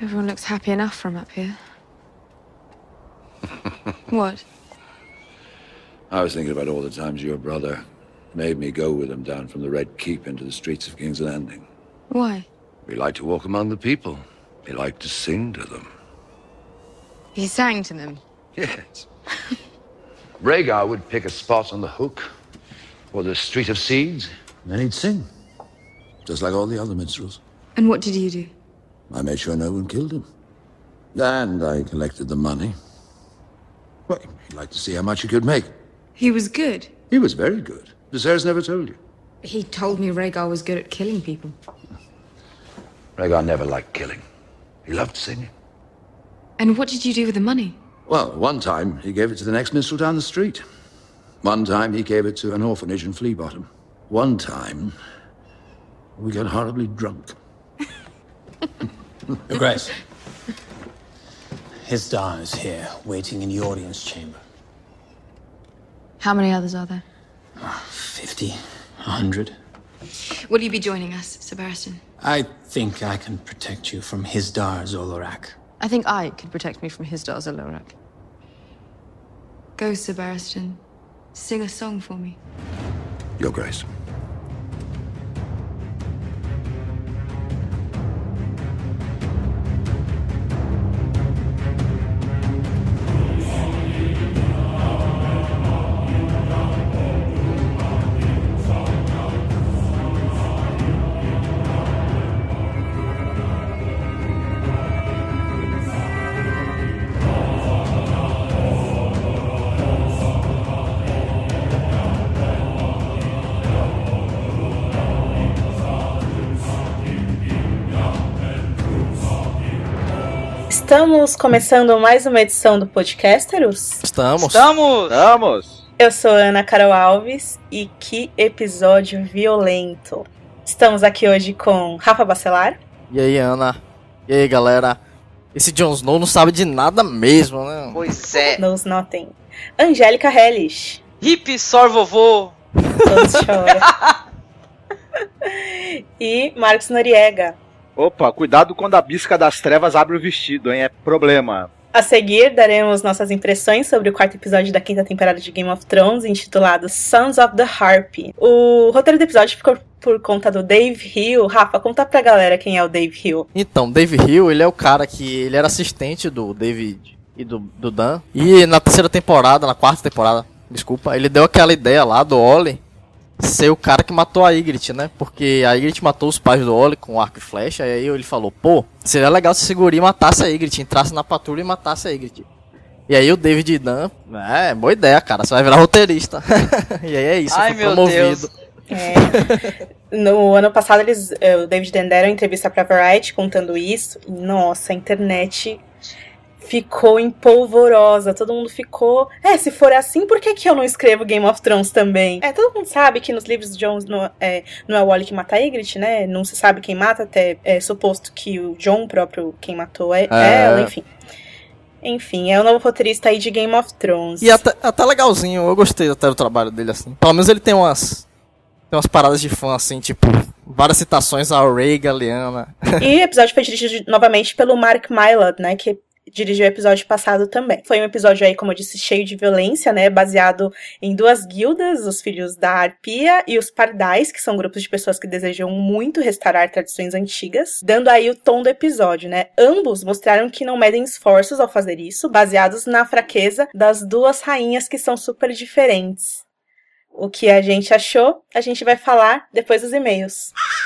Everyone looks happy enough from up here. what? I was thinking about all the times your brother made me go with him down from the Red Keep into the streets of King's Landing. Why? We liked to walk among the people. We liked to sing to them. He sang to them. Yes. Rhaegar would pick a spot on the hook or the Street of Seeds, and then he'd sing. Just like all the other minstrels. And what did you do? I made sure no one killed him. And I collected the money. Well, he'd like to see how much he could make. He was good. He was very good. Viserys never told you. He told me Rhaegar was good at killing people. Rhaegar never liked killing. He loved singing. And what did you do with the money? Well, one time he gave it to the next minstrel down the street. One time he gave it to an orphanage in Flea Bottom. One time we got horribly drunk. Your Grace. His Dar is here, waiting in the audience chamber. How many others are there? Ah, fifty, a hundred. Will you be joining us, Sir Barristan? I think I can protect you from his Dar Zolorak. I think I could protect me from his Dar Alorak. Go, Sir Barristan. Sing a song for me. Your Grace. Estamos começando mais uma edição do Podcasteros. Estamos. Estamos! Vamos! Eu sou Ana Carol Alves e que episódio violento. Estamos aqui hoje com Rafa Bacelar, E aí, Ana? E aí, galera? Esse Jon Snow não sabe de nada mesmo, né? Pois é. nos notem, Angélica Hellish, Hip sor vovô. todos choram, e Marcos Noriega. Opa, cuidado quando a bisca das trevas abre o vestido, hein? É problema. A seguir, daremos nossas impressões sobre o quarto episódio da quinta temporada de Game of Thrones, intitulado Sons of the Harp. O roteiro do episódio ficou por conta do Dave Hill. Rafa, conta pra galera quem é o Dave Hill. Então, Dave Hill, ele é o cara que. Ele era assistente do David e do, do Dan. E na terceira temporada, na quarta temporada, desculpa, ele deu aquela ideia lá do Ollie ser o cara que matou a Ygritte, né? Porque a Ygritte matou os pais do Ollie com arco e flecha. E aí ele falou: pô, seria legal se Seguri matasse a Ygritte, entrasse na patrulha e matasse a Ygritte. E aí o David Dan, é, boa ideia, cara, você vai virar roteirista. e aí é isso, Ai, foi meu promovido. Deus. É, no ano passado, eles, eh, o David Dan deram uma entrevista pra Variety contando isso. E, nossa, a internet ficou empolvorosa. Todo mundo ficou. É, se for assim, por que, que eu não escrevo Game of Thrones também? É, todo mundo sabe que nos livros de Jon não é, não é o Wally que mata a Ygritte, né? Não se sabe quem mata, até é suposto que o John próprio quem matou é, É. ela, enfim. Enfim, é o novo roteirista aí de Game of Thrones. E até, até legalzinho, eu gostei até do trabalho dele, assim. Pelo menos ele tem umas. Tem umas paradas de fã, assim, tipo, várias citações ao Ray Galeana. E o episódio foi dirigido novamente pelo Mark Mylod, né? Que dirigiu o episódio passado também. Foi um episódio aí, como eu disse, cheio de violência, né? Baseado em duas guildas, os filhos da Arpia e os Pardais, que são grupos de pessoas que desejam muito restaurar tradições antigas, dando aí o tom do episódio, né? Ambos mostraram que não medem esforços ao fazer isso, baseados na fraqueza das duas rainhas que são super diferentes. O que a gente achou, a gente vai falar depois dos e-mails. contato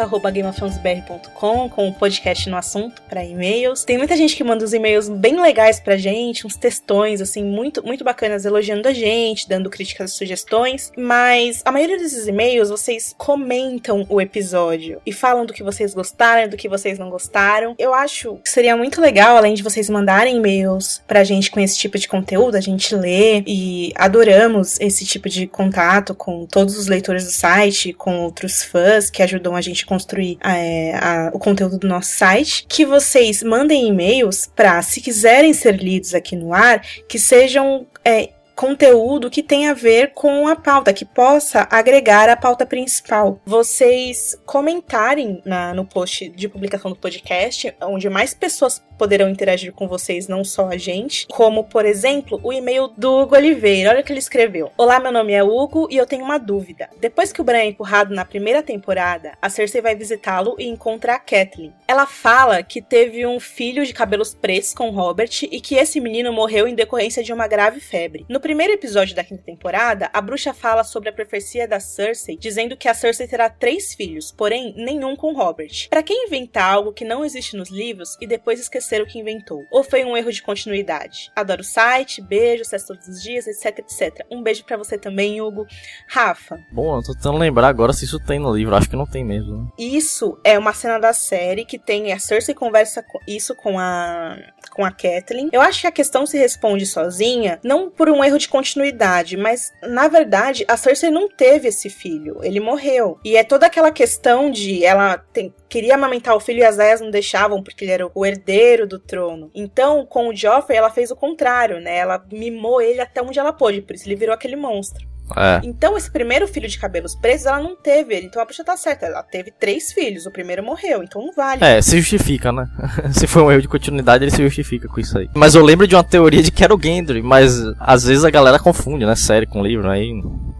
arroba gameofthronesbr.com com o podcast no assunto para e-mails. Tem muita gente que manda uns e-mails bem legais pra gente, uns textões assim muito muito bacanas elogiando a gente, dando críticas e sugestões, mas a maioria desses e-mails vocês comentam o episódio e falam do que vocês gostaram, do que vocês não gostaram. Eu acho que seria muito legal além de vocês mandarem e-mails pra gente com esse tipo de conteúdo, a gente lê e adoramos esse tipo de contato com todos os leitores do site, com outros fãs que ajudam a a gente construir é, a, o conteúdo do nosso site, que vocês mandem e-mails para, se quiserem ser lidos aqui no ar, que sejam é, conteúdo que tenha a ver com a pauta, que possa agregar a pauta principal. Vocês comentarem na, no post de publicação do podcast, onde mais pessoas poderão interagir com vocês, não só a gente, como, por exemplo, o e-mail do Hugo Oliveira. Olha o que ele escreveu. Olá, meu nome é Hugo e eu tenho uma dúvida. Depois que o Bran é empurrado na primeira temporada, a Cersei vai visitá-lo e encontra a Catelyn. Ela fala que teve um filho de cabelos pretos com Robert e que esse menino morreu em decorrência de uma grave febre. No primeiro episódio da quinta temporada, a bruxa fala sobre a profecia da Cersei, dizendo que a Cersei terá três filhos, porém nenhum com Robert. Para quem inventa algo que não existe nos livros e depois esquecer o que inventou? Ou foi um erro de continuidade? Adoro o site, beijo, acesso todos os dias, etc, etc. Um beijo para você também, Hugo. Rafa. Bom, eu tô tentando lembrar agora se isso tem no livro, acho que não tem mesmo. Né? Isso é uma cena da série que tem a Cersei conversa isso com a com a Kathleen. Eu acho que a questão se responde sozinha, não por um erro de continuidade, mas na verdade a Cersei não teve esse filho, ele morreu. E é toda aquela questão de ela tem, queria amamentar o filho e as aias não deixavam porque ele era o herdeiro do trono. Então, com o Joffrey, ela fez o contrário, né? Ela mimou ele até onde ela pôde, por isso ele virou aquele monstro. É. Então, esse primeiro filho de cabelos presos, ela não teve ele. Então a bruxa tá certa. Ela teve três filhos. O primeiro morreu, então não vale. É, se justifica, né? se foi um erro de continuidade, ele se justifica com isso aí. Mas eu lembro de uma teoria de que era o Gendry, mas às vezes a galera confunde, né? Série com livro aí.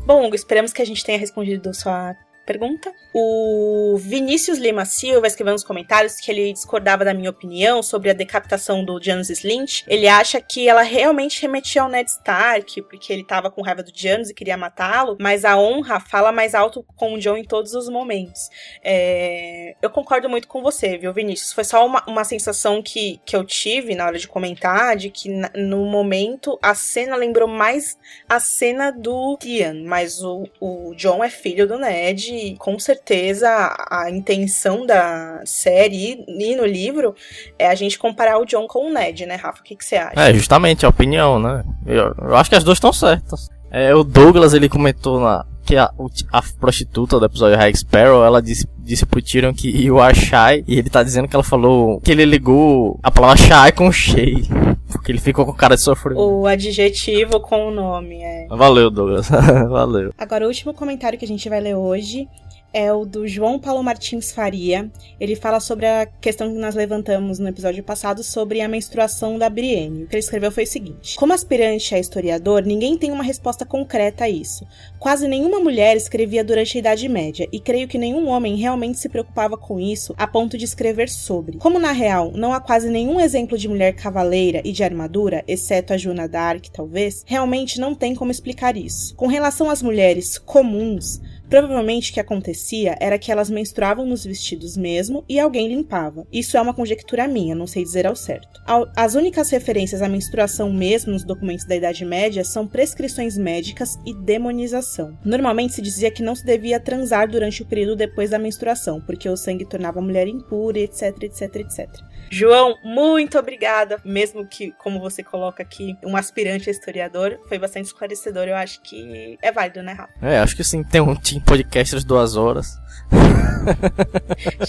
Bom, esperamos que a gente tenha respondido sua pergunta. O Vinícius Lima Silva escreveu nos comentários que ele discordava da minha opinião sobre a decapitação do Janus Lynch. Ele acha que ela realmente remetia ao Ned Stark, porque ele tava com raiva do Janus e queria matá-lo, mas a honra fala mais alto com o John em todos os momentos. É... Eu concordo muito com você, viu, Vinícius? Foi só uma, uma sensação que, que eu tive na hora de comentar, de que no momento a cena lembrou mais a cena do Ian, mas o, o John é filho do Ned com certeza a, intenção da série e no livro é a gente comparar o John com o Ned, né, Rafa? O que, que você acha? É, justamente, a opinião, né? Eu, eu acho que as duas estão certas. É, o Douglas, ele comentou na, que a, a prostituta do episódio High Sparrow, ela disse, disse pro Tyrion que ia o Ashai, e ele tá dizendo que ela falou que ele ligou a palavra Shai com Shei, porque ele ficou com cara de sofrimento. O adjetivo com o nome, é. Valeu, Douglas. Valeu. Agora, o último comentário que a gente vai ler hoje é o do João Paulo Martins Faria. Ele fala sobre a questão que nós levantamos no episódio passado sobre a menstruação da Brienne. O que ele escreveu foi o seguinte: Como aspirante a historiador, ninguém tem uma resposta concreta a isso. Quase nenhuma mulher escrevia durante a Idade Média, e creio que nenhum homem realmente se preocupava com isso a ponto de escrever sobre. Como na real não há quase nenhum exemplo de mulher cavaleira e de armadura, exceto a Juna Dark, talvez, realmente não tem como explicar isso. Com relação às mulheres comuns, Provavelmente o que acontecia era que elas menstruavam nos vestidos mesmo e alguém limpava. Isso é uma conjectura minha, não sei dizer ao certo. As únicas referências à menstruação mesmo nos documentos da Idade Média são prescrições médicas e demonização. Normalmente se dizia que não se devia transar durante o período depois da menstruação, porque o sangue tornava a mulher impura, etc, etc, etc. João, muito obrigada. Mesmo que, como você coloca aqui, um aspirante a historiador, foi bastante esclarecedor. Eu acho que é válido, né, Rafa? É, acho que sim. Tem um team podcast das duas horas.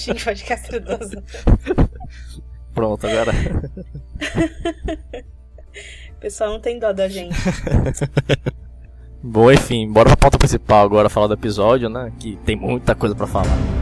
team podcast das duas horas. Pronto, agora. o pessoal não tem dó da gente. Bom, enfim, bora pra pauta principal agora, falar do episódio, né? Que tem muita coisa para falar.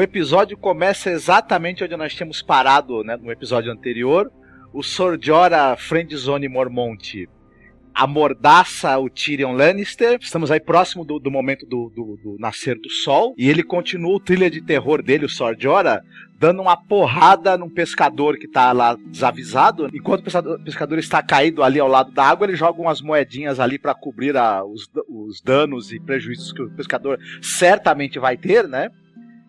O episódio começa exatamente onde nós tínhamos parado né, no episódio anterior. O Sordiora Friendzone Mormont amordaça o Tyrion Lannister. Estamos aí próximo do, do momento do, do, do, nascer do sol. E ele continua o trilha de terror dele, o Sordiora, dando uma porrada num pescador que tá lá desavisado. Enquanto o pescador, pescador está caído ali ao lado da água, ele joga umas moedinhas ali para cobrir a, os, os danos e prejuízos que o pescador certamente vai ter, né?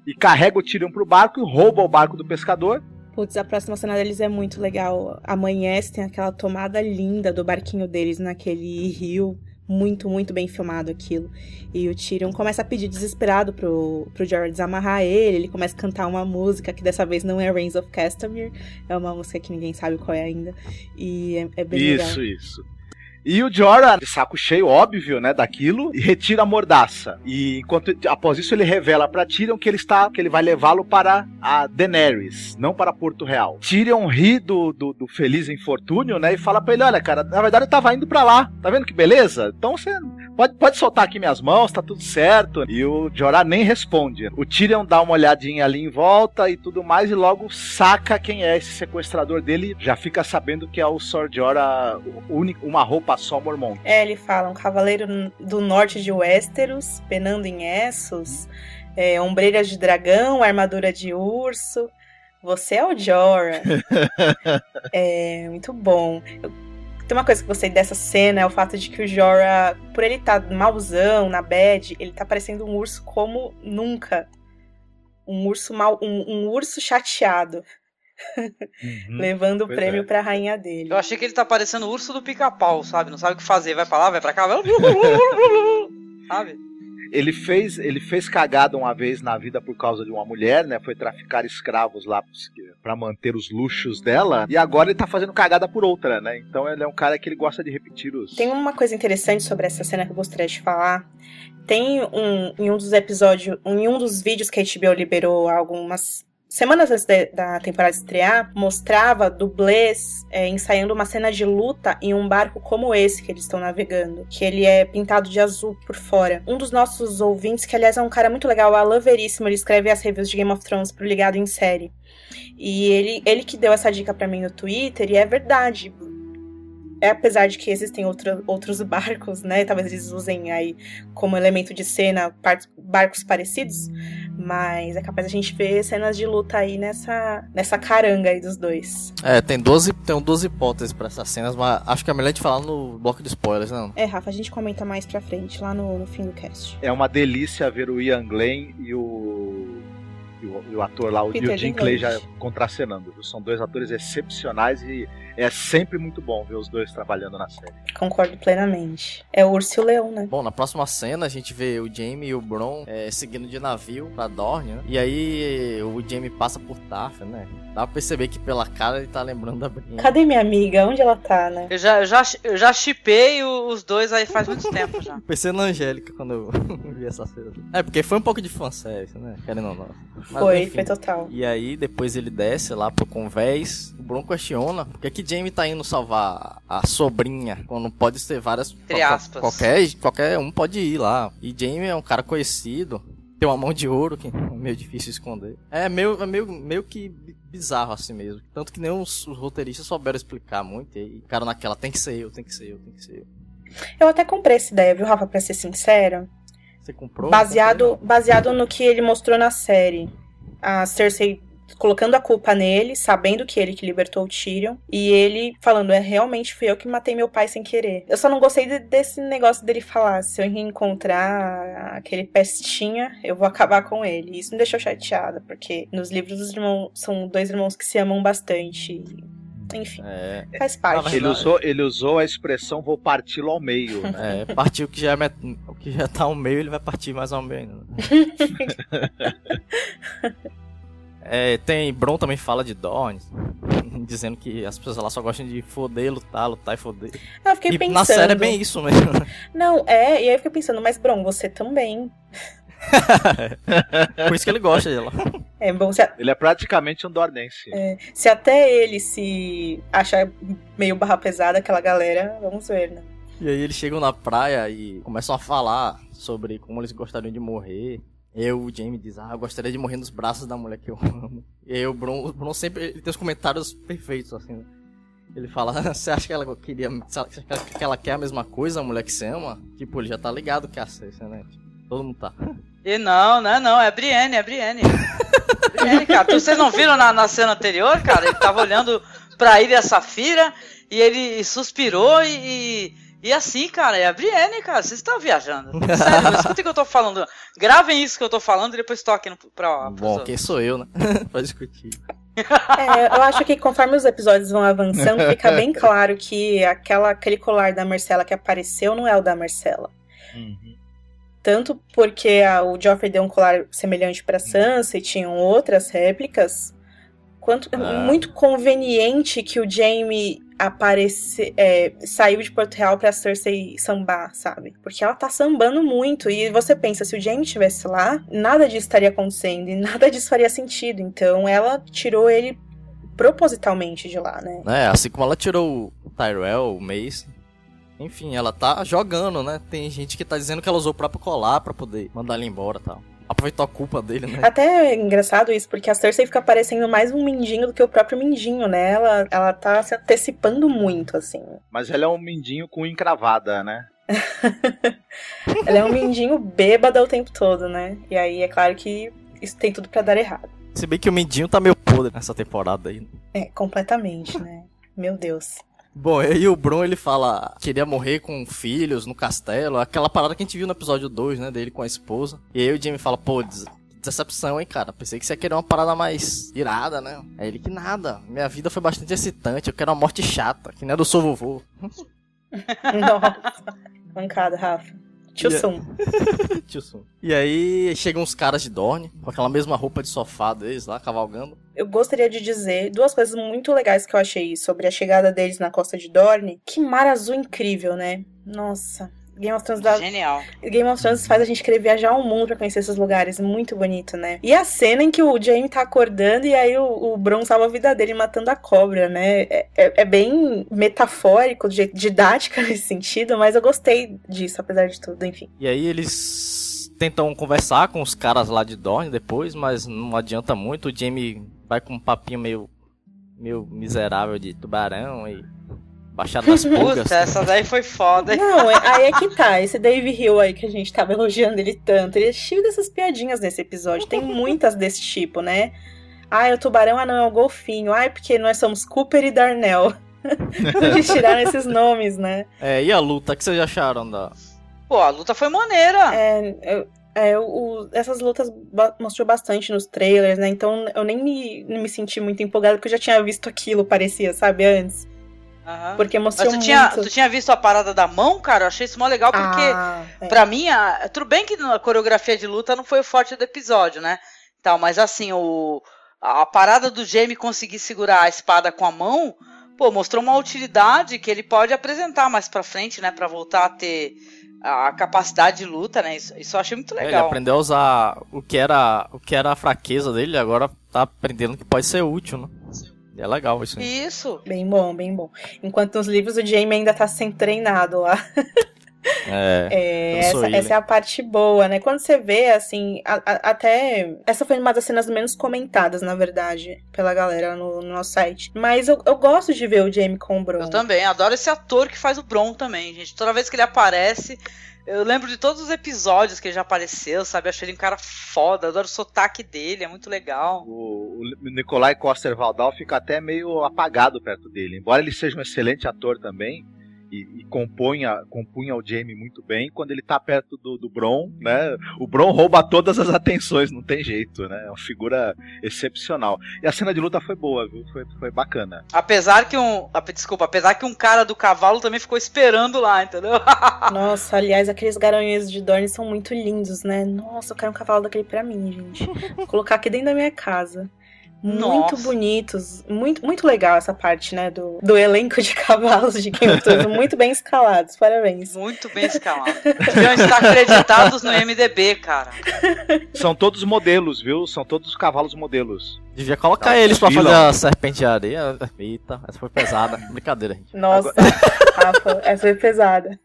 E carrega o Tyrion pro barco e rouba o barco do pescador. Putz, a próxima cena deles é muito legal. Amanhece, tem aquela tomada linda do barquinho deles naquele rio. Muito, muito bem filmado aquilo. E o Tyrion começa a pedir desesperado pro, pro Jorah desamarrar ele. Ele começa a cantar uma música que dessa vez não é Reigns of Castamere. É uma música que ninguém sabe qual é ainda. E é, é bem legal. Isso, isso. E o Jorah, de saco cheio, óbvio, né, daquilo, e retira a mordaça. E enquanto após isso ele revela para Tyrion que ele está, que ele vai levá-lo para a Daenerys, não para Porto Real. Tyrion ri do, do, do feliz infortúnio, né, e fala para ele, olha, cara, na verdade eu tava indo para lá. Tá vendo que beleza? Então você pode, pode soltar aqui minhas mãos, tá tudo certo. E o Jorah nem responde. O Tyrion dá uma olhadinha ali em volta e tudo mais e logo saca quem é esse sequestrador dele, já fica sabendo que é o Sor Jorah, uma roupa só Mormont. É, ele fala, um cavaleiro do norte de Westeros, penando em Essos, é, ombreiras de dragão, armadura de urso. Você é o Jorah. é, muito bom. Eu- tem uma coisa que eu gostei dessa cena, é o fato de que o Jorah, por ele estar tá malzão, na bad, ele tá parecendo um urso como nunca. Um urso mal, um, um urso chateado, levando o prêmio é. pra rainha dele. Eu achei que ele tá parecendo o urso do pica-pau, sabe? Não sabe o que fazer. Vai pra lá, vai pra cá, vai... sabe? Ele fez, ele fez cagada uma vez na vida por causa de uma mulher, né? Foi traficar escravos lá pra manter os luxos dela. E agora ele tá fazendo cagada por outra, né? Então ele é um cara que ele gosta de repetir os. Tem uma coisa interessante sobre essa cena que eu gostaria de falar. Tem um em um dos episódios, em um dos vídeos que a HBO liberou algumas semanas antes de- da temporada estrear, mostrava dublês é, ensaiando uma cena de luta em um barco como esse que eles estão navegando, que ele é pintado de azul por fora. Um dos nossos ouvintes, que aliás é um cara muito legal, o Alan Veríssimo, ele escreve as reviews de Game of Thrones pro Ligado em Série. E ele, ele que deu essa dica pra mim no Twitter, e é verdade. É, apesar de que existem outra, outros barcos, né? Talvez eles usem aí como elemento de cena par- barcos parecidos, mas é capaz a gente ver cenas de luta aí nessa, nessa caranga aí dos dois. É, tem 12, tem 12 hipóteses pra essas cenas, mas acho que é melhor a gente falar no bloco de spoilers, não? É, Rafa, a gente comenta mais pra frente, lá no, no fim do cast. É uma delícia ver o Ian Glenn e o. E o, e o ator lá, o, Peter o Jim Clay já contracenando. São dois atores excepcionais e é sempre muito bom ver os dois trabalhando na série. Concordo plenamente. É o Urso e o Leão, né? Bom, na próxima cena a gente vê o Jamie e o Bron é, seguindo de navio pra Dorne, né? E aí o Jamie passa por Tafel, né? Dá pra perceber que pela cara ele tá lembrando da Brienne. Cadê minha amiga? Onde ela tá, né? Eu já, eu já, eu já chipei os dois aí faz muito tempo já. Pensei na Angélica quando eu vi essa cena. É, porque foi um pouco de fanservice, né? Querendo ou não. Mas, Foi, enfim. foi total. E aí, depois ele desce lá pro convés. O Bron questiona por que que Jamie tá indo salvar a sobrinha quando pode ser várias. Entre aspas. Qualquer, qualquer um pode ir lá. E Jamie é um cara conhecido. Tem uma mão de ouro que é meio difícil esconder. É meio, é meio, meio que bi- bizarro assim mesmo. Tanto que nem os, os roteiristas souberam explicar muito. E cara naquela, tem que ser eu, tem que ser eu, tem que ser eu. Eu até comprei essa ideia, viu, Rafa, pra ser sincera. Você comprou? Baseado, baseado no que ele mostrou na série. A Cersei colocando a culpa nele, sabendo que ele que libertou o Tyrion, e ele falando, é realmente fui eu que matei meu pai sem querer. Eu só não gostei de- desse negócio dele falar, se eu reencontrar aquele pestinha, eu vou acabar com ele. Isso me deixou chateada, porque nos livros os irmãos são dois irmãos que se amam bastante. Enfim, É, faz parte. Ele usou, ele usou a expressão vou parti-lo ao meio. Né? é, partiu que já é met... o que já tá ao meio, ele vai partir mais ao meio. É, tem Bron também fala de Dorne, dizendo que as pessoas lá só gostam de foder, lutar, lutar e foder. Eu fiquei E pensando. na série é bem isso mesmo. Não, é, e aí eu fiquei pensando, mas Bron, você também. Por isso que ele gosta dela. É bom se, Ele é praticamente um dornense. se até ele se achar meio barra pesada, aquela galera, vamos ver, né? E aí eles chegam na praia e começam a falar sobre como eles gostariam de morrer. Eu, o Jamie diz, ah, eu gostaria de morrer nos braços da mulher que eu amo. E aí o Bron, o sempre ele tem os comentários perfeitos, assim, né? Ele fala, você acha que ela queria. Que ela quer a mesma coisa, a mulher que você ama? Tipo, ele já tá ligado que é a Cersei, né? Todo mundo tá. E não, não é não, é a Brienne, é a Brienne. Brienne, cara. Vocês não viram na, na cena anterior, cara? Ele tava olhando pra Ilha Safira e ele suspirou e, e, assim, cara, é a Brienne, cara. Vocês estão viajando. Sério, escuta o que eu tô falando. Gravem isso que eu tô falando e depois toquem no, pra, pros Bom, quem sou eu, né? pra discutir. É, eu acho que conforme os episódios vão avançando, fica bem claro que aquela, aquele colar da Marcela que apareceu não é o da Marcela. Uhum. Tanto porque a- o Joffrey deu um colar semelhante pra Sansa e tinham outras réplicas, quanto é Ah. muito conveniente que o Jaime aparece, é, saiu de Porto Real pra Cersei sambar, sabe? Porque ela tá sambando muito e você pensa, se o Jaime estivesse lá, nada disso estaria acontecendo e nada disso faria sentido. Então ela tirou ele propositalmente de lá, né? né? Assim como ela tirou o Tyrell, o Mace. Enfim, ela tá jogando, né? Tem gente que tá dizendo que ela usou o próprio colar pra poder mandar ele embora tal. Aproveitou a culpa dele, né? Até é engraçado isso, porque a Cersei fica parecendo mais um mindinho do que o próprio mindinho, né? Ela, ela tá se antecipando muito, assim. Mas ela é um mindinho com encravada, né? Ela é um mindinho bêbada o tempo todo, né? E aí é claro que isso tem tudo pra dar errado. Se bem que o Mindinho tá meio podre nessa temporada aí. É, completamente, né? Meu Deus. Bom, e o Bron ele fala que queria morrer com filhos no castelo, aquela parada que a gente viu no episódio 2, né, dele com a esposa. E aí o Jamie fala, pô, decepção, hein, cara. Pensei que você ia querer uma parada mais irada, né? Aí ele que nada. Minha vida foi bastante excitante, eu quero uma morte chata, que nem a do seu vovô. Nossa. Mancada, Rafa. Tio. Sum. Tio Sun. E aí chegam uns caras de Dorne, com aquela mesma roupa de sofá deles lá, cavalgando. Eu gostaria de dizer duas coisas muito legais que eu achei sobre a chegada deles na costa de Dorne. Que mar azul incrível, né? Nossa. Game of Thrones dá, Genial. Game of Thrones faz a gente querer viajar ao mundo pra conhecer esses lugares. Muito bonito, né? E a cena em que o Jaime tá acordando e aí o, o Bron salva a vida dele matando a cobra, né? É, é- é bem metafórico, didática nesse sentido, mas eu gostei disso, apesar de tudo, enfim. E aí eles tentam conversar com os caras lá de Dorne depois, mas não adianta muito. O Jamie vai com um papinho meio, meio miserável de tubarão e baixado das pulgas. Puta, essa daí foi foda. hein? Não, é- aí é que tá. Esse Dave Hill aí que a gente tava elogiando ele tanto, ele é cheio dessas piadinhas nesse episódio. Tem muitas desse tipo, né? Ah, é o tubarão, ah, não, é o golfinho. Ah, é porque nós somos Cooper e Darnell. Eles tiraram esses nomes, né? É, e a luta, o que vocês acharam da. Pô, a luta foi maneira. É, eu- é, o- essas lutas ba- mostrou bastante nos trailers, né? Então eu nem me, nem me senti muito empolgada, porque eu já tinha visto aquilo, parecia, sabe, antes. Aham. Porque Mas mostrou tu tinha, muito. tu tinha visto a parada da mão, cara? Eu achei isso mó legal, porque Ah, é. Pra mim, a- tudo bem que a coreografia de luta não foi o forte do episódio, né? Tal, mas assim, o, a, parada do Jamie conseguir segurar a espada com a mão, pô, mostrou uma utilidade que ele pode apresentar mais pra frente, né? Pra voltar a ter a, capacidade de luta, né? Isso, isso eu achei muito É, Ele legal. aprendeu a usar o que era, o que era a fraqueza dele, agora tá aprendendo que pode ser útil, né? E é legal isso. Isso. Bem bom, bem bom. Enquanto nos livros o Jaime ainda tá sendo treinado lá. É. É, essa, essa é a parte boa, né? Quando você vê, assim, a- a- até. Essa foi uma das cenas menos comentadas, na verdade, pela galera no, no nosso site. Mas eu, eu gosto de ver o Jaime com o Bron. Eu também, adoro esse ator que faz o Bron também, gente. Toda vez que ele aparece, eu lembro de todos os episódios que ele já apareceu, sabe? Eu achei ele um cara foda, adoro o sotaque dele, é muito legal. O, o Nicolai Coster Valdal fica até meio apagado perto dele. Embora ele seja um excelente ator também e, e componha, compunha o Jamie muito bem, quando ele tá perto do, do Bron, né? O Bron rouba todas as atenções, não tem jeito, né? É uma figura excepcional. E a cena de luta foi boa, viu? Foi, foi bacana. Apesar que um. Desculpa, apesar que um cara do cavalo também ficou esperando lá, entendeu? Nossa, aliás, aqueles garanhões de Dorne são muito lindos, né? Nossa, eu quero um cavalo daquele pra mim, gente. Vou colocar aqui dentro da minha casa. Muito Nossa. bonitos. Muito, muito legal essa parte, né? Do, do elenco de cavalos de Game of Thrones. Muito bem escalados. Parabéns. Muito bem escalado. Deviam estar acreditados no MDB, cara. São todos modelos, viu? São todos cavalos modelos. Devia colocar Tá, eles pra desfilam. fazer a serpente de areia. Eita, essa foi pesada. Brincadeira, gente. Nossa, Rafa, essa foi pesada.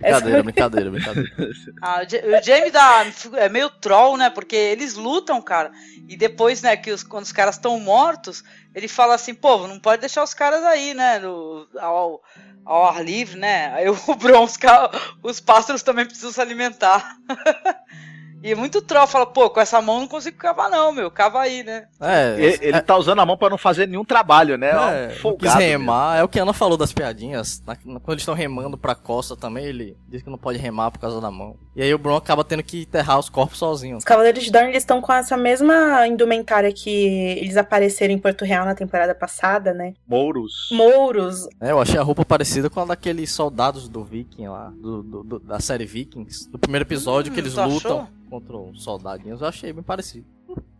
Brincadeira, brincadeira, brincadeira. Ah, o Ja- o Jamie dá, é meio troll, né? Porque eles lutam, cara. E depois, né, que os, quando os caras estão mortos, ele fala assim, pô, não pode deixar os caras aí, né? No, ao, ao ar livre, né? Aí o Bron, os, ca- os pássaros também precisam se alimentar. e é muito troll, fala, pô, com essa mão não consigo cavar, não, meu. Cava aí, né? É, Ele, ele tá usando a mão pra não fazer nenhum trabalho, né? É, Ó, não quis folgado remar, é o que a Ana falou das piadinhas. Quando eles estão remando pra costa também, ele diz que não pode remar por causa da mão. E aí o Bron acaba tendo que enterrar os corpos sozinho. Os Cavaleiros de Dorne eles estão com essa mesma indumentária que eles apareceram em Porto Real na temporada passada, né? Mouros. Mouros. É, eu achei a roupa parecida com a daqueles soldados do Viking lá, do, do- do- da série Vikings. Do primeiro episódio Hum, que eles lutam achou? contra os soldadinhos. Eu achei bem parecido.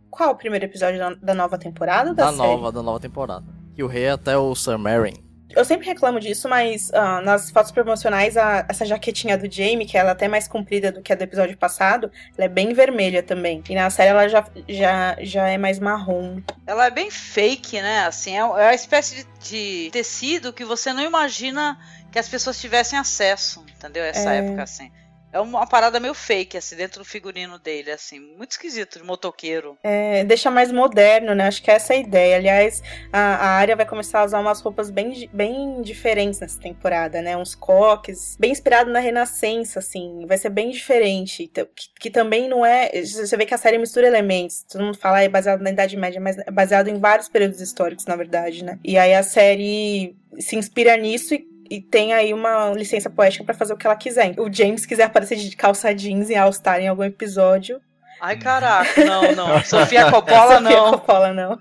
Qual o primeiro episódio da, da nova temporada da, Da série? nova, da nova temporada. Que o rei é até o Sir Meryn. Eu sempre reclamo disso, mas ah, nas fotos promocionais, a- essa jaquetinha do Jamie, que ela é até mais comprida do que a do episódio passado, ela é bem vermelha também. E na série ela já, já, já é mais marrom. Ela é bem fake, né? Assim, é é a espécie de, de tecido que você não imagina que as pessoas tivessem acesso, entendeu? Essa É. época, assim. É uma parada meio fake, assim, dentro do figurino dele, assim. Muito esquisito, de motoqueiro. É, deixa mais moderno, né? Acho que essa é a ideia. Aliás, a, a área vai começar a usar umas roupas bem, bem diferentes nessa temporada, né? Uns coques, bem inspirado na Renascença, assim. Vai ser bem diferente. Então, Que, que também não é. Você vê que a série mistura elementos. Todo mundo fala, ah, é baseado na Idade Média, mas é baseado em vários períodos históricos, na verdade, né? E aí a série se inspira nisso e e tem aí uma licença poética pra fazer o que ela quiser. O James quiser aparecer de calça jeans e All-Star em algum episódio. Ai, caraca, não, não. Sofia Coppola, Sofia não. Coppola, não.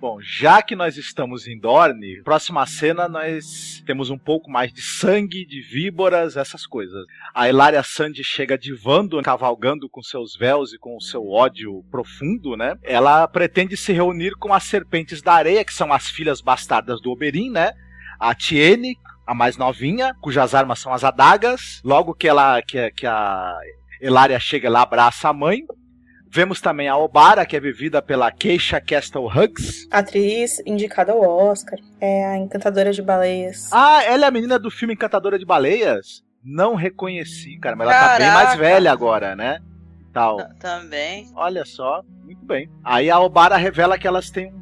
Bom, já que nós estamos em Dorne, próxima cena nós temos um pouco mais de sangue, de víboras, essas coisas. A Hilaria Sandy chega divando, cavalgando com seus véus e com o seu ódio profundo, né? Ela pretende se reunir com as serpentes da areia, que são as filhas bastardas do Oberyn, né? A Tiene, a mais novinha, cujas armas são as adagas. Logo que ela que, que a Hilaria chega, ela abraça a mãe. Vemos também a Obara, que é vivida pela Keisha Castle Huggs. Atriz indicada ao Oscar. É a encantadora de baleias. Ah, ela é a menina do filme Encantadora de Baleias? Não reconheci, cara, mas ela tá bem Caraca. mais velha agora, né? Tal. Também. Olha só, muito bem. Aí a Obara revela que elas têm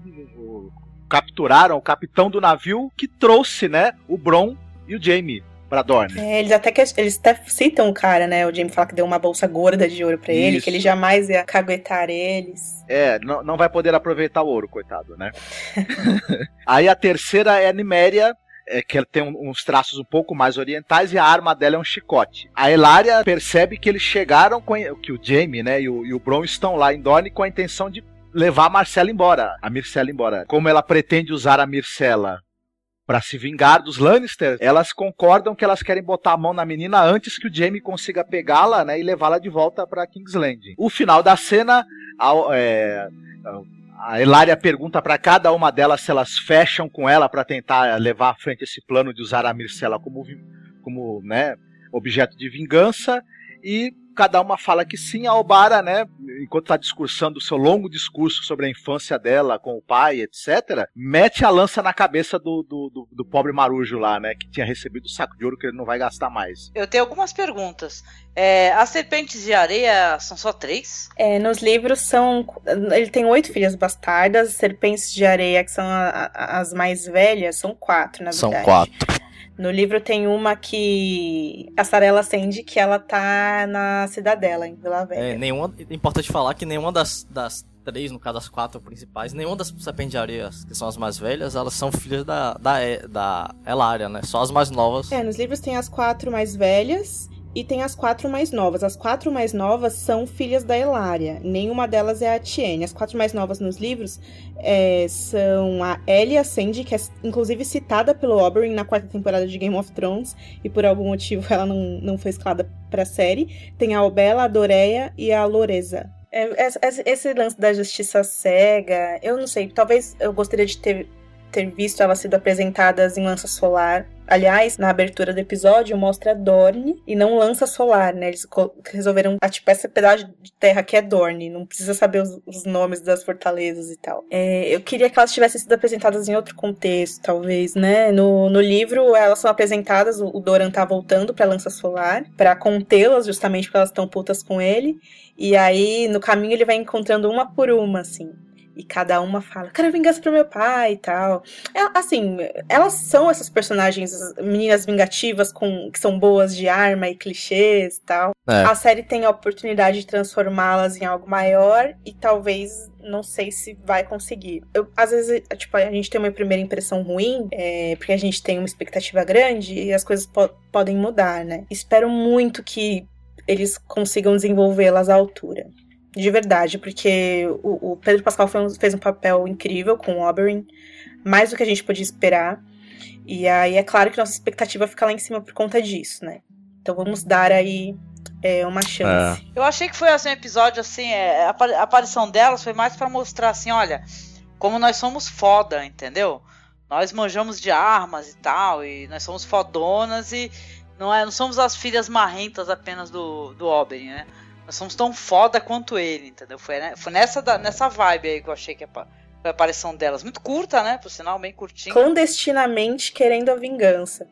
capturaram o capitão do navio que trouxe, né, o Bron e o Jamie pra Dorne. É, eles até que eles até citam o cara, né? O Jamie fala que deu uma bolsa gorda de ouro pra ele, que ele jamais ia caguetar eles. É, não, não vai poder aproveitar o ouro, coitado, né? Aí a terceira é a Niméria, é, que ela tem um- uns traços um pouco mais orientais e a arma dela é um chicote. A Elaria percebe que eles chegaram com que o Jamie, né, e o, e o Bron estão lá em Dorne com a intenção de levar a Marcela embora, a Mircela embora. Como ela pretende usar a Mircela Pra se vingar dos Lannister, elas concordam que elas querem botar a mão na menina antes que o Jaime consiga pegá-la, né, e levá-la de volta pra King's Landing. O final da cena, a, é, a Elaria pergunta pra cada uma delas se elas fecham com ela pra tentar levar à frente esse plano de usar a Mircela como, como né, objeto de vingança e cada uma fala que sim, a Obara, né, enquanto está discursando o seu longo discurso sobre a infância dela com o pai, etc., mete a lança na cabeça do, do, do, do pobre marujo lá, né, que tinha recebido o saco de ouro que ele não vai gastar mais. Eu tenho algumas perguntas. É, as serpentes de areia são só três? É, nos livros são. Ele tem oito filhas bastardas, serpentes de areia, que são a- a- as mais velhas, são quatro, na São verdade. quatro. No livro tem uma que. A Sarela acende, que ela tá na cidadela, em Vila Velha. É, nenhuma, é importante falar que nenhuma das, das três, no caso das quatro principais, nenhuma das areia, que são as mais velhas, elas são filhas da, da, da Elaria, né? Só as mais novas. É, nos livros tem as quatro mais velhas e tem as quatro mais novas. As quatro mais novas são filhas da Elária. Nenhuma delas é a Tiene. As quatro mais novas nos livros é, são a Ellie e a Sandy, que é inclusive citada pelo Oberyn na quarta temporada de Game of Thrones, e por algum motivo ela não, não foi escalada pra série. Tem a Obela, a Doreia e a Loreza. É, esse- esse, esse lance da justiça cega, eu não sei, talvez eu gostaria de ter, ter visto elas sido apresentadas em Lança Solar. Aliás, na abertura do episódio mostra Dorne e não Lança Solar, né? Eles resolveram, ah, tipo, esse pedaço de terra que é Dorne, não precisa saber os, os nomes das fortalezas e tal. É, eu queria que elas tivessem sido apresentadas em outro contexto, talvez, né? No, no livro, elas são apresentadas, o, o Doran tá voltando pra Lança Solar, pra contê-las, justamente porque elas estão putas com ele. E aí, no caminho, ele vai encontrando uma por uma, assim. E cada uma fala, quero vingança pro meu pai e tal. É, assim, elas são essas personagens, meninas vingativas com que são boas de arma e clichês e tal. É. A série tem a oportunidade de transformá-las em algo maior e talvez não sei se vai conseguir. Eu, às vezes, tipo, a gente tem uma primeira impressão ruim, é, porque a gente tem uma expectativa grande e as coisas po- podem mudar, né? Espero muito que eles consigam desenvolvê-las à altura. De verdade, porque o, o Pedro Pascal um, fez um papel incrível com o Oberyn, mais do que a gente podia esperar. E aí é claro que nossa expectativa fica lá em cima por conta disso, né? Então vamos dar aí é, uma chance. É. Eu achei que foi assim um episódio assim, é, a aparição delas foi mais para mostrar assim, olha, como nós somos foda, entendeu? Nós manjamos de armas e tal, e nós somos fodonas e não, é, não somos as filhas marrentas apenas do, do Oberyn, né? Nós somos tão foda quanto ele, entendeu? Foi, né? foi nessa, nessa vibe aí que eu achei que foi a aparição delas. Muito curta, né? Por sinal, bem curtinha. Clandestinamente querendo a vingança.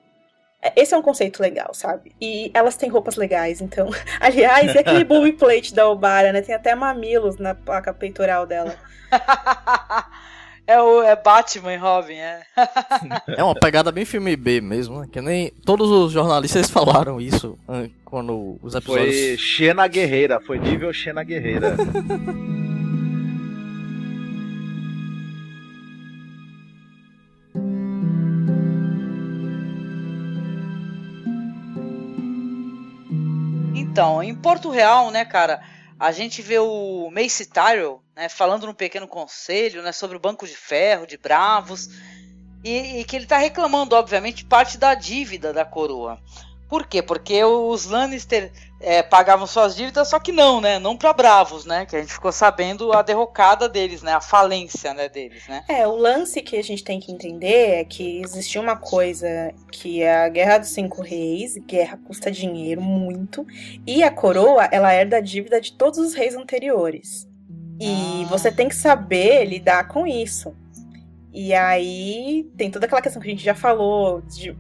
É, esse é um conceito legal, sabe? E elas têm roupas legais, então. Aliás, e aquele booby plate da Obara, né? Tem até mamilos na placa peitoral dela. É o é Batman e Robin, é. é uma pegada bem filme B mesmo, né? Que nem todos os jornalistas falaram isso quando os episódios. Foi Xena Guerreira, foi nível Xena Guerreira. Então, em Porto Real, né, cara, a gente vê o Mace Tyrell, né, falando num pequeno conselho, né, sobre o Banco de Ferro, de Bravos, e, e que ele está reclamando, obviamente, parte da dívida da coroa. Por quê? Porque os Lannister é, pagavam suas dívidas, só que não, né? Não para bravos, né? Que a gente ficou sabendo a derrocada deles, né? A falência né, deles, né? É, o lance que a gente tem que entender é que existiu uma coisa que é a Guerra dos Cinco Reis, guerra custa dinheiro muito, e a coroa, ela herda a dívida de todos os reis anteriores. E ah. você tem que saber lidar com isso. E aí tem toda aquela questão que a gente já falou de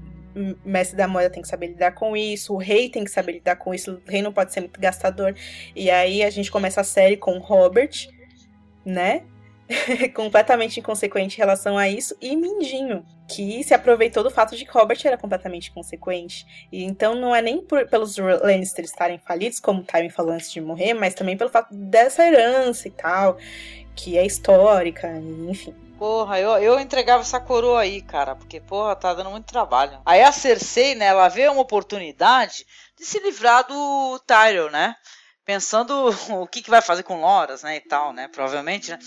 mestre da moeda tem que saber lidar com isso, o rei tem que saber lidar com isso, o rei não pode ser muito gastador. E aí a gente começa a série com Robert, né? completamente inconsequente em relação a isso, e Mindinho, que se aproveitou do fato de que Robert era completamente consequente. E então não é nem por, pelos Lannister estarem falidos, como o falou antes de morrer, mas também pelo fato dessa herança e tal, que é histórica, enfim. Porra, eu, eu entregava essa coroa aí, cara, porque, porra, tá dando muito trabalho. Aí a Cersei, né, ela vê uma oportunidade de se livrar do Tyrion, né? Pensando o que, que vai fazer com Loras, né, e tal, né, provavelmente, né?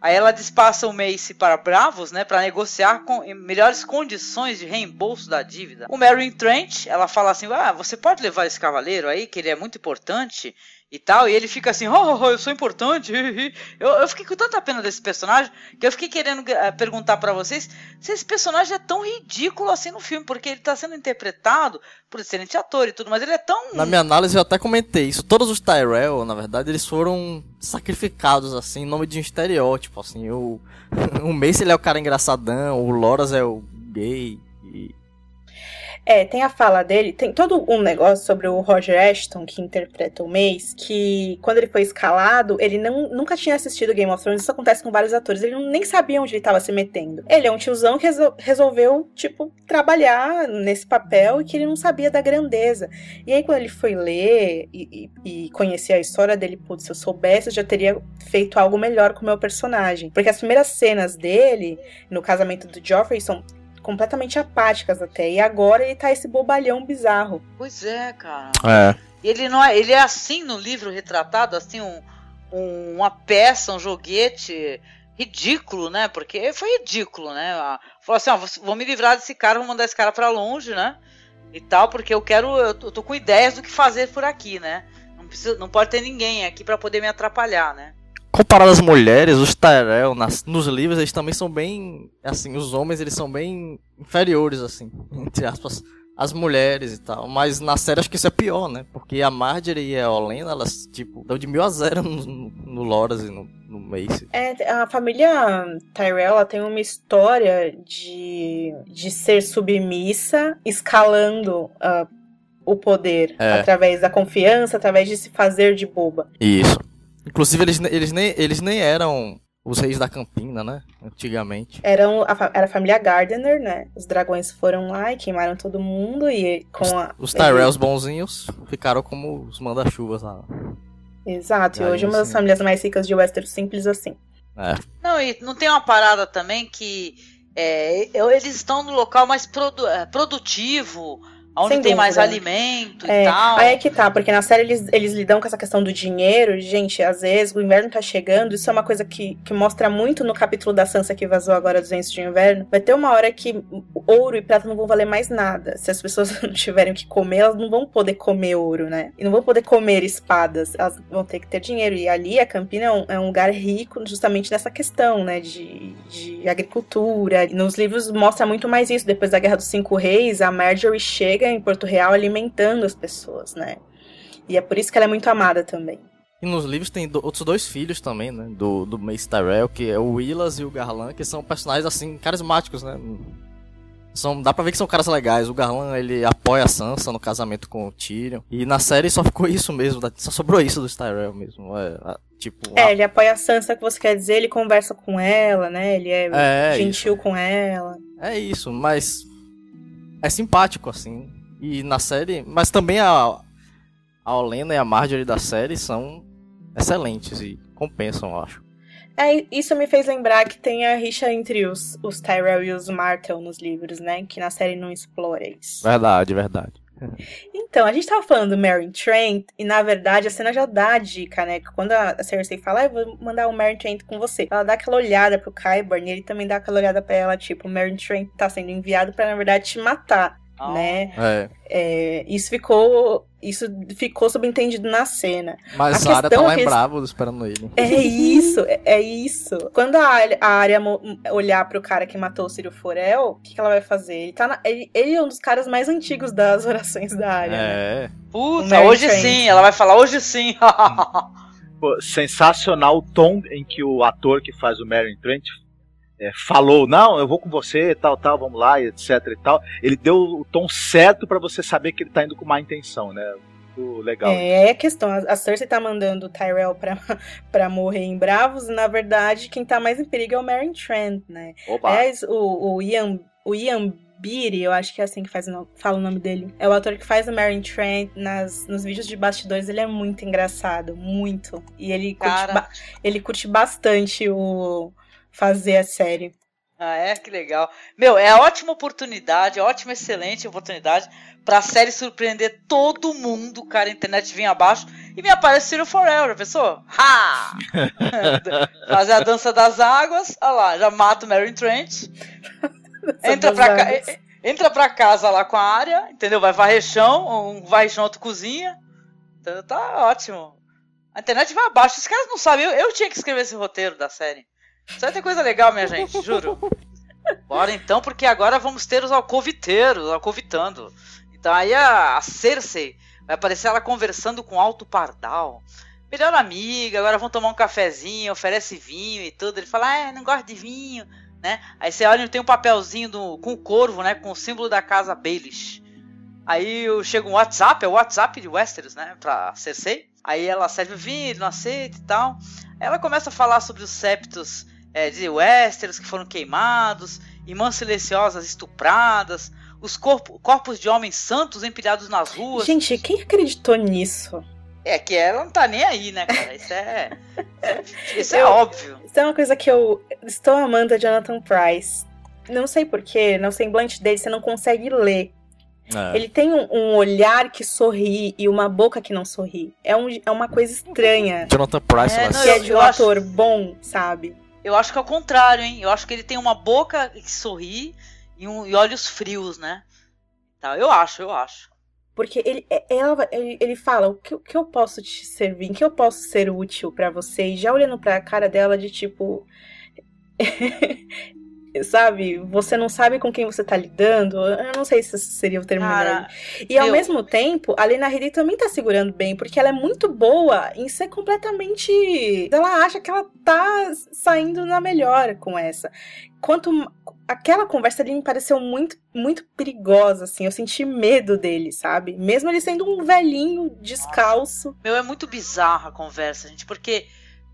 Aí ela despassa o Mace para Bravos, né, para negociar com melhores condições de reembolso da dívida. O Meryn Trent, ela fala assim: "Ah, você pode levar esse cavaleiro aí, que ele é muito importante e tal, e ele fica assim, oh, oh, oh eu sou importante. eu, eu fiquei com tanta pena desse personagem que eu fiquei querendo uh, perguntar para vocês se esse personagem é tão ridículo assim no filme, porque ele tá sendo interpretado por excelente ator e tudo, mas ele é tão. Na minha análise eu até comentei isso. Todos os Tyrell, na verdade, eles foram sacrificados, assim, em nome de um estereótipo, assim. O, o Mace ele é o cara engraçadão, o Loras é o gay. E é, tem a fala dele, tem todo um negócio sobre o Roger Ashton, que interpreta o Mace, que quando ele foi escalado, ele não, nunca tinha assistido Game of Thrones, isso acontece com vários atores, ele nem sabia onde ele estava se metendo. Ele é um tiozão que resol resolveu, tipo, trabalhar nesse papel e que ele não sabia da grandeza. E aí, quando ele foi ler e, e, e conhecer a história dele, putz, se eu soubesse, eu já teria feito algo melhor com o meu personagem. Porque as primeiras cenas dele, no casamento do Joffrey, são completamente apáticas até. E agora ele tá esse bobalhão bizarro. Pois é, cara. É. Ele não é, ele é assim no livro retratado, assim um, um, uma peça, um joguete ridículo, né? Porque foi ridículo, né? Falou assim, ó, vou me livrar desse cara, vou mandar esse cara para longe, né? E tal, porque eu quero, eu tô com ideias do que fazer por aqui, né? Não, precisa, não pode ter ninguém aqui para poder me atrapalhar, né? Comparado às mulheres, os Tyrell nas, nos livros eles também são bem, assim, os homens eles são bem inferiores assim, entre aspas, às mulheres e tal. Mas na série acho que isso é pior, né? Porque a Marjorie e a Olena, elas, tipo, dão de mil a zero no, no, no Loras e no, no Mace. É, a família Tyrell tem uma história de, de ser submissa, escalando uh, o poder é. através da confiança, através de se fazer de boba. Isso. Inclusive, eles, eles, nem, eles nem eram os reis da Campina, né? Antigamente. Eram a, era a família Gardener, né? Os dragões foram lá e queimaram todo mundo e com os, a... Os Tyrells bonzinhos ficaram como os manda-chuvas lá. Exato, e, hoje uma das famílias mais ricas de Westeros simples assim. É. Não, e não tem uma parada também que é, eles estão no local mais produ é, produtivo, onde Sem tem mais dúvida. alimento É, e tal. aí é que tá, porque na série eles, eles lidam com essa questão do dinheiro. Gente, às vezes o inverno tá chegando. Isso é uma coisa que, que mostra muito no capítulo da Sansa que vazou agora dos Ventos de Inverno. Vai ter uma hora que ouro e prata não vão valer mais nada. Se as pessoas não tiverem o que comer, elas não vão poder comer ouro, né? E não vão poder comer espadas. Elas vão ter que ter dinheiro. E ali a Campina é um, é um lugar rico justamente nessa questão, né? De, de agricultura. E nos livros mostra muito mais isso. Depois da Guerra dos Cinco Reis, a Marjorie chega em Porto Real alimentando as pessoas, né? E é por isso que ela é muito amada também. E nos livros tem do- outros dois filhos também, né? Do, do Mace Tyrell, que é o Willas e o Garland, que são personagens, assim, carismáticos, né? São, dá pra ver que são caras legais. O Garland, ele apoia a Sansa no casamento com o Tyrion. E na série só ficou isso mesmo, só sobrou isso do Tyrell mesmo. É, tipo, É, a- ele apoia a Sansa, que você quer dizer, ele conversa com ela, né? Ele é, É, gentil com ela. É isso, mas é simpático, assim. E na série. Mas também a, a Olena e a Marjorie da série são excelentes e compensam, eu acho. É, isso me fez lembrar que tem a rixa entre os, os Tyrell e os Martell nos livros, né? Que na série não explora isso. Verdade, verdade. Então, a gente tava falando do Meryn Trent, e na verdade a cena já dá a dica, né? Que quando a Cersei fala, ah, eu vou mandar o Meryn Trent com você, ela dá aquela olhada pro Qyburn e ele também dá aquela olhada pra ela, tipo, o Meryn Trent tá sendo enviado pra, na verdade, te matar, Ah. né? É. É, isso ficou. Isso ficou subentendido na cena. Mas A área tá questão lá é em que- Bravos esperando ele. É isso, é, é isso. Quando a, área olhar pro cara que matou o Círio Forel, o que, que ela vai fazer? Ele, tá na- ele, ele é um dos caras mais antigos das orações da área. né? É. Puta, Meryn hoje Trent. sim, ela vai falar hoje sim. Pô, sensacional o tom em que o ator que faz o Meryn Trent é, falou, não, eu vou com você, tal, tal, vamos lá, etc e tal. Ele deu o tom certo pra você saber que ele tá indo com má intenção, né? Muito legal. É a questão. A Cersei tá mandando o Tyrell pra, pra morrer em Bravos, e na verdade, quem tá mais em perigo é o Meryn Trent, né? Oba. Aliás, o, o Ian, o Ian Beatty, eu acho que é assim que faz o nome- fala o nome dele. É o ator que faz o Meryn Trent nas, nos vídeos de bastidores. Ele é muito engraçado, muito. E ele curte, ele curte bastante o fazer a série. Ah, é? Que legal. Meu, é ótima oportunidade, ótima, excelente oportunidade pra série surpreender todo mundo, cara. A internet vinha abaixo e me aparece Ciro Forel, já pensou? Ha! Fazer a dança das águas, olha lá, já mata o Mary Trent. Entra pra, ca... Entra pra casa lá com a área, entendeu? Vai varrer chão, um varre chão, outro cozinha. Então tá ótimo. A internet vai abaixo. Os caras não sabem. Eu, eu tinha que escrever esse roteiro da série. Vai ter coisa legal, minha gente, juro. Bora então, porque agora vamos ter os alcoviteiros, alcovitando. Então aí a, Cersei vai aparecer ela conversando com Alto Pardal. Melhor amiga, agora vão tomar um cafezinho, oferece vinho e tudo. Ele fala, ah, não gosto de vinho, né? Aí você olha e tem um papelzinho do, com o corvo, né? Com o símbolo da casa Baelish. Aí chega um WhatsApp, é o WhatsApp de Westeros, né? Pra Cersei. Aí ela serve o vinho, ele não aceita e tal. Aí ela começa a falar sobre os septos é, de Westeros que foram queimados, irmãs silenciosas estupradas, os corpo- corpos de homens santos empilhados nas ruas. Gente, quem acreditou nisso? É que ela não tá nem aí, né, cara? Isso é. Isso é Eu- óbvio. Isso é uma coisa que eu estou amando a Jonathan Price. Não sei porquê, no semblante dele você não consegue ler. É. Ele tem um, um olhar que sorri e uma boca que não sorri. É, um- é uma coisa estranha. Jonathan Price É, vai não, que é de um acho- ator bom, sabe? Eu acho que é o contrário, hein? Eu acho que ele tem uma boca que sorri e, um- e olhos frios, né? Tá, eu acho, eu acho. Porque ele, é- ela, ele, ele fala: o que, que eu posso te servir? Em que eu posso ser útil pra você? E já olhando pra cara dela de tipo. sabe? Você não sabe com quem você tá lidando. Eu não sei se esse seria o termo. Cara, E ao meu- mesmo tempo, a Lena Headey também tá segurando bem, porque ela é muito boa em ser completamente. Ela acha que ela tá saindo na melhor com essa. Quanto. Aquela conversa ali me pareceu muito, muito perigosa, assim. Eu senti medo dele, sabe? Mesmo ele sendo um velhinho descalço. Meu, é muito bizarra a conversa, gente, porque,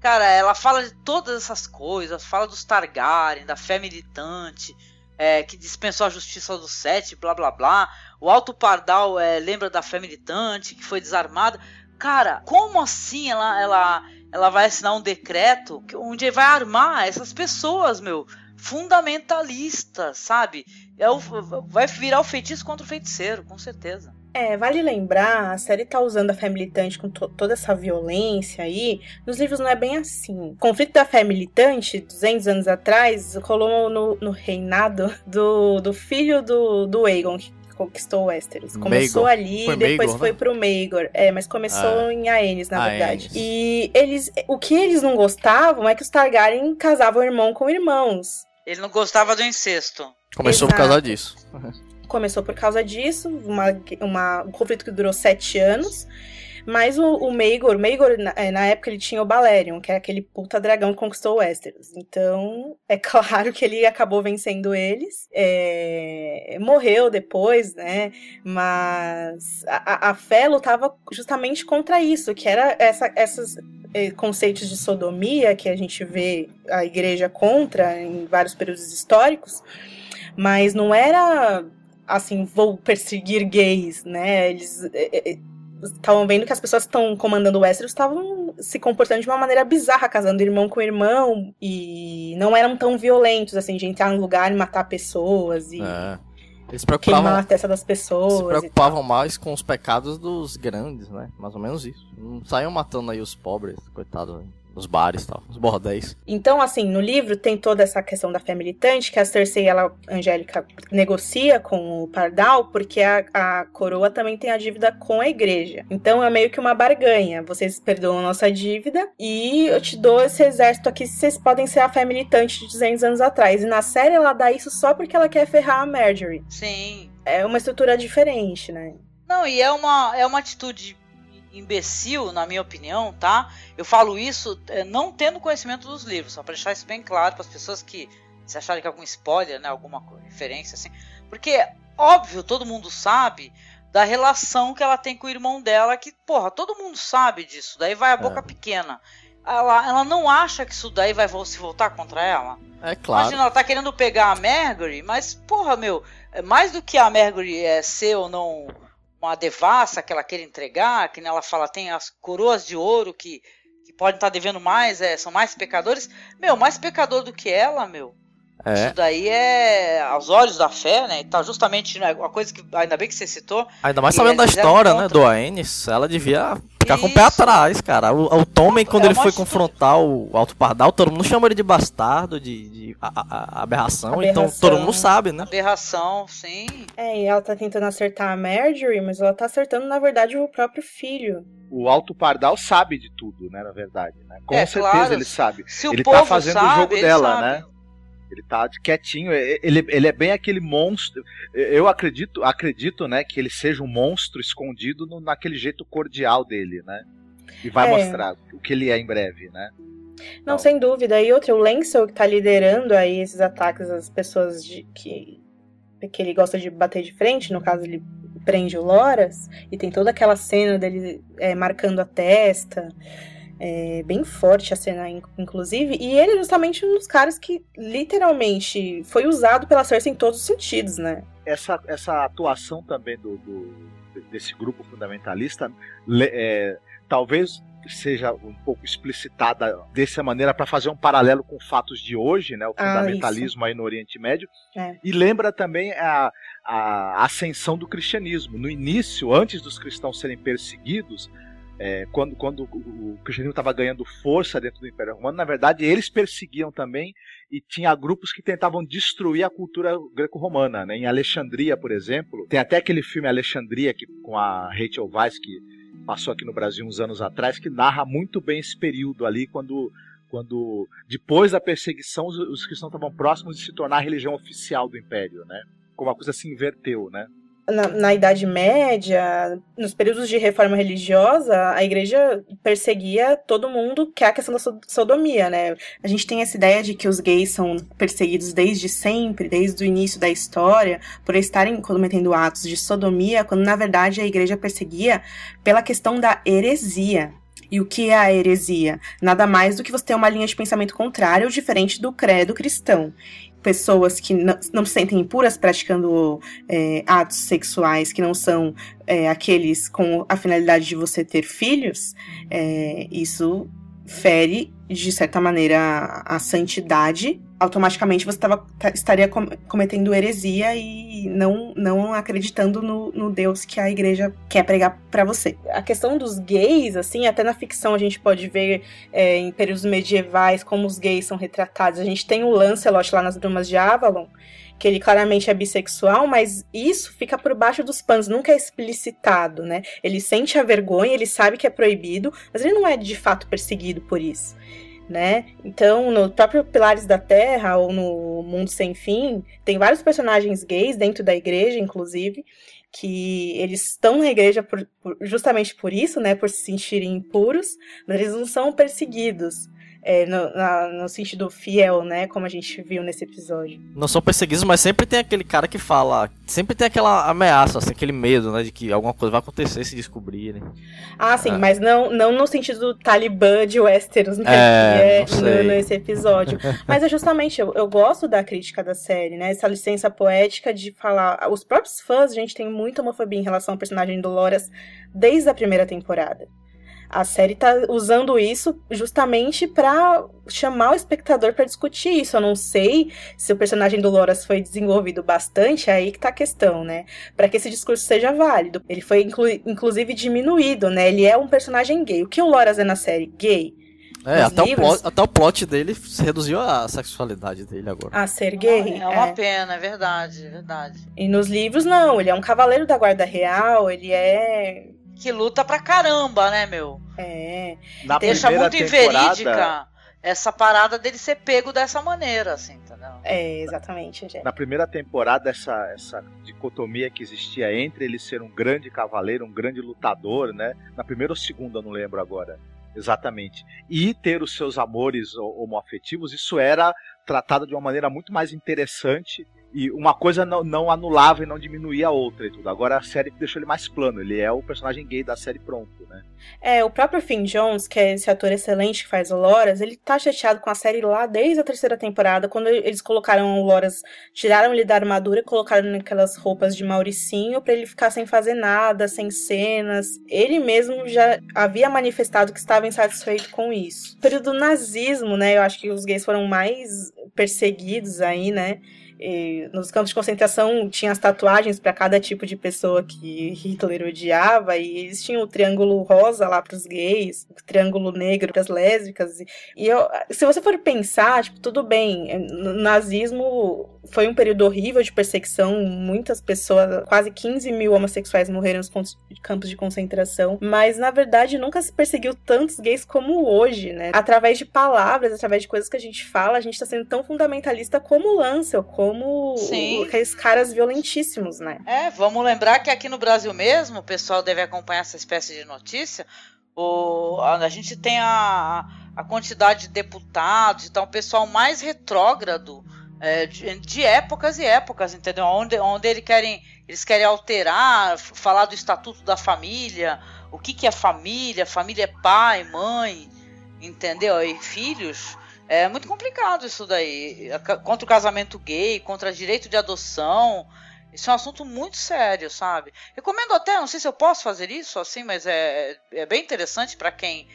cara, ela fala de todas essas coisas, fala dos Targaryen, da fé militante, é, que dispensou a justiça do Sete, blá blá blá. O Alto Pardal é, lembra da fé militante, que foi desarmada. Cara, como assim ela, ela, ela vai assinar um decreto onde vai armar essas pessoas, meu? fundamentalista, sabe? É o, vai virar o feitiço contra o feiticeiro, com certeza. É, vale lembrar, a série tá usando a fé militante com to toda essa violência aí. Nos livros não é bem assim. O conflito da fé militante, 200 anos atrás, rolou no, no reinado do, do filho do, do Aegon, que conquistou Westeros. Começou Maegor. ali, foi depois Maegor, foi né? pro Maegor. É, mas começou ah, em Aenys, na verdade. E eles, o que eles não gostavam é que os Targaryen casavam irmão com irmãos. Ele não gostava do incesto. Começou Exato. por causa disso. Começou por causa disso, uma, uma, um conflito que durou sete anos. Mas o, o Maegor, o na, é, na, época, ele tinha o Balerion, que é aquele puta dragão que conquistou Westeros. Então, é claro que ele acabou vencendo eles. É, morreu depois, né? Mas a, a fé lutava justamente contra isso, que era essa, essas é, conceitos de sodomia que a gente vê a igreja contra em vários períodos históricos, mas não era assim, vou perseguir gays, né? Eles é, é, estavam vendo que as pessoas que estão comandando o Westeros estavam se comportando de uma maneira bizarra, casando irmão com irmão, e não eram tão violentos, assim, de entrar no lugar e matar pessoas e. É. Eles preocupavam, queimar a testa das pessoas. Se preocupavam mais com os pecados dos grandes, né? Mais ou menos isso. Não saiam matando aí os pobres, coitados nos bares tal, nos bordéis. Então, assim, no livro tem toda essa questão da fé militante, que a Cersei, ela, a Angélica, negocia com o Pardal, porque a, a coroa também tem a dívida com a igreja. Então é meio que uma barganha. Vocês perdoam a nossa dívida e eu te dou esse exército aqui se vocês podem ser a fé militante de 200 anos atrás. E na série ela dá isso só porque ela quer ferrar a Marjorie. Sim. É uma estrutura diferente, né? Não, e é uma, é uma atitude imbecil, na minha opinião, tá? Eu falo isso é, não tendo conhecimento dos livros, só para deixar isso bem claro para as pessoas que se acharem que é algum spoiler, né, alguma referência assim. Porque, óbvio, todo mundo sabe da relação que ela tem com o irmão dela, que, porra, todo mundo sabe disso, daí vai a boca é. pequena. Ela, ela não acha que isso daí vai se voltar contra ela. É claro. Imagina, ela tá querendo pegar a Margaery, mas, porra, meu, é mais do que a Margaery é ser ou não uma devassa que ela quer entregar, que ela fala tem as coroas de ouro que, que podem estar devendo mais, é, são mais pecadores. Meu, mais pecador do que ela, meu. É. Isso daí é aos olhos da fé, né? Tá justamente né, uma coisa que ainda bem que você citou. Ainda mais sabendo da história, né, do Aenis, ela devia ficar Isso. com o pé atrás, cara. O, o Tommen, quando é ele foi atitude. confrontar o Alto Pardal, todo mundo chama ele de bastardo, de, de a, a, aberração, aberração, então todo mundo sabe, né? Aberração, sim. É, e ela tá tentando acertar a Marjorie, mas ela tá acertando, na verdade, o próprio filho. O Alto Pardal sabe de tudo, né, na verdade, né? Com é, certeza claro. ele sabe. Se ele tá fazendo sabe, o jogo dela, sabe. né? Ele tá quietinho, ele, ele é bem aquele monstro. Eu acredito, acredito, né, que ele seja um monstro escondido no, naquele jeito cordial dele, né? E vai é. mostrar o que ele é em breve, né? Não, então. sem dúvida. E outro, o Lancel que tá liderando aí esses ataques às pessoas de, que, que ele gosta de bater de frente, no caso ele prende o Loras, e tem toda aquela cena dele é, marcando a testa. É bem forte a cena, inclusive. E ele é justamente um dos caras que literalmente foi usado pela Cersei em todos os sentidos, né? Essa, essa atuação também do, do desse grupo fundamentalista é, talvez seja um pouco explicitada dessa maneira para fazer um paralelo com fatos de hoje, né, o ah, fundamentalismo ah, aí no Oriente Médio, é. e lembra também a, a ascensão do cristianismo. No início, antes dos cristãos serem perseguidos, é, quando, quando o cristianismo estava ganhando força dentro do Império Romano, na verdade eles perseguiam também e tinha grupos que tentavam destruir a cultura greco-romana. Né? Em Alexandria, por exemplo, tem até aquele filme Alexandria que, com a Rachel Weisz que passou aqui no Brasil uns anos atrás, que narra muito bem esse período ali, quando, quando depois da perseguição os, os cristãos estavam próximos de se tornar a religião oficial do Império, né? Como a coisa se inverteu, né? Na, na, Idade Média, nos períodos de reforma religiosa, a igreja perseguia todo mundo que é a questão da sodomia, né? A gente tem essa ideia de que os gays são perseguidos desde sempre, desde o início da história, por estarem cometendo atos de sodomia, quando na verdade a igreja perseguia pela questão da heresia. E o que é a heresia? Nada mais do que você ter uma linha de pensamento contrária ou diferente do credo cristão pessoas que não, se sentem impuras praticando é, atos sexuais que não são é, aqueles com a finalidade de você ter filhos, é, isso fere, de certa maneira, a santidade, automaticamente você tava, estaria cometendo heresia e não, não acreditando no, no Deus que a igreja quer pregar para você. A questão dos gays, assim, até na ficção a gente pode ver é, em períodos medievais como os gays são retratados. A gente tem o Lancelot lá nas Brumas de Avalon, que ele claramente é bissexual, mas isso fica por baixo dos panos, nunca é explicitado, né? Ele sente a vergonha, ele sabe que é proibido, mas ele não é de fato perseguido por isso. Né? Então, no próprio Pilares da Terra ou no Mundo Sem Fim, tem vários personagens gays dentro da igreja, inclusive, que eles estão na igreja por, por, justamente por isso, né, por se sentirem impuros, mas eles não são perseguidos é, no, na, no, sentido fiel, né? Como a gente viu nesse episódio. Não são perseguidos, mas sempre tem aquele cara que fala. Sempre tem aquela ameaça, assim, aquele medo, né? De que alguma coisa vai acontecer se descobrirem. Ah, sim, é. mas não, não no sentido do Talibã de Westeros, né? É, que é no, nesse episódio. mas é justamente, eu, eu gosto da crítica da série, né? Essa licença poética de falar. Os próprios fãs, a gente tem muita homofobia em relação ao personagem do Loras desde a primeira temporada. A série tá usando isso justamente para chamar o espectador para discutir isso. Eu não sei se o personagem do Loras foi desenvolvido bastante, é aí que tá a questão, né? Para que esse discurso seja válido. Ele foi inclu inclusive diminuído, né? Ele é um personagem gay. O que o Loras é na série? Gay. É, até o, plot, até o plot dele reduziu a sexualidade dele agora. A ser gay. é uma é. pena, é verdade, é verdade. E nos livros, não. Ele é um cavaleiro da guarda real, ele é que luta pra caramba, né, meu? É. Na Deixa muito temporada... inverídica essa parada dele ser pego dessa maneira, assim, entendeu? É, exatamente, gente. Na primeira temporada, essa, essa dicotomia que existia entre ele ser um grande cavaleiro, um grande lutador, né? Na primeira ou segunda, não lembro agora. Exatamente. E ter os seus amores homoafetivos, isso era tratado de uma maneira muito mais interessante e uma coisa não, não anulava e não diminuía a outra e tudo. Agora a série deixou ele mais plano, ele é o personagem gay da série pronto, né? É, o próprio Finn Jones, que é esse ator excelente que faz o Loras, ele tá chateado com a série lá desde a terceira temporada, quando eles colocaram o Loras, tiraram ele da armadura e colocaram naquelas roupas de Mauricinho para ele ficar sem fazer nada, sem cenas. Ele mesmo já havia manifestado que estava insatisfeito com isso. Período do nazismo, né, eu acho que os gays foram mais perseguidos aí, né? E nos campos de concentração tinha as tatuagens para cada tipo de pessoa que Hitler odiava, e eles tinham o triângulo rosa lá para os gays, o triângulo negro para as lésbicas. E eu, se você for pensar, tipo, tudo bem, o nazismo foi um período horrível de perseguição, muitas pessoas, quase 15 mil homossexuais morreram nos campos de concentração, mas na verdade nunca se perseguiu tantos gays como hoje, né? Através de palavras, através de coisas que a gente fala, a gente tá sendo tão fundamentalista como Lancel, como Sim. aqueles caras violentíssimos, né? É, vamos lembrar que aqui no Brasil mesmo, o pessoal deve acompanhar essa espécie de notícia, o, a, a gente tem a, a quantidade de deputados, então o pessoal mais retrógrado é, de, de, épocas e épocas, entendeu? Onde, onde eles querem, eles querem alterar, falar do estatuto da família, o que, que é família, família é pai, mãe, entendeu? E filhos. É muito complicado isso daí. Contra o casamento gay, contra direito de adoção. Isso é um assunto muito sério, sabe? Recomendo até, não sei se eu posso fazer isso assim, mas é, é bem interessante para quem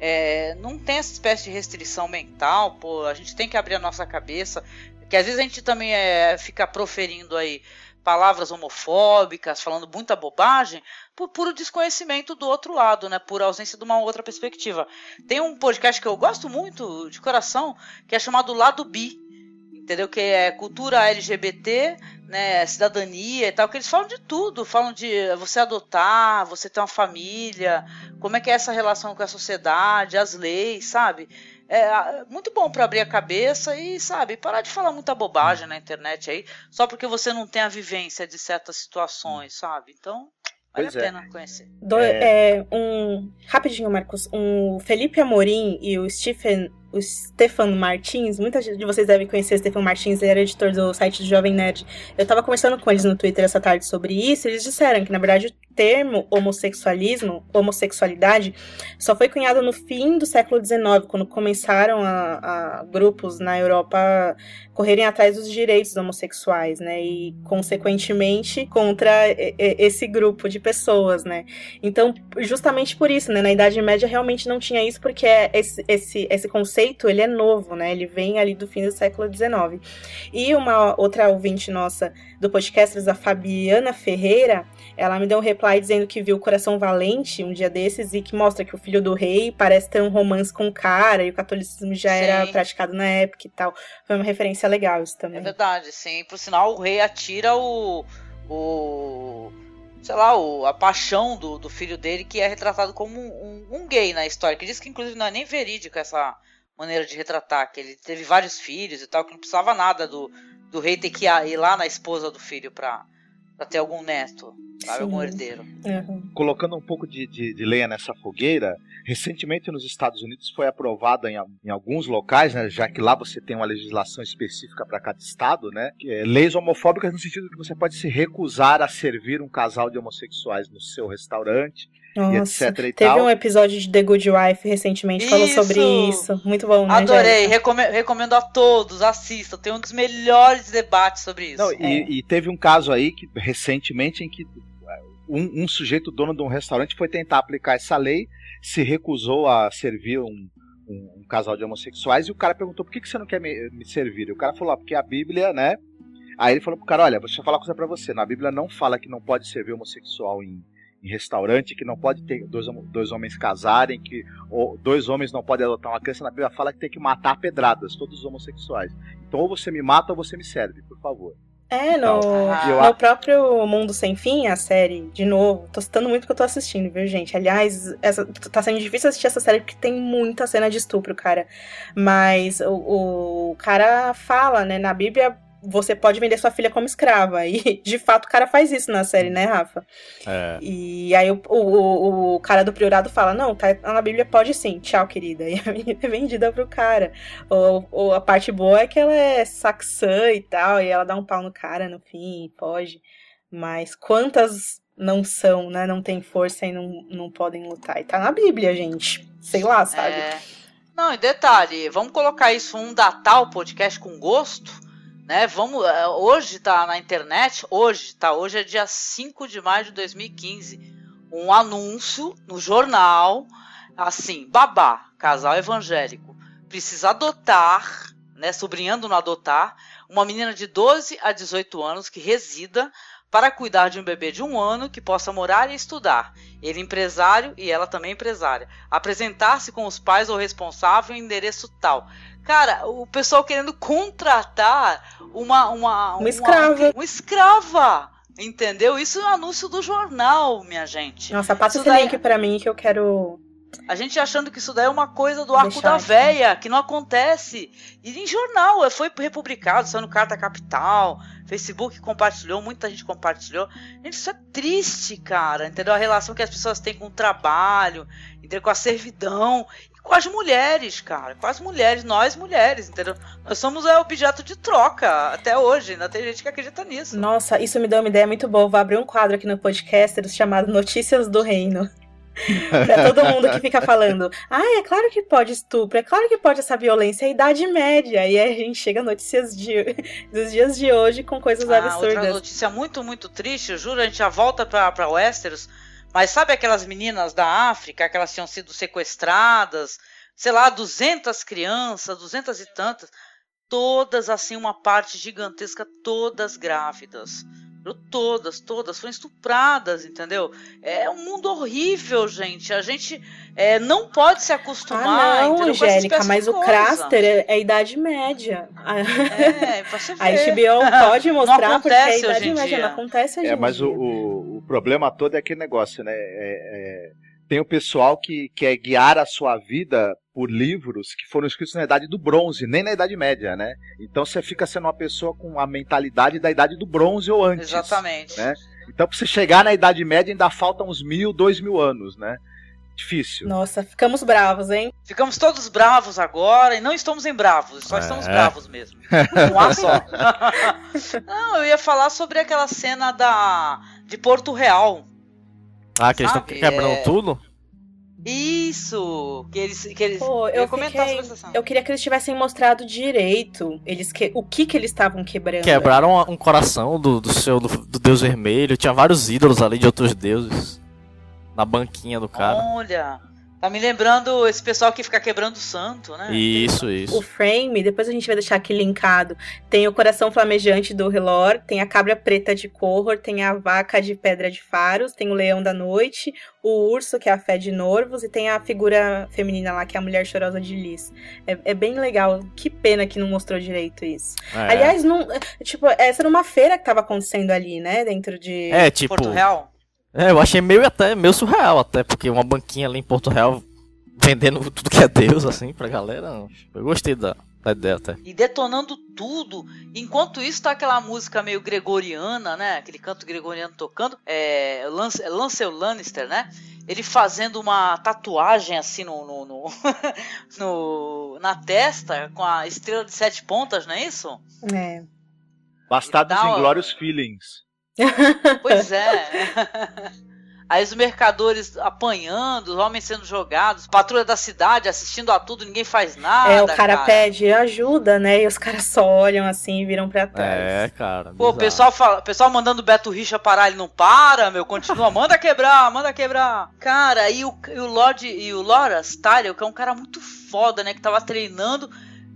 é, não tem essa espécie de restrição mental, pô, a gente tem que abrir a nossa cabeça. Que às vezes a gente também é, fica proferindo aí palavras homofóbicas, falando muita bobagem, por puro desconhecimento do outro lado, né? Por ausência de uma outra perspectiva. Tem um podcast que eu gosto muito, de coração, que é chamado Lado Bi, entendeu? Que é cultura LGBT, né? Cidadania e tal, que eles falam de tudo. Falam de você adotar, você ter uma família, como é que é essa relação com a sociedade, as leis, sabe? É muito bom para abrir a cabeça e, sabe, parar de falar muita bobagem na internet aí, só porque você não tem a vivência de certas situações, sabe? Então, vale pois a é. pena conhecer. Do, é... é... um rapidinho, Marcos, um Felipe Amorim e o Stephen o Stefan Martins, muitas de vocês devem conhecer o Stefan Martins, ele era editor do site do Jovem Nerd. Eu tava conversando com eles no Twitter essa tarde sobre isso, e eles disseram que, na verdade, termo homossexualismo, homossexualidade, só foi cunhado no fim do século XIX, quando começaram a, a grupos na Europa correrem atrás dos direitos homossexuais, né? E, consequentemente, contra esse grupo de pessoas, né? Então, justamente por isso, né? Na Idade Média realmente não tinha isso, porque esse, esse, esse conceito, ele é novo, né? Ele vem ali do fim do século XIX. E uma outra ouvinte nossa do podcast, a Fabiana Ferreira, ela me deu um reply dizendo que viu o Coração Valente um dia desses e que mostra que o filho do rei parece ter um romance com o cara e o catolicismo já sim. era praticado na época e tal. Foi uma referência legal isso também. É verdade, sim. Por sinal, o rei atira o. o sei lá, o, a paixão do, do filho dele, que é retratado como um, um, um gay na história, que diz que inclusive não é nem verídico essa maneira de retratar, que ele teve vários filhos e tal, que não precisava nada do, do rei ter que ir lá na esposa do filho pra, pra ter algum neto, sabe? Algum herdeiro. Uhum. Colocando um pouco de, de, de, lenha nessa fogueira, recentemente nos Estados Unidos foi aprovada em, em alguns locais, né, já que lá você tem uma legislação específica para cada estado, né? É, leis homofóbicas no sentido que você pode se recusar a servir um casal de homossexuais no seu restaurante nossa, etc. teve tal. um episódio de The Good Wife recentemente, falou sobre isso. Muito bom, né? Adorei, recomendo, recomendo, a todos, assistam. Tem um dos melhores debates sobre isso. Não, é. e, e, teve um caso aí que recentemente em que um, um, sujeito dono de um restaurante foi tentar aplicar essa lei, se recusou a servir um, um, um casal de homossexuais e o cara perguntou por que, que você não quer me, me servir? E o cara falou, ah, porque a Bíblia, né? Aí ele falou pro cara, olha, deixa eu falar uma coisa pra você, na Bíblia não fala que não pode servir homossexual em em restaurante, que não pode ter dois, dois homens casarem, que ou, dois homens não podem adotar uma criança. Na Bíblia fala que tem que matar pedradas todos os homossexuais. Então ou você me mata ou você me serve, por favor. É, no, então, no próprio Mundo Sem Fim, a série, de novo, tô citando muito que eu tô assistindo, viu, gente? Aliás, essa, tá sendo difícil assistir essa série porque tem muita cena de estupro, cara. Mas o, o cara fala, né, na Bíblia, você pode vender sua filha como escrava. E, de fato, o cara faz isso na série, né, Rafa? É. E aí o, o, o cara do priorado fala, não, tá na Bíblia pode sim, tchau, querida. E a menina é vendida pro cara. Ou, ou a parte boa é que ela é saxã e tal, e ela dá um pau no cara no fim, pode. Mas quantas não são, né? Não tem força e não, não podem lutar. E tá na Bíblia, gente. Sei lá, sabe? É... Não, e detalhe, vamos colocar isso, um datar o podcast com gosto né? Vamos, é, hoje tá na internet, hoje, tá? Hoje é dia 5 de maio de 2015. Um anúncio no jornal, assim, babá, casal evangélico, precisa adotar, né, sobrinhando no adotar, uma menina de 12 a 18 anos que resida para cuidar de um bebê de um ano que possa morar e estudar. Ele empresário e ela também empresária. Apresentar-se com os pais ou responsável em endereço tal. Cara, o pessoal querendo contratar uma. Uma, uma escrava. Uma, uma escrava. Entendeu? Isso é um anúncio do jornal, minha gente. Nossa, passa esse daí... link pra mim que eu quero. A gente achando que isso daí é uma coisa do arco da véia, que não acontece. E em jornal, foi republicado, saiu no Carta Capital, Facebook compartilhou, muita gente compartilhou. Gente, isso é triste, cara, entendeu? A relação que as pessoas têm com o trabalho, entendeu? com a servidão com as mulheres, cara. Com as mulheres, nós mulheres, entendeu? Nós somos é, objeto de troca até hoje. Ainda tem gente que acredita nisso. Nossa, isso me deu uma ideia muito boa. Vou abrir um quadro aqui no podcast chamado Notícias do Reino. pra todo mundo que fica falando, ah, é claro que pode estupro, é claro que pode essa violência, é a idade média. E aí a gente chega a notícias de, dos dias de hoje com coisas ah, absurdas. Outra notícia muito, muito triste, eu juro, a gente já volta pra, pra Westeros, mas sabe aquelas meninas da África, que elas tinham sido sequestradas, sei lá, 200 crianças, 200 e tantas, todas assim, uma parte gigantesca, todas grávidas. Todas, todas foram estupradas, entendeu? É um mundo horrível, gente. A gente é, não pode se acostumar. Ah, não, Angélica, mas o Craster é, é Idade Média. É, você A HBO pode mostrar porque é Idade Média, não acontece hoje É, mas o, o, o, problema todo é aquele negócio, né? É, é, tem o pessoal que quer guiar a sua vida por livros que foram escritos na Idade do Bronze, nem na Idade Média, né? Então você fica sendo uma pessoa com a mentalidade da Idade do Bronze ou antes. Exatamente. Né? Então, para você chegar na Idade Média, ainda faltam uns mil, dois mil anos, né? Difícil. Nossa, ficamos bravos, hein? Ficamos todos bravos agora e não estamos em bravos, só é. estamos bravos mesmo. Um ar só. não, eu ia falar sobre aquela cena da de Porto Real, Ah, que eles estão quebrando é- tudo? Isso! Que eles. Que eles Pô, eu, comentar fiquei- sobre essa cena. eu queria que eles tivessem mostrado direito eles que... o que que eles estavam quebrando. Quebraram um coração do, do seu do, do deus vermelho. Tinha vários ídolos ali de outros deuses. Na banquinha do cara. Olha. Tá me lembrando esse pessoal que fica quebrando o santo, né? Isso, O isso. frame, depois a gente vai deixar aqui linkado. Tem o coração flamejante do Relor, tem a cabra preta de Corror, tem a vaca de pedra de faros, tem o leão da noite, o urso, que é a fé de Norvos, e tem a figura feminina lá, que é a mulher chorosa de Lis. É, é bem legal. Que pena que não mostrou direito isso. É. Aliás, não, tipo, essa era uma feira que tava acontecendo ali, né? Dentro de. é, tipo. Porto Real? É, eu achei meio até meio surreal, até, porque uma banquinha ali em Porto Real vendendo tudo que é Deus, assim, pra galera. Eu gostei da, da ideia até. E detonando tudo. Enquanto isso, tá aquela música meio gregoriana, né? Aquele canto gregoriano tocando. É. Lance, é Lancel Lannister, né? Ele fazendo uma tatuagem assim no, no, no- no- na testa com a estrela de sete pontas, não é isso? É. Bastardos Da hora. Inglórios Feelings. Pois é. Aí os mercadores apanhando, os homens sendo jogados, patrulha da cidade assistindo a tudo, ninguém faz nada. é, o cara, pede ajuda, né? E os caras só olham assim e viram pra trás. É, cara. Pô, o pessoal, fala, o pessoal mandando o Beto Richa parar, ele não para, meu, continua, manda quebrar, manda quebrar. Cara, e o, e o Lord e o Loras Tyrell, que é um cara muito foda, né, que tava treinando.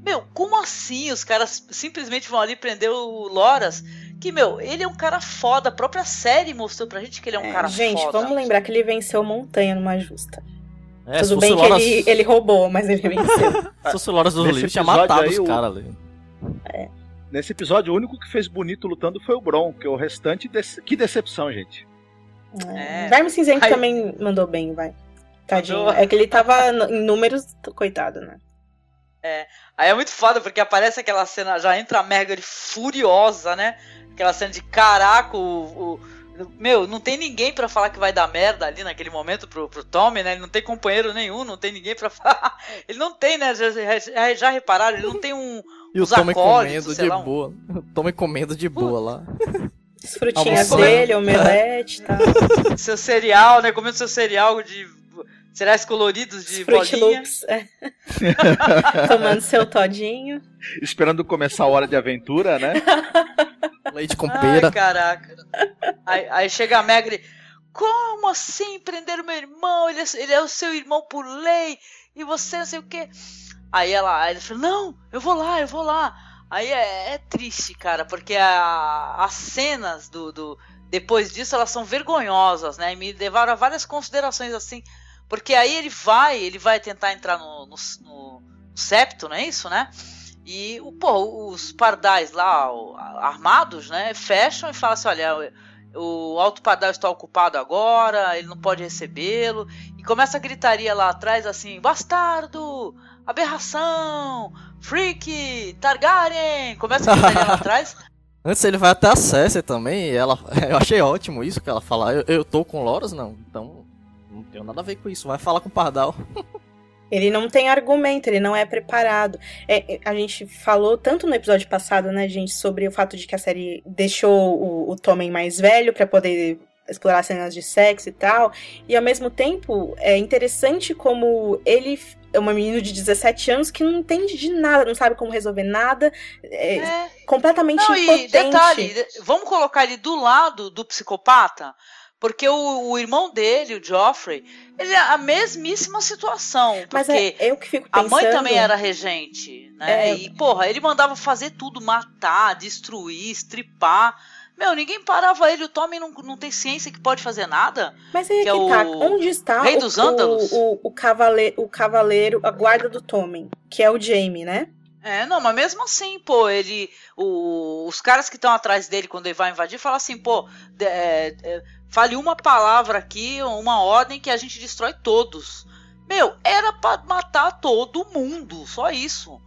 Meu, como assim os caras simplesmente vão ali prender o Loras? Que, meu, ele é um cara foda, a própria série mostrou pra gente que ele é um É, cara gente, foda. vamos lembrar que ele venceu montanha numa justa. É, Tudo bem que Loras, ele, ele roubou, mas ele venceu. se fosse Loras do Nesse livro, tinha episódio matado aí, os o- caras ali. Nesse episódio, o único que fez bonito lutando foi o Bron, que o restante. dece- Que decepção, gente. É. Verme Cinzento Aí- também mandou bem, vai. Tadinho. Mandou. É que ele tava em números, coitado, né? Aí é muito foda, porque aparece aquela cena, já entra a Margaret furiosa, né? Aquela cena de caraca, o. o- meu, não tem ninguém pra falar que vai dar merda ali naquele momento pro, pro Tommy, né? Ele não tem companheiro nenhum, não tem ninguém pra falar. Ele não tem, né? Já, já, já repararam? Ele não tem um. E o Os Tommy comendo de lá, um- boa. O Tommy comendo de boa lá. As frutinhas dele, omelete e tal. Seu cereal, né? Comendo seu cereal de. Cereais coloridos de Fruit bolinha. Loops. é. Tomando seu todinho. Esperando começar a hora de aventura, né? Leite com Ai, pera. caraca. Aí, aí chega a Megre. Como assim prender o meu irmão? Ele é, ele é o seu irmão por lei. E você não sei o quê. Aí ela, aí ele fala, não, eu vou lá, eu vou lá. Aí é, é triste, cara, porque a- as cenas do, do. Depois disso, elas são vergonhosas, né? E me levaram a várias considerações assim. Porque aí ele vai, ele vai tentar entrar no, no, no septo, não é isso, né? E o, pô, os pardais lá, armados, né, fecham e falam assim: olha, o, alto pardal está ocupado agora, ele não pode recebê-lo. E começa a gritaria lá atrás assim: bastardo, aberração, freak, Targaryen. Começa a gritaria lá atrás. Antes ele vai até a Cersei também, ela. Eu achei ótimo isso que ela fala. Eu, eu tô com Loras, não. Então. Não tenho nada a ver com isso. Vai falar com o Pardal. Ele não tem argumento, ele não é preparado. É, é, a gente falou tanto no episódio passado, né, gente, sobre o fato de que a série deixou o, o Tommen mais velho pra poder explorar cenas de sexo e tal. E ao mesmo tempo, é interessante como ele é um menino de 17 anos que não entende de nada, não sabe como resolver nada, é, É. completamente Não, e impotente. detalhe, de- vamos colocar ele do lado do psicopata? Porque o, o irmão dele, o Joffrey, ele é a mesmíssima situação. Mas é eu que fico a pensando. mãe também era regente, né? É. E, porra, ele mandava fazer tudo, matar, destruir, estripar. Meu, ninguém parava ele, o Tommy não, não tem ciência que pode fazer nada. Mas aí é que é tá. o Onde está Rei o, dos o, o, o, cavale, o cavaleiro, a guarda do Tommen, que é o Jaime, né? É, não, mas mesmo assim, pô, ele. o- os caras que estão atrás dele quando ele vai invadir falam assim, pô, de- é, é, fale uma palavra aqui, uma ordem que a gente destrói todos. Meu, era pra matar todo mundo, só isso.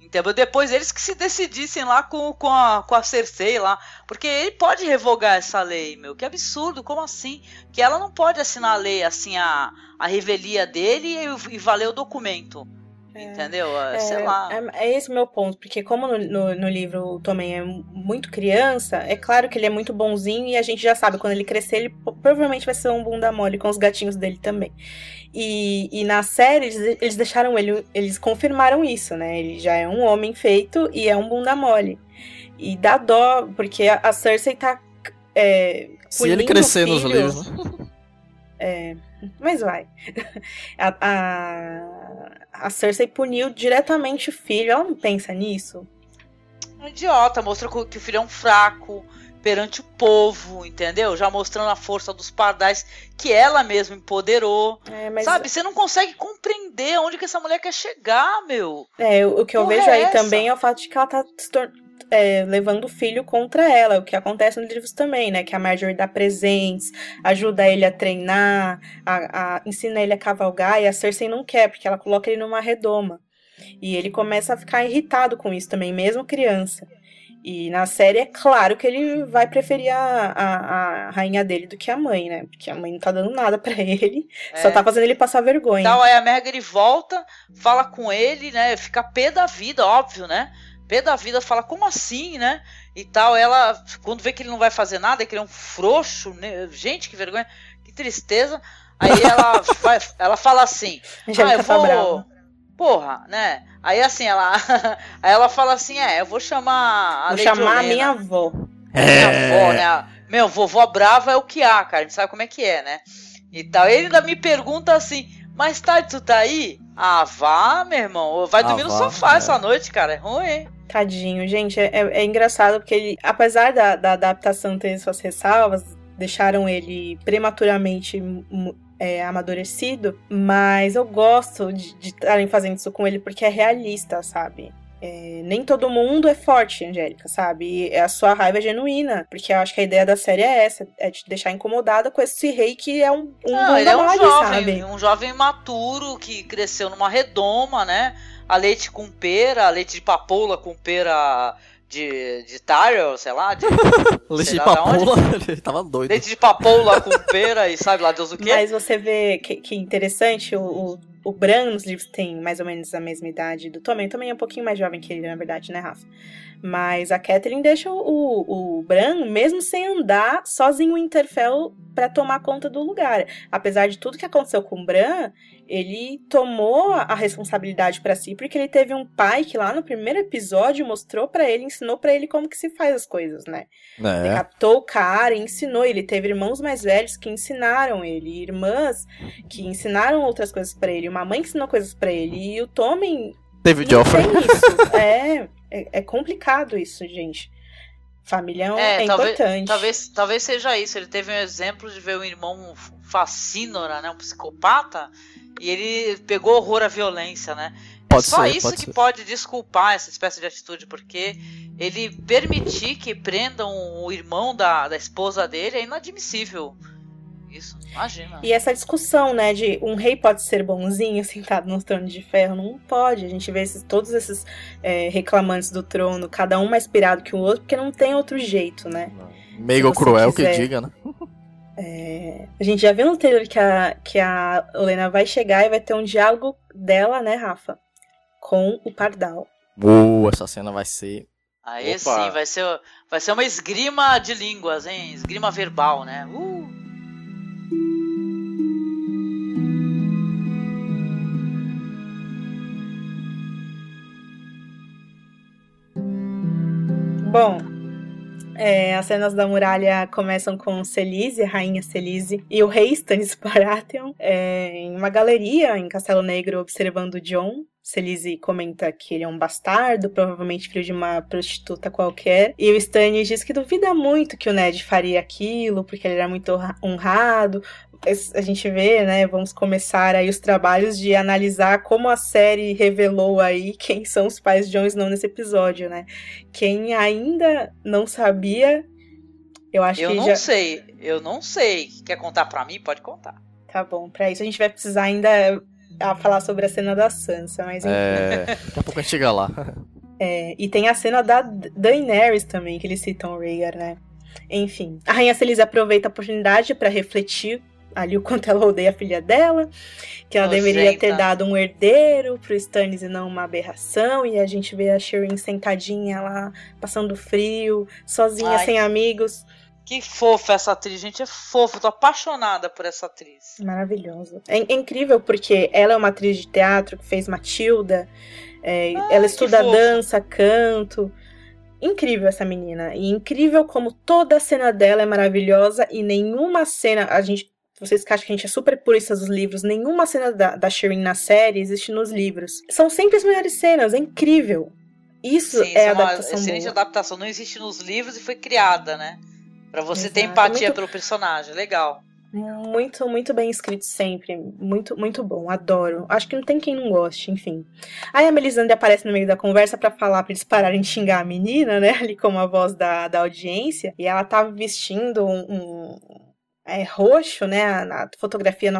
Entendeu? Depois eles que se decidissem lá com, com, a, com a Cersei lá. Porque ele pode revogar essa lei, meu. Que absurdo, como assim? Que ela não pode assinar a lei, assim, a, a revelia dele e, e valer o documento. Entendeu? Sei lá. É, é esse o meu ponto, porque como no, no, no, livro o Tommen é muito criança, é claro que ele é muito bonzinho e a gente já sabe, quando ele crescer, ele provavelmente vai ser um bunda mole com os gatinhos dele também. E, e na série, eles, eles deixaram ele, eles confirmaram isso, né? Ele já é um homem feito e é um bunda mole. E dá dó, porque a, a Cersei tá. É, Se ele crescer nos livros. Né? É, mas vai. A, a, a Cersei puniu diretamente o filho. Ela não pensa nisso? Um idiota, mostrou que o filho é um fraco perante o povo, entendeu? Já mostrando a força dos pardais que ela mesma empoderou. É, mas... Sabe, você não consegue compreender onde que essa mulher quer chegar, meu. É, o que eu Porra vejo é aí essa? também é o fato de que ela tá se tornando é, levando o filho contra ela, o que acontece nos livros também, né? Que a Marjorie dá presentes, ajuda ele a treinar, a, a, ensina ele a cavalgar, e a Cersei não quer, porque ela coloca ele numa redoma. E ele começa a ficar irritado com isso também, mesmo criança. E na série é claro que ele vai preferir a, a, a, rainha dele do que a mãe, né? Porque a mãe não tá dando nada para ele, é. só tá fazendo ele passar vergonha. Então aí a Margaery volta, fala com ele, né? Fica pé da vida, óbvio, né? Pé da vida, fala, como assim, né? E tal, ela, quando vê que ele não vai fazer nada, que ele é um frouxo, né? gente, que vergonha, que tristeza. Aí ela, vai, ela fala assim, ah, eu vou... Porra, né? Aí assim, ela. aí ela fala assim: é, eu vou chamar a Vou chamar a minha avó. É. Minha avó, né? Meu, vovó brava é o que há, cara. A gente sabe como é que é, né? E tal. Ele ainda me pergunta assim: mais tarde tu tá aí? Ah, vá, meu irmão. Vai dormir ah, no sofá é. essa noite, cara. É ruim. Tadinho, gente, é, é engraçado porque ele, apesar da, da adaptação ter suas ressalvas, deixaram ele prematuramente é, amadurecido, mas eu gosto de estarem fazendo isso com ele porque é realista, sabe? É, nem todo mundo é forte, Angélica, sabe? E a sua raiva é genuína, porque eu acho que a ideia da série é essa, é te deixar incomodada com esse rei que é um, um Não, ele é um jovem, sabe? um jovem maturo que cresceu numa redoma, né? A leite com pera, a leite de papoula com pera de, de Tyrell, sei lá. De, leite de papoula, ele tava doido. Leite de papoula com pera e sabe lá Deus o quê. Mas você vê que, que interessante, o, o, o Bran nos livros tem mais ou menos a mesma idade do Tommen. Também é um pouquinho mais jovem que ele, na verdade, né, Rafa? Mas a Catherine deixa o, o Bran, mesmo sem andar, sozinho em Interfell para tomar conta do lugar. Apesar de tudo que aconteceu com o Bran, ele tomou a responsabilidade para si, porque ele teve um pai que lá no primeiro episódio mostrou para ele, ensinou para ele como que se faz as coisas, né? É. Decapitou o cara, ensinou. Ele teve irmãos mais velhos que ensinaram ele, irmãs que ensinaram outras coisas para ele, uma mãe que ensinou coisas para ele. E o Tommen David Joffrey. É, é, é, complicado isso, gente. Família é, é talvez, importante. Talvez, talvez seja isso. Ele teve um exemplo de ver um irmão fascínora, né? Um psicopata. E ele pegou horror à violência, né? É pode é só ser, isso que ser. pode desculpar essa espécie de atitude, porque ele permitir que prendam o irmão da, da esposa dele é inadmissível. Isso, imagina. E essa discussão, né, de um rei pode ser bonzinho sentado no trono de ferro, não pode. A gente vê esses, todos esses é, reclamantes do trono, cada um mais pirado que o outro, porque não tem outro jeito, né? Meio cruel quiser. que diga, né? É, a gente já viu no trailer que a, que a Helena vai chegar e vai ter um diálogo dela, né, Rafa? Com o Pardal. Uh, essa cena vai ser. Aí Opa. sim, vai ser, vai ser uma esgrima de línguas, hein? Esgrima verbal, né? Uh! Bom, é, as cenas da muralha começam com Celise, a rainha Celise, e o rei Stannis Baratheon é, em uma galeria em Castelo Negro observando John. Celise comenta que ele é um bastardo, provavelmente filho de uma prostituta qualquer. E o Stannis diz que duvida muito que o Ned faria aquilo, porque ele era muito honrado a gente vê, né, vamos começar aí os trabalhos de analisar como a série revelou aí quem são os pais de Jon Snow nesse episódio, né? Quem ainda não sabia, eu acho eu que Eu não já... sei, eu não sei. Quer contar para mim? Pode contar. Tá bom, para isso a gente vai precisar ainda ah, falar sobre a cena da Sansa, mas enfim. É, daqui a pouco a gente chega lá. É, e tem a cena da Daenerys também, que eles citam o Rhaegar, né? Enfim, a Rainha Celise aproveita a oportunidade para refletir ali o quanto ela odeia a filha dela, que ela Nojenta. deveria ter dado um herdeiro pro Stannis e não uma aberração, e a gente vê a Shireen sentadinha lá, passando frio, sozinha, Ai. sem amigos. Que fofa essa atriz, gente. É fofa. Tô apaixonada por essa atriz. Maravilhosa. É, é incrível porque ela é uma atriz de teatro que fez Matilda, é, Ah, ela estuda dança, canto. Incrível essa menina. E incrível como toda a cena dela é maravilhosa e nenhuma cena. A gente. Vocês que acham que a gente é super purista dos livros, nenhuma cena da, da Shireen na série existe nos livros. São sempre as melhores cenas, é incrível. Isso Sim, é isso uma adaptação excelente boa. adaptação. Não existe nos livros e foi criada, né? Pra você ter Exato. empatia Muito- pelo personagem. Legal. Muito, muito bem escrito sempre. Muito, muito bom. Adoro. Acho que não tem quem não goste, enfim. Aí a Melisandre aparece no meio da conversa pra falar pra eles pararem de xingar a menina, né? Ali como a voz da, da audiência. E ela tava vestindo um. um- é roxo, né? A, a fotografia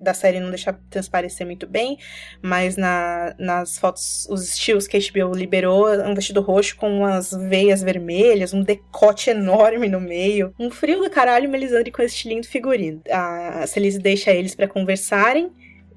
da série não deixa transparecer muito bem, mas na, nas fotos, os estilos que a HBO liberou, um vestido roxo com umas veias vermelhas, um decote enorme no meio. Um frio do caralho, Melisandre com esse lindo figurino. A Celise deixa eles pra conversarem.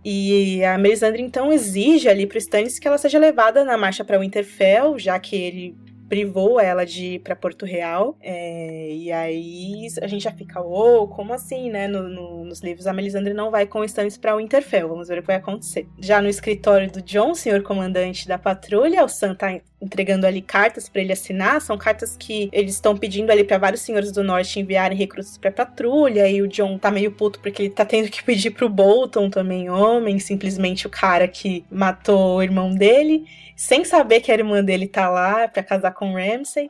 E a Melisandre então exige ali pro Stannis que ela seja levada na marcha pra Winterfell, já que ele privou ela de ir pra Porto Real. É, e aí a gente já fica, ô, como assim, né? No- no- nos livros a Melisandre não vai com o Stannis pra Winterfell. Vamos ver o que vai acontecer. Já no escritório do John, senhor comandante da patrulha, o Sam tá entregando ali cartas pra ele assinar. São cartas que eles estão pedindo ali pra vários senhores do norte enviarem recrutas pra patrulha. E o John tá meio puto porque ele tá tendo que pedir pro Bolton também, homem, simplesmente o cara que matou o irmão dele, sem saber que a irmã dele tá lá pra casar com Ramsay.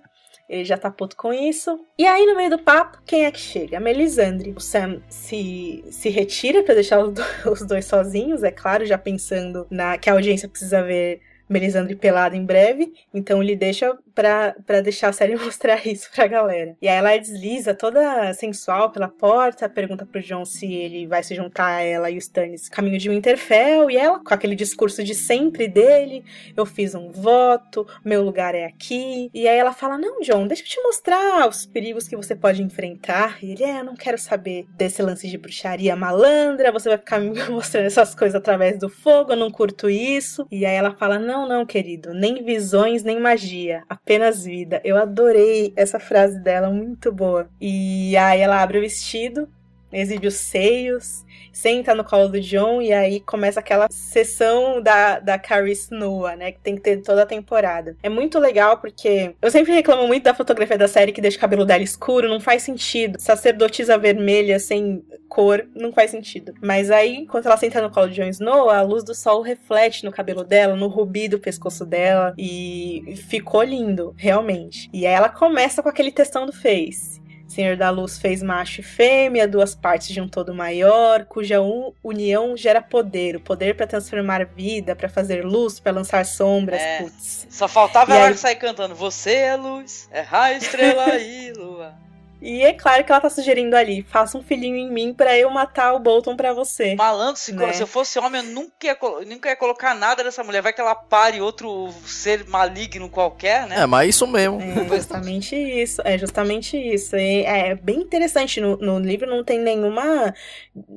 Ele já tá puto com isso. E aí, no meio do papo, quem é que chega? A Melisandre. O Sam se, se retira pra deixar os, do- os dois sozinhos, é claro, já pensando na que a audiência precisa ver Melisandre pelada em breve. Então ele deixa pra deixar a série mostrar isso pra galera. E aí ela desliza toda sensual pela porta, pergunta pro John se ele vai se juntar a ela e o Stannis caminho de Winterfell. E ela, com aquele discurso de sempre dele, eu fiz um voto, meu lugar é aqui. E aí ela fala: Não, John, deixa eu te mostrar os perigos que você pode enfrentar. E ele, é, não quero saber desse lance de bruxaria malandra, você vai ficar me mostrando essas coisas através do fogo, eu não curto isso. E aí ela fala: Não, não, querido, nem visões, nem magia, apenas vida. Eu adorei essa frase dela, muito boa. E aí ela abre o vestido, exibe os seios, senta no colo do John e aí começa aquela sessão da, da Carrie Noah, né? Que tem que ter toda a temporada. É muito legal porque eu sempre reclamo muito da fotografia da série que deixa o cabelo dela escuro, não faz sentido. Sacerdotisa vermelha sem cor, não faz sentido. Mas aí, enquanto ela senta no colo de Jon Snow, a luz do sol reflete no cabelo dela, no rubi do pescoço dela e ficou lindo, realmente. E aí ela começa com aquele textão do Face. Senhor da Luz fez macho e fêmea, duas partes de um todo maior, cuja un- união gera poder, o poder para transformar vida, para fazer luz, para lançar sombras, É. putz. Só faltava E ela aí- sair cantando Você é luz, é raio, estrela e lua. E é claro que ela tá sugerindo ali, faça um filhinho em mim para eu matar o Bolton para você. Malandro, se, Né? se eu fosse homem, eu nunca ia, nunca ia colocar nada nessa mulher. Vai que ela pare outro ser maligno qualquer, né? É, mas isso mesmo. É justamente isso, é justamente isso. E é bem interessante. No, no livro não tem nenhuma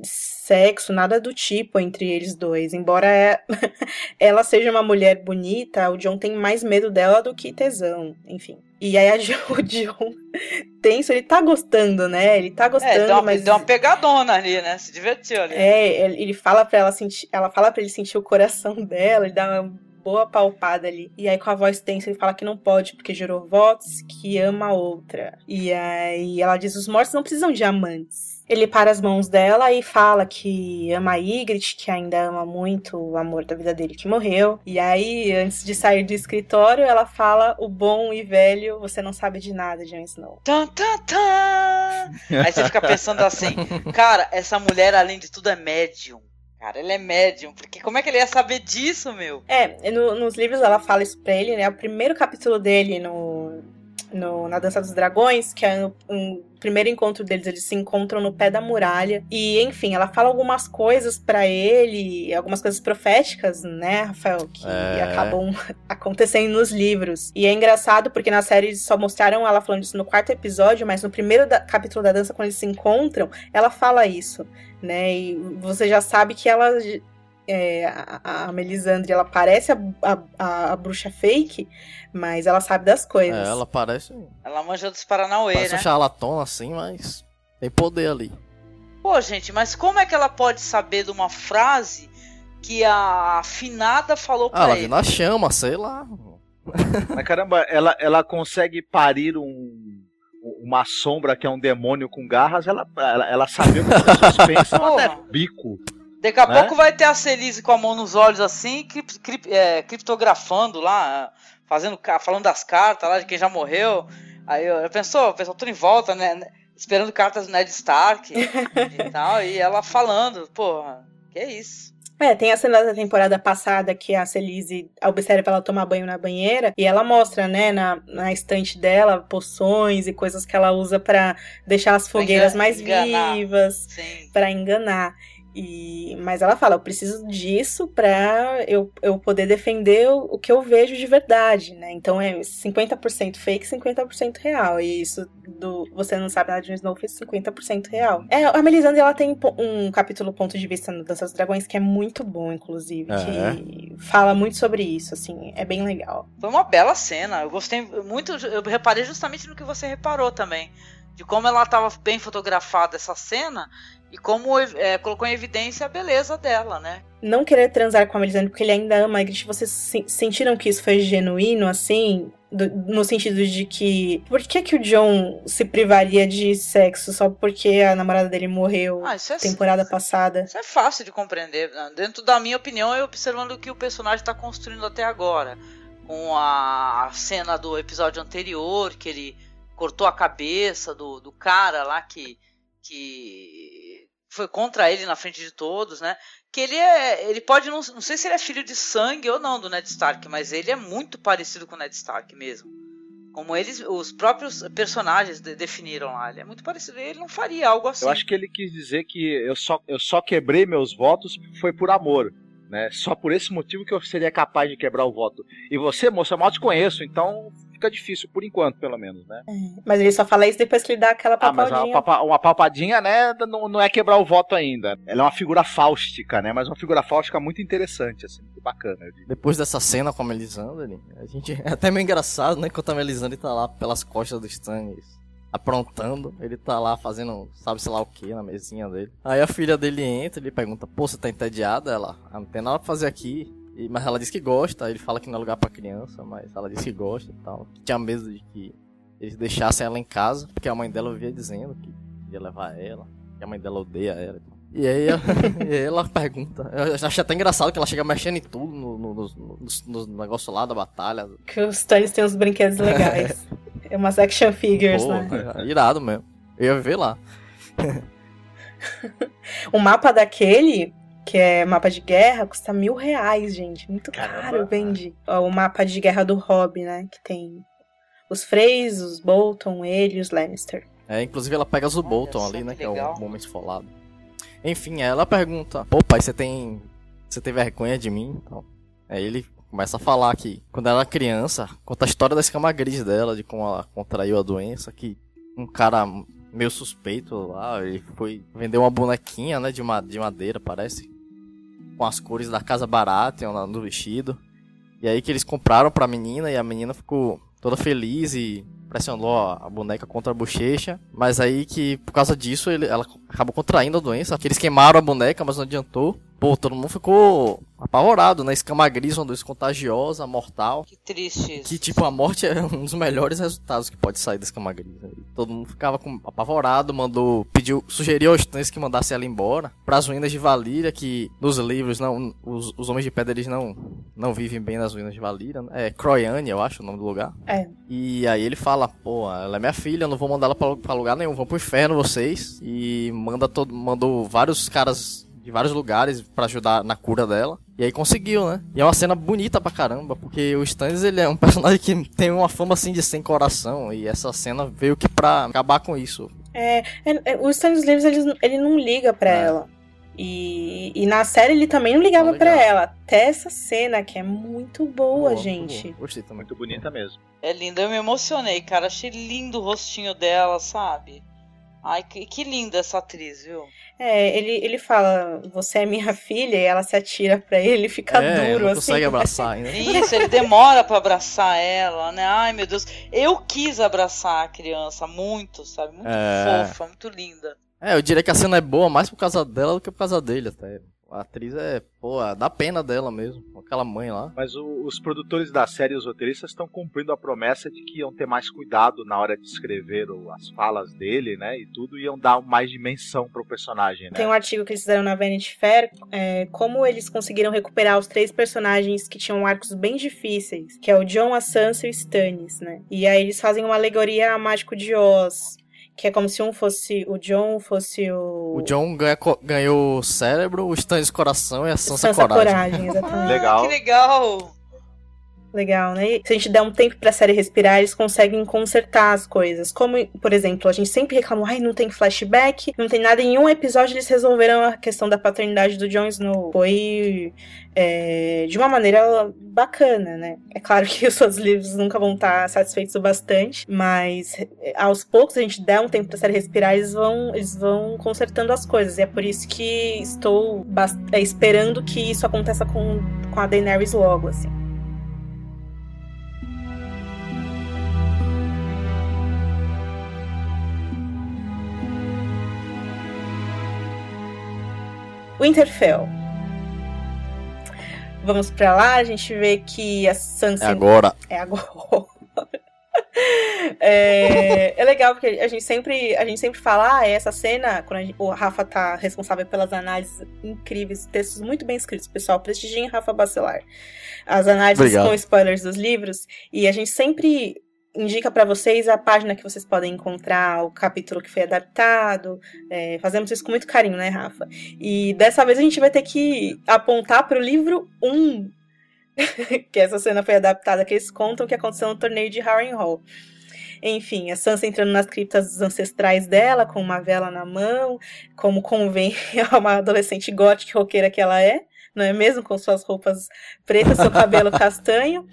sexo, nada do tipo entre eles dois. Embora é- ela seja uma mulher bonita, o John tem mais medo dela do que tesão, enfim. E aí a Jo- o John tenso, ele tá gostando, né? Ele tá gostando, É, deu uma, mas deu uma pegadona ali, né? Se divertiu ali. é, ele fala para ela sentir, ela fala para ele sentir o coração dela, ele dá uma boa palpada ali. E aí com a voz tensa ele fala que não pode porque jurou votos que ama a outra. E aí ela diz os mortos não precisam de amantes. Ele para as mãos dela e fala que ama a Ygritte, que ainda ama muito o amor da vida dele que morreu. E aí, antes de sair do escritório, ela fala o bom e velho, você não sabe de nada, Jon Snow. Tan, tan, tan. Aí você fica pensando assim, cara, essa mulher, além de tudo, é médium. Cara, ela é médium. Porque como é que ele ia saber disso, meu? É, no- nos livros ela fala isso pra ele, né? O primeiro capítulo dele no. No, na Dança dos Dragões, que é um primeiro encontro deles, eles se encontram no pé da muralha. E, enfim, ela fala algumas coisas para ele, algumas coisas proféticas, né, Rafael, que É. acabam acontecendo nos livros. E é engraçado porque na série eles só mostraram ela falando isso no quarto episódio, mas no primeiro da- capítulo da dança, quando eles se encontram, ela fala isso, né? E você já sabe que ela. É, a, a Melisandre, ela parece a, a, a bruxa fake, mas ela sabe das coisas. É, ela parece, Ela manja dos Paranauê, parece um né? charlatão assim, mas tem poder ali. Pô, gente, mas como é que ela pode saber de uma frase que a afinada falou Ah, pra ela ele? viu na chama, sei lá. Mas caramba, ela, ela consegue parir um, uma sombra que é um demônio com garras, ela, ela, ela sabia que as pessoas pensam Porra. até bico. Daqui a né? pouco vai ter a Celise com a mão nos olhos assim, crip- crip- é, criptografando lá, fazendo, falando das cartas lá de quem já morreu. Aí eu, eu pensou, o pessoal tudo em volta, né? Esperando cartas do Ned Stark e tal, e ela falando, porra, que é isso? É, tem a cena da temporada passada que a Celise observa ela tomar banho na banheira e ela mostra, né, na, na estante dela, poções e coisas que ela usa pra deixar as fogueiras mais enganar. vivas, pra enganar. E, mas ela fala, eu preciso disso pra eu, eu poder defender o, o que eu vejo de verdade, né? Então é 50% fake, 50% real. E isso do Você Não Sabe Nada de Snow fez 50% real. É, a Melisandre, ela tem um capítulo ponto de vista no Dança dos Dragões que é muito bom, inclusive. É. Que fala muito sobre isso, assim. É bem legal. Foi uma bela cena. Eu gostei muito. Eu reparei justamente no que você reparou também. De como ela estava bem fotografada essa cena e como é, colocou em evidência a beleza dela, né? Não querer transar com a Melisandre porque ele ainda ama a Ygritte, vocês se- sentiram que isso foi genuíno, assim? Do- no sentido de que... Por que que o John se privaria de sexo só porque a namorada dele morreu Ah, é, temporada passada? isso é fácil de compreender. Dentro da minha opinião, eu observando o que o personagem está construindo até agora. Com a cena do episódio anterior, que ele cortou a cabeça do, do cara lá que, que foi contra ele na frente de todos, né? Que ele é. Ele pode. Não, não sei se ele é filho de sangue ou não do Ned Stark, mas ele é muito parecido com o Ned Stark mesmo. Como eles, os próprios personagens de- definiram lá. Ele é muito parecido. Ele não faria algo assim. Eu acho que ele quis dizer que eu só, eu só quebrei meus votos foi por amor. Né? Só por esse motivo que eu seria capaz de quebrar o voto. E você, moça, eu mal te conheço, então fica difícil, por enquanto, pelo menos, né? Mas ele só fala isso depois que ele dá aquela Ah, mas papadinha. uma, papa- uma palpadinha, né, não, não é quebrar o voto ainda. Ela é uma figura fáustica, né? Mas uma figura fáustica muito interessante, assim, muito bacana. Depois dessa cena com a Melisandre, a gente é até meio engraçado, né? Enquanto a Melisandre tá lá pelas costas do Stannis aprontando, ele tá lá fazendo sabe sei lá o que na mesinha dele. Aí a filha dele entra, ele pergunta: "Pô, você tá entediada?" Ela: "Ah, não tem nada pra fazer aqui." E- mas ela diz que gosta, ele fala que não é lugar pra criança, mas ela diz que gosta e tal. Que tinha medo de que eles deixassem ela em casa, porque a mãe dela vivia dizendo que ia levar ela, que a mãe dela odeia ela. e aí, a- e aí ela pergunta. Eu achei até engraçado que ela chega mexendo em tudo no, no, nos- nos negócios lá da batalha. Que os Stannis têm uns brinquedos legais. é umas action figures, Pô, né? é irado mesmo. Eu ia ver lá. O mapa daquele, que é mapa de guerra, custa mil reais, gente. Muito Caramba. caro, vende. Ó, O mapa de guerra do Hobby, né? Que tem os Freys, os Bolton, ele e os Lannister. É, inclusive ela pega o Bolton só ali, que né? Que é legal. o homem esfolado. Enfim, ela pergunta: Pô, pai, você tem. Você tem vergonha de mim? Então, aí ele começa a falar que quando ela era criança, conta a história da escama gris dela, de como ela contraiu a doença, que um cara meio suspeito lá, ele foi vender uma bonequinha, né, de, de madeira, parece, com as cores da casa lá no vestido. E aí que eles compraram pra menina e a menina ficou toda feliz e pressionou a boneca contra a bochecha. Mas aí que, por causa disso, ele, ela acabou contraindo a doença. Que eles queimaram a boneca, mas não adiantou. Pô, todo mundo ficou apavorado, né? Escama gris, uma doença contagiosa, mortal. Que triste isso. Que, tipo, a morte é um dos melhores resultados que pode sair da escama gris. né? Todo mundo ficava com- apavorado, mandou, pediu, sugeriu aos Titãs que mandasse ela embora. Pras ruínas de Valíria, que nos livros, não, os, os Homens de Pedra, eles não, não vivem bem nas ruínas de Valíria. Né? É Croyane, eu acho, o nome do lugar. É. E aí ele fala, pô, ela é minha filha, eu não vou mandar ela pra, pra lugar nenhum, vão pro inferno vocês. E manda todo, mandou vários caras de vários lugares pra ajudar na cura dela. E aí conseguiu, né? E é uma cena bonita pra caramba, porque o Stannis ele é um personagem que tem uma fama assim de sem coração, e essa cena veio que pra acabar com isso. É, é, é, o Stannis Livres ele, ele não liga pra É. ela. E, e na série ele também não ligava ligava. ela. Até essa cena que é muito boa, Muito gente. boa. Gostei também. Muito bonita mesmo. É linda, eu me emocionei, cara. Achei lindo o rostinho dela, sabe? Ai, que, que linda essa atriz, viu? É, ele, ele fala, você é minha filha, e ela se atira pra ele, ele fica é, duro, não assim. consegue abraçar ainda. Isso, ele demora pra abraçar ela, né? Ai, meu Deus. Eu quis abraçar a criança muito, sabe? Muito É. fofa, muito linda. É, eu diria que a cena é boa mais por causa dela do que por causa dele até. A atriz é, pô, dá pena dela mesmo, com aquela mãe lá. Mas o- os produtores da série e os roteiristas estão cumprindo a promessa de que iam ter mais cuidado na hora de escrever o- as falas dele, né? E tudo, iam dar mais dimensão pro personagem, né? Tem um artigo que eles fizeram na Vanity Fair, é, como eles conseguiram recuperar os três personagens que tinham arcos bem difíceis, que é o John, a Sansa e o Stannis, né? E aí eles fazem uma alegoria a Mágico de Oz, que é como se um fosse o John, fosse o... O John ganha ganhou o cérebro, o Stannis coração e a Sansa, Sansa coragem. Coragem, exatamente. Legal. Que legal. Legal, né? E se a gente der um tempo pra série respirar, eles conseguem consertar as coisas. Como, por exemplo, a gente sempre reclamou, ai, não tem flashback, não tem nada. Em um episódio eles resolveram a questão da paternidade do Jon Snow. Foi é, de uma maneira bacana, né? É claro que os seus livros nunca vão estar satisfeitos o bastante, mas é, aos poucos a gente der um tempo pra série respirar, eles vão, eles vão consertando as coisas. E é por isso que estou é, esperando que isso aconteça com, com a Daenerys logo, assim. Winterfell. Vamos pra lá, a gente vê que a Sansa É agora. é agora. É, é legal porque a gente sempre a gente sempre fala, ah, essa cena, quando a gente- o Rafa tá responsável pelas análises incríveis, textos muito bem escritos, pessoal, prestigiem Rafa Bacelar. As análises Obrigado. com spoilers dos livros, e a gente sempre indica pra vocês a página que vocês podem encontrar, o capítulo que foi adaptado. É, fazemos isso com muito carinho, né, Rafa? E dessa vez a gente vai ter que apontar pro livro 1 que essa cena foi adaptada, que eles contam o que aconteceu no torneio de Harrenhal. Enfim, a Sansa entrando nas criptas ancestrais dela, com uma vela na mão, como convém a uma adolescente gótica roqueira que ela é, não é mesmo? Com suas roupas pretas, seu cabelo castanho.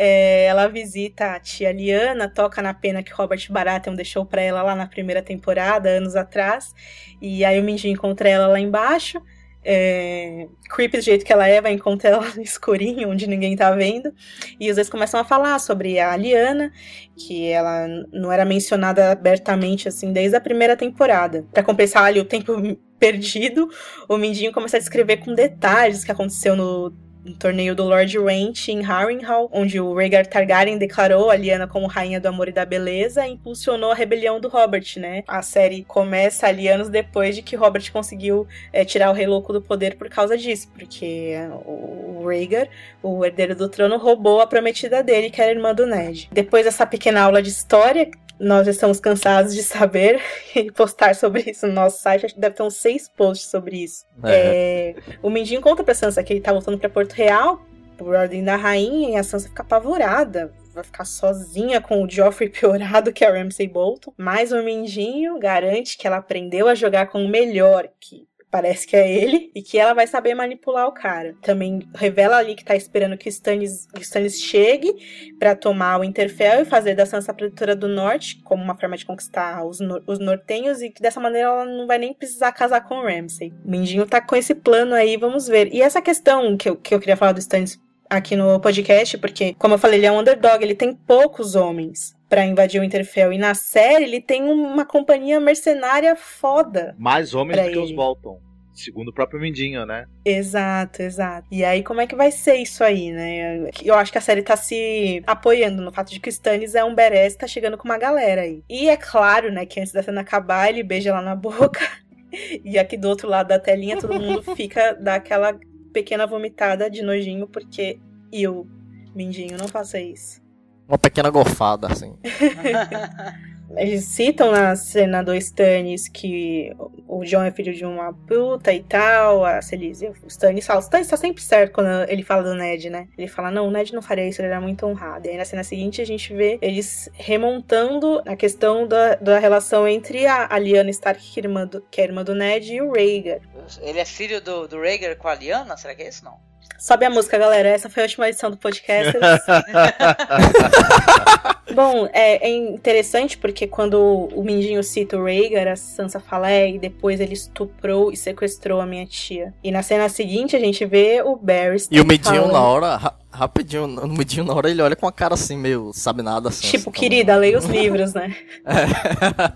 É, ela visita a tia Liana, toca na pena que Robert Baratheon deixou pra ela lá na primeira temporada, anos atrás. E aí o Minji encontra ela lá embaixo. É, creepy do jeito que ela é, vai encontrar ela no escurinho, onde ninguém tá vendo. E os dois começam a falar sobre a Liana, que ela não era mencionada abertamente assim desde a primeira temporada. Pra compensar ali o tempo perdido, o Mindinho começa a descrever com detalhes o que aconteceu no, no torneio do Lord Ranch em Harrenhal, onde o Rhaegar Targaryen declarou a Lyanna como rainha do amor e da beleza e impulsionou a rebelião do Robert, né? A série começa ali anos depois de que Robert conseguiu é, tirar o Rei Louco do poder por causa disso, porque é, o, Rhaegar, o herdeiro do trono, roubou a prometida dele, que era irmã do Ned. Depois dessa pequena aula de história, nós estamos cansados de saber e postar sobre isso no nosso site. Acho que deve ter uns seis posts sobre isso. É, o Mindinho conta pra Sansa que ele tá voltando pra Porto Real por ordem da rainha e a Sansa fica apavorada. Vai ficar sozinha com o Joffrey piorado, que é o Ramsay Bolton. Mas o Mindinho garante que ela aprendeu a jogar com o melhor, que parece que é ele, e que ela vai saber manipular o cara. Também revela ali que tá esperando que Stannis, que Stannis chegue pra tomar o Interfell e fazer da Sansa a Protetora do Norte, como uma forma de conquistar os, nor- os nortenhos, e que dessa maneira ela não vai nem precisar casar com o Ramsay. O Mindinho tá com esse plano aí, vamos ver. E essa questão que eu, que eu queria falar do Stannis aqui no podcast, porque, como eu falei, ele é um underdog, ele tem poucos homens pra invadir o Interfell. E na série ele tem uma companhia mercenária foda. Mais homens do que os ele. Bolton. Segundo o próprio Mindinho, né? Exato, exato. E aí, como é que vai ser isso aí, né? Eu acho que a série tá se apoiando no fato de que o Stannis é um e tá chegando com uma galera aí. E é claro, né, que antes da cena acabar, ele beija ela na boca. E aqui do outro lado da telinha, todo mundo fica daquela pequena vomitada de nojinho, porque eu, Mindinho, não faça isso. Uma pequena golfada, assim. Eles citam na cena do Stannis que o John é filho de uma puta e tal, a Celise, o Stannis fala, o Stannis tá sempre certo quando ele fala do Ned, né? Ele fala, não, o Ned não faria isso, ele era muito honrado. E aí na cena seguinte a gente vê eles remontando a questão da, da relação entre a, a Lyanna Stark, que é, irmã do, que é irmã do Ned, e o Rhaegar. Ele é filho do, do Rhaegar com a Lyanna? Será que é isso, não? Sobe a música, galera. Essa foi a última edição do podcast. Bom, é, é, interessante porque quando o Mindinho cita o Rhaegar, a Sansa fala, é, e depois ele estuprou e sequestrou a minha tia. E na cena seguinte a gente vê o Barristan E o Mindinho na hora, rapidinho, no Mindinho na hora ele olha com a cara assim, meio sabe nada. Assim, tipo, assim, querida, como... leia os livros, né? é.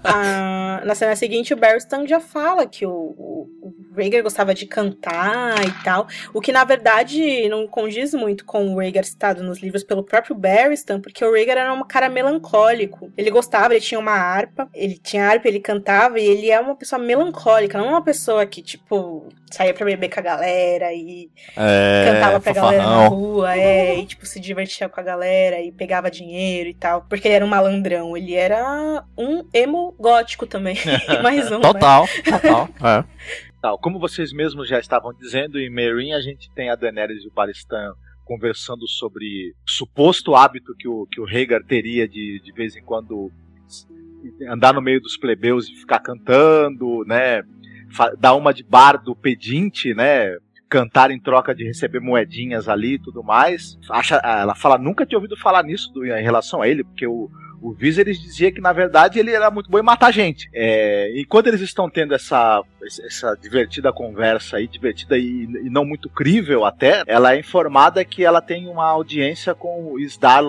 ah, na cena seguinte o Barristan já fala que o, o, o Rhaegar gostava de cantar e tal, o que na verdade não condiz muito com o Rhaegar citado nos livros pelo próprio Barristan, porque o Rhaegar era um cara melancólico. Ele gostava, ele tinha uma harpa, ele tinha harpa, ele cantava e ele é uma pessoa melancólica, não é uma pessoa que, tipo, saía pra beber com a galera e é, cantava pra fofarrão. galera na rua, é, e tipo, se divertia com a galera e pegava dinheiro e tal, porque ele era um malandrão, ele era um emo gótico também, mais um, Total, né? total, é. Tal. Como vocês mesmos já estavam dizendo, em Meereen a gente tem a Daenerys e o Baristan conversando sobre o suposto hábito que o, que o Rhaegar teria de, de vez em quando andar no meio dos plebeus e ficar cantando, né? Dar uma de bardo pedinte, né? Cantar em troca de receber moedinhas ali e tudo mais. Acha, ela fala, nunca tinha ouvido falar nisso do, em relação a ele, porque o, o Viserys dizia que, na verdade, ele era muito bom em matar gente. É, e quando eles estão tendo essa, essa divertida conversa aí, divertida e, e, não muito crível até, ela é informada que ela tem uma audiência com o Isdar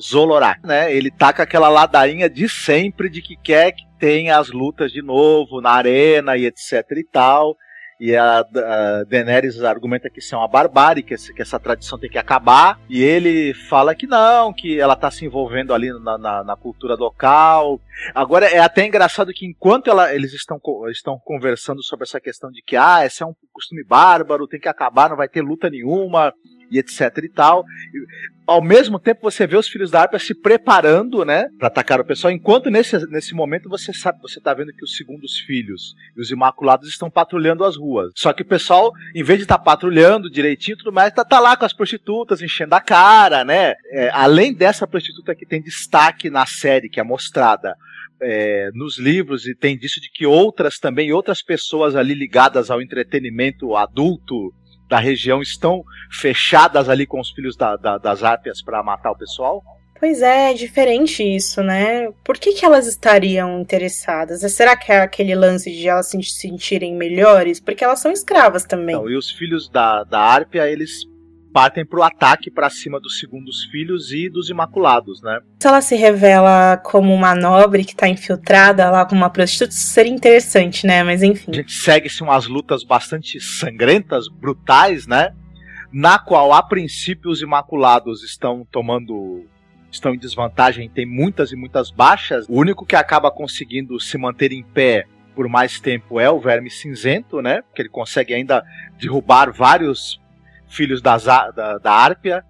Zolorak, né? Ele tá com aquela ladainha de sempre de que quer que tenha as lutas de novo na arena e etc e tal. E a, a Daenerys argumenta que isso é uma barbárie, que, que, essa tradição tem que acabar. E ele fala que não, que ela está se envolvendo ali na, na, na, cultura local. Agora é até engraçado que enquanto ela, eles estão, estão conversando sobre essa questão de que ah, esse é um costume bárbaro, tem que acabar, não vai ter luta nenhuma e etc e tal. Ao mesmo tempo você vê os filhos da Arpa se preparando, né, para atacar o pessoal, enquanto nesse, nesse momento você sabe, você tá vendo que os segundos filhos e os imaculados estão patrulhando as ruas. Só que o pessoal, em vez de estar tá patrulhando direitinho, tudo mais, tá, tá lá com as prostitutas enchendo a cara, né? É, além dessa prostituta que tem destaque na série que é mostrada, é, nos livros e tem disso de que outras também, outras pessoas ali ligadas ao entretenimento adulto da região estão fechadas ali com os filhos da, da, das ápias para matar o pessoal? Pois é, é diferente isso, né? Por que, que elas estariam interessadas? Será que é aquele lance de elas se sentirem melhores? Porque elas são escravas também. Não, e os filhos da, da Árpia, eles partem para o ataque para cima dos segundos filhos e dos imaculados, né? Se ela se revela como uma nobre que está infiltrada lá como uma prostituta, isso seria interessante, né? Mas enfim. A gente segue-se umas lutas bastante sangrentas, brutais, né? Na qual, a princípio, os imaculados estão tomando estão em desvantagem, tem muitas e muitas baixas. O único que acaba conseguindo se manter em pé por mais tempo é o Verme Cinzento, né? Que ele consegue ainda derrubar vários filhos da, da, da Árpia,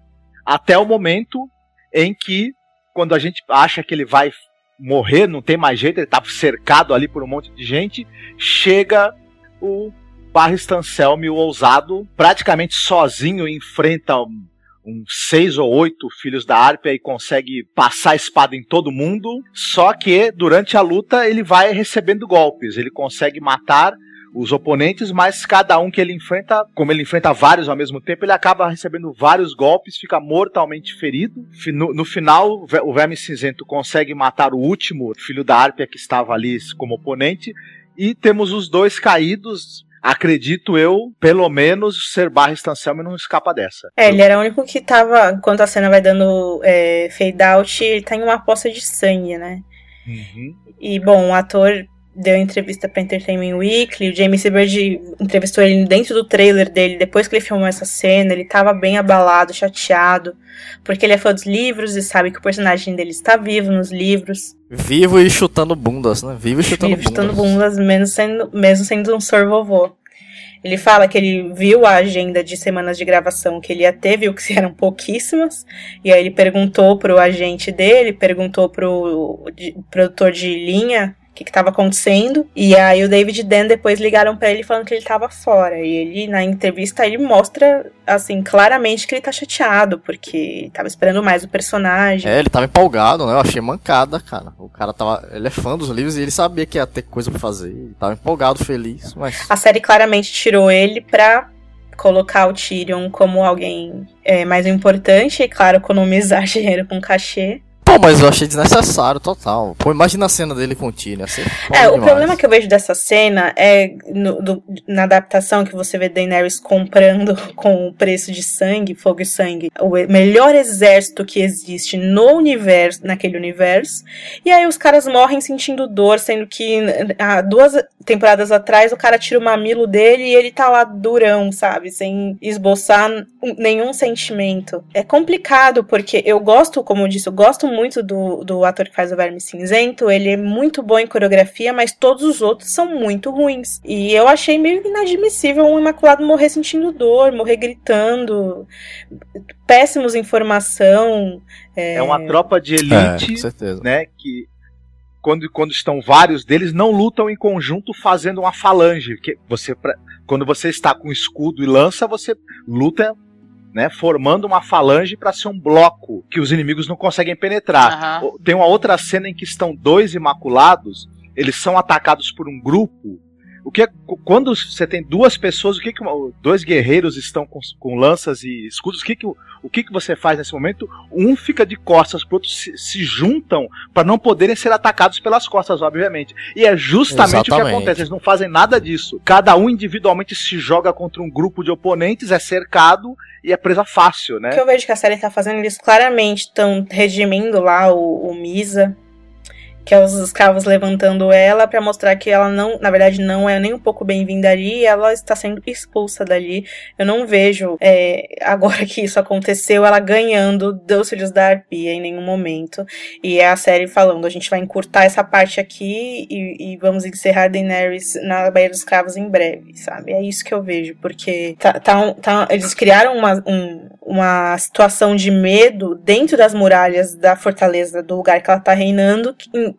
até o momento em que, quando a gente acha que ele vai morrer, não tem mais jeito, ele está cercado ali por um monte de gente, chega o Barristan Selmy, o ousado, praticamente sozinho, enfrenta um, uns seis ou oito filhos da Árpia e consegue passar a espada em todo mundo. Só que durante a luta ele vai recebendo golpes, ele consegue matar os oponentes, mas cada um que ele enfrenta, como ele enfrenta vários ao mesmo tempo, ele acaba recebendo vários golpes, fica mortalmente ferido. No, no final, o Verme Cinzento consegue matar o último filho da Árpia que estava ali como oponente, e temos os dois caídos, acredito eu, pelo menos, ser barra Stancelme não escapa dessa. É, ele era o único que tava, enquanto a cena vai dando é, fade out, ele tá em uma poça de sangue, né? Uhum. E, bom, o ator deu entrevista pra Entertainment Weekly, o James Bird entrevistou ele dentro do trailer dele, depois que ele filmou essa cena, ele tava bem abalado, chateado, porque ele é fã dos livros e sabe que o personagem dele está vivo nos livros. Vivo e chutando bundas, né? Vivo e chutando Vivo bundas. chutando bundas, mesmo sendo, mesmo sendo um sor vovô. Ele fala que ele viu a agenda de semanas de gravação que ele ia ter, viu que eram pouquíssimas, e aí ele perguntou pro agente dele, perguntou pro produtor de linha que estava acontecendo. E aí o David e Dan depois ligaram para ele falando que ele estava fora. E ele, na entrevista, ele mostra, assim, claramente que ele tá chateado, porque tava esperando mais o personagem. É, ele tava empolgado, né? Eu achei mancada, cara. O cara tava. Ele é fã dos livros e ele sabia que ia ter coisa pra fazer. Ele tava empolgado, feliz, mas. A série claramente tirou ele pra colocar o Tyrion como alguém é, mais importante e, claro, economizar dinheiro com cachê. Pô, mas eu achei desnecessário total. Pô, imagina a cena dele com o. Assim, é, o problema que eu vejo dessa cena é no, do, na adaptação que você vê Daenerys comprando com o preço de sangue, fogo e sangue, o melhor exército que existe no universo, naquele universo. E aí os caras morrem sentindo dor, sendo que há duas temporadas atrás o cara tira o mamilo dele e ele tá lá durão, sabe? Sem esboçar nenhum sentimento. É complicado porque eu gosto, como eu disse, eu gosto muito do, do ator que faz o Verme Cinzento, ele é muito bom em coreografia, mas todos os outros são muito ruins. E eu achei meio inadmissível um Imaculado morrer sentindo dor, morrer gritando, péssimos em formação. É, é uma tropa de elite, é, né, que quando, quando estão vários deles, não lutam em conjunto fazendo uma falange. Que você, quando você está com escudo e lança, você luta né, formando uma falange para ser um bloco que os inimigos não conseguem penetrar. Uhum. Tem uma outra cena em que estão dois imaculados, eles são atacados por um grupo. O que é, quando você tem duas pessoas, o que, que dois guerreiros estão com, com lanças e escudos, o que, que o que, que você faz nesse momento? Um fica de costas pro outro, se, se juntam para não poderem ser atacados pelas costas, obviamente. E é justamente Exatamente. o que acontece. Eles não fazem nada disso. Cada um individualmente se joga contra um grupo de oponentes, é cercado e é presa fácil, né? O que eu vejo que a série tá fazendo, eles claramente estão redimindo lá o, o Misa que é os escravos levantando ela para mostrar que ela não, na verdade, não é nem um pouco bem-vinda ali ela está sendo expulsa dali. Eu não vejo, é, agora que isso aconteceu, ela ganhando dos filhos da arpia em nenhum momento. E é a série falando, a gente vai encurtar essa parte aqui e, e vamos encerrar Daenerys na Baía dos Escravos em breve, sabe? É isso que eu vejo, porque tá, tá, tá, eles criaram uma, um, uma situação de medo dentro das muralhas da fortaleza do lugar que ela tá reinando,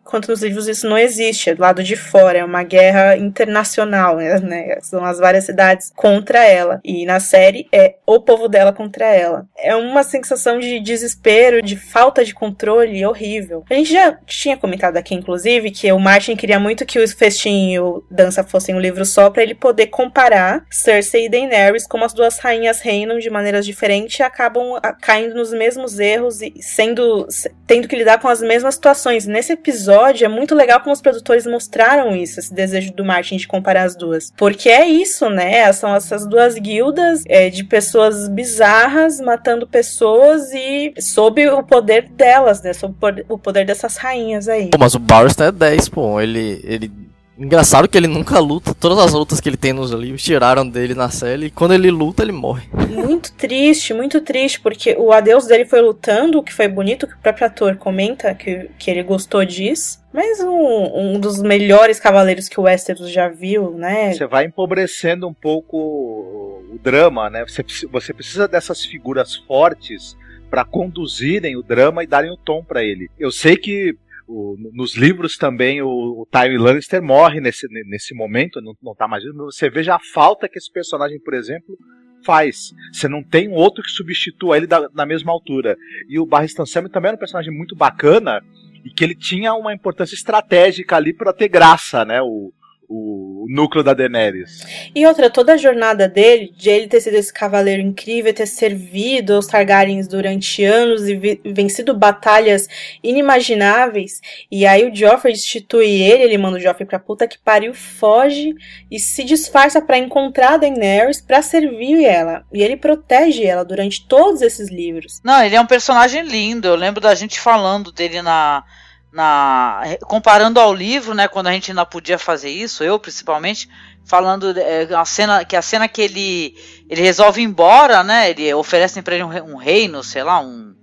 enquanto nos livros isso não existe, é do lado de fora, é uma guerra internacional, né? São as várias cidades contra ela. E na série é o povo dela contra ela. É uma sensação de desespero, de falta de controle horrível. A gente já tinha comentado aqui, inclusive, que o Martin queria muito que o Festim e o Dança fossem um livro só para ele poder comparar Cersei e Daenerys como as duas rainhas reinam de maneiras diferentes e acabam ah, caindo nos mesmos erros e sendo tendo que lidar com as mesmas situações. Nesse episódio episódio, é muito legal como os produtores mostraram isso, esse desejo do Martin de comparar as duas. Porque é isso, né? São essas duas guildas é, de pessoas bizarras matando pessoas e sob o poder delas, né? Sob o poder dessas rainhas aí. Pô, mas o Barristan é 10, pô. Ele, ele Engraçado que ele nunca luta. Todas as lutas que ele tem nos livros tiraram dele na série. E quando ele luta, ele morre. Muito triste, muito triste. Porque o adeus dele foi lutando, o que foi bonito, que o próprio ator comenta que, que ele gostou disso. Mas um, um dos melhores cavaleiros que o Westeros já viu, né? Você vai empobrecendo um pouco o drama, né? Você, você precisa dessas figuras fortes para conduzirem o drama e darem o tom para ele. Eu sei que o, nos livros também o, o Tywin Lannister morre nesse, nesse momento, não, não tá mais. Você veja a falta que esse personagem, por exemplo, faz. Você não tem um outro que substitua ele da, na mesma altura. E o Barristan Selmy também era um personagem muito bacana e que ele tinha uma importância estratégica ali para ter graça, né? O, o núcleo da Daenerys. E outra, toda a jornada dele, de ele ter sido esse cavaleiro incrível, ter servido aos Targaryens durante anos e vencido batalhas inimagináveis, e aí o Joffrey destitui ele, ele manda o Joffrey pra puta que pariu, foge e se disfarça para encontrar a Daenerys para servir ela. E ele protege ela durante todos esses livros. Não, ele é um personagem lindo. Eu lembro da gente falando dele na na comparando ao livro, né, quando a gente ainda podia fazer isso, eu principalmente, falando é, a cena que a cena que ele ele resolve ir embora, né, ele oferece para ele um, um, reino, sei lá, um,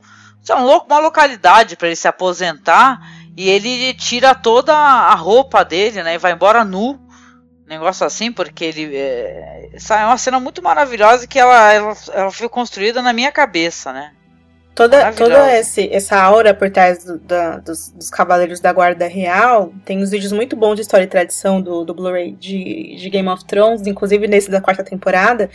sei lá, um uma localidade para ele se aposentar e ele tira toda a roupa dele, né, e vai embora nu, negócio assim, porque ele é, é uma cena muito maravilhosa que ela, ela, ela foi construída na minha cabeça, né. Toda, toda esse, essa aura por trás do, da, dos, dos, Cavaleiros da Guarda Real, tem uns vídeos muito bons de história e tradição do, do Blu-ray de, de Game of Thrones, inclusive nesse da quarta temporada,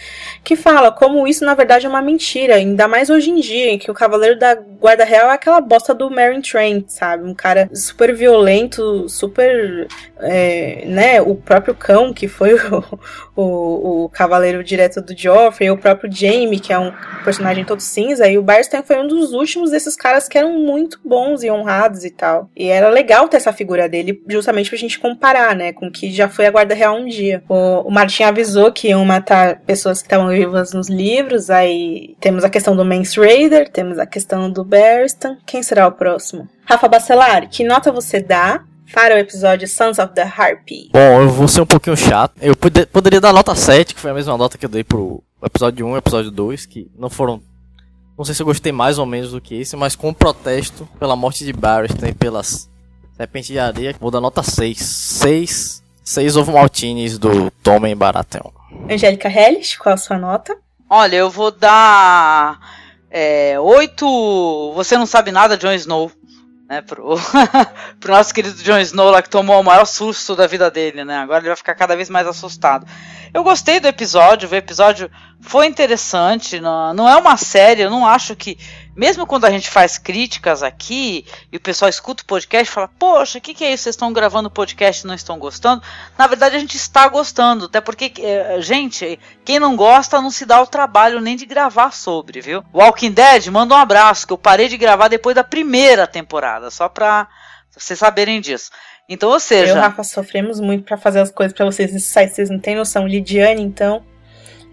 que fala como isso na verdade é uma mentira, ainda mais hoje em dia, em que o Cavaleiro da Guarda Real é aquela bosta do Meryn Trent, sabe? Um cara super violento, super. É, né? O próprio cão, que foi o, o, o cavaleiro direto do Joffrey, o próprio Jaime, que é um personagem todo cinza, e o Barstein foi um dos últimos desses caras que eram muito bons e honrados e tal. E era legal ter essa figura dele, justamente pra gente comparar, né, com o que já foi a Guarda Real um dia. O, o Martin avisou que iam matar pessoas que estavam vivas nos livros, aí temos a questão do Mance Raider, temos a questão do Barristan. Quem será o próximo? Rafa Bacelar, que nota você dá para o episódio Sons of the Harpy? Bom, eu vou ser um pouquinho chato. Eu poderia dar nota 7, que foi a mesma nota que eu dei pro episódio 1 e episódio 2, que não foram não sei se eu gostei mais ou menos do que esse, mas com protesto pela morte de Barristan e pelas Serpentes de Areia, vou dar nota 6. 6, 6 ovo maltines do Tommen Baratheon. Angélica Hellis, qual a sua nota? Olha, eu vou dar é, 8. Você não sabe nada, Jon Snow. Né, pro, pro nosso querido Jon Snow lá que tomou o maior susto da vida dele, né? Agora ele vai ficar cada vez mais assustado. Eu gostei do episódio, o episódio foi interessante, não, não é uma série, eu não acho que. Mesmo quando a gente faz críticas aqui e o pessoal escuta o podcast e fala, poxa, o que, que é isso? Vocês estão gravando podcast e não estão gostando? Na verdade, a gente está gostando, até porque, eh, gente, quem não gosta não se dá o trabalho nem de gravar sobre, viu? Walking Dead, manda um abraço, que eu parei de gravar depois da primeira temporada, só pra vocês saberem disso. Então, ou seja. Eu e o Rafa sofremos muito para fazer as coisas para vocês nesse site, vocês não têm noção. Lidiane, então.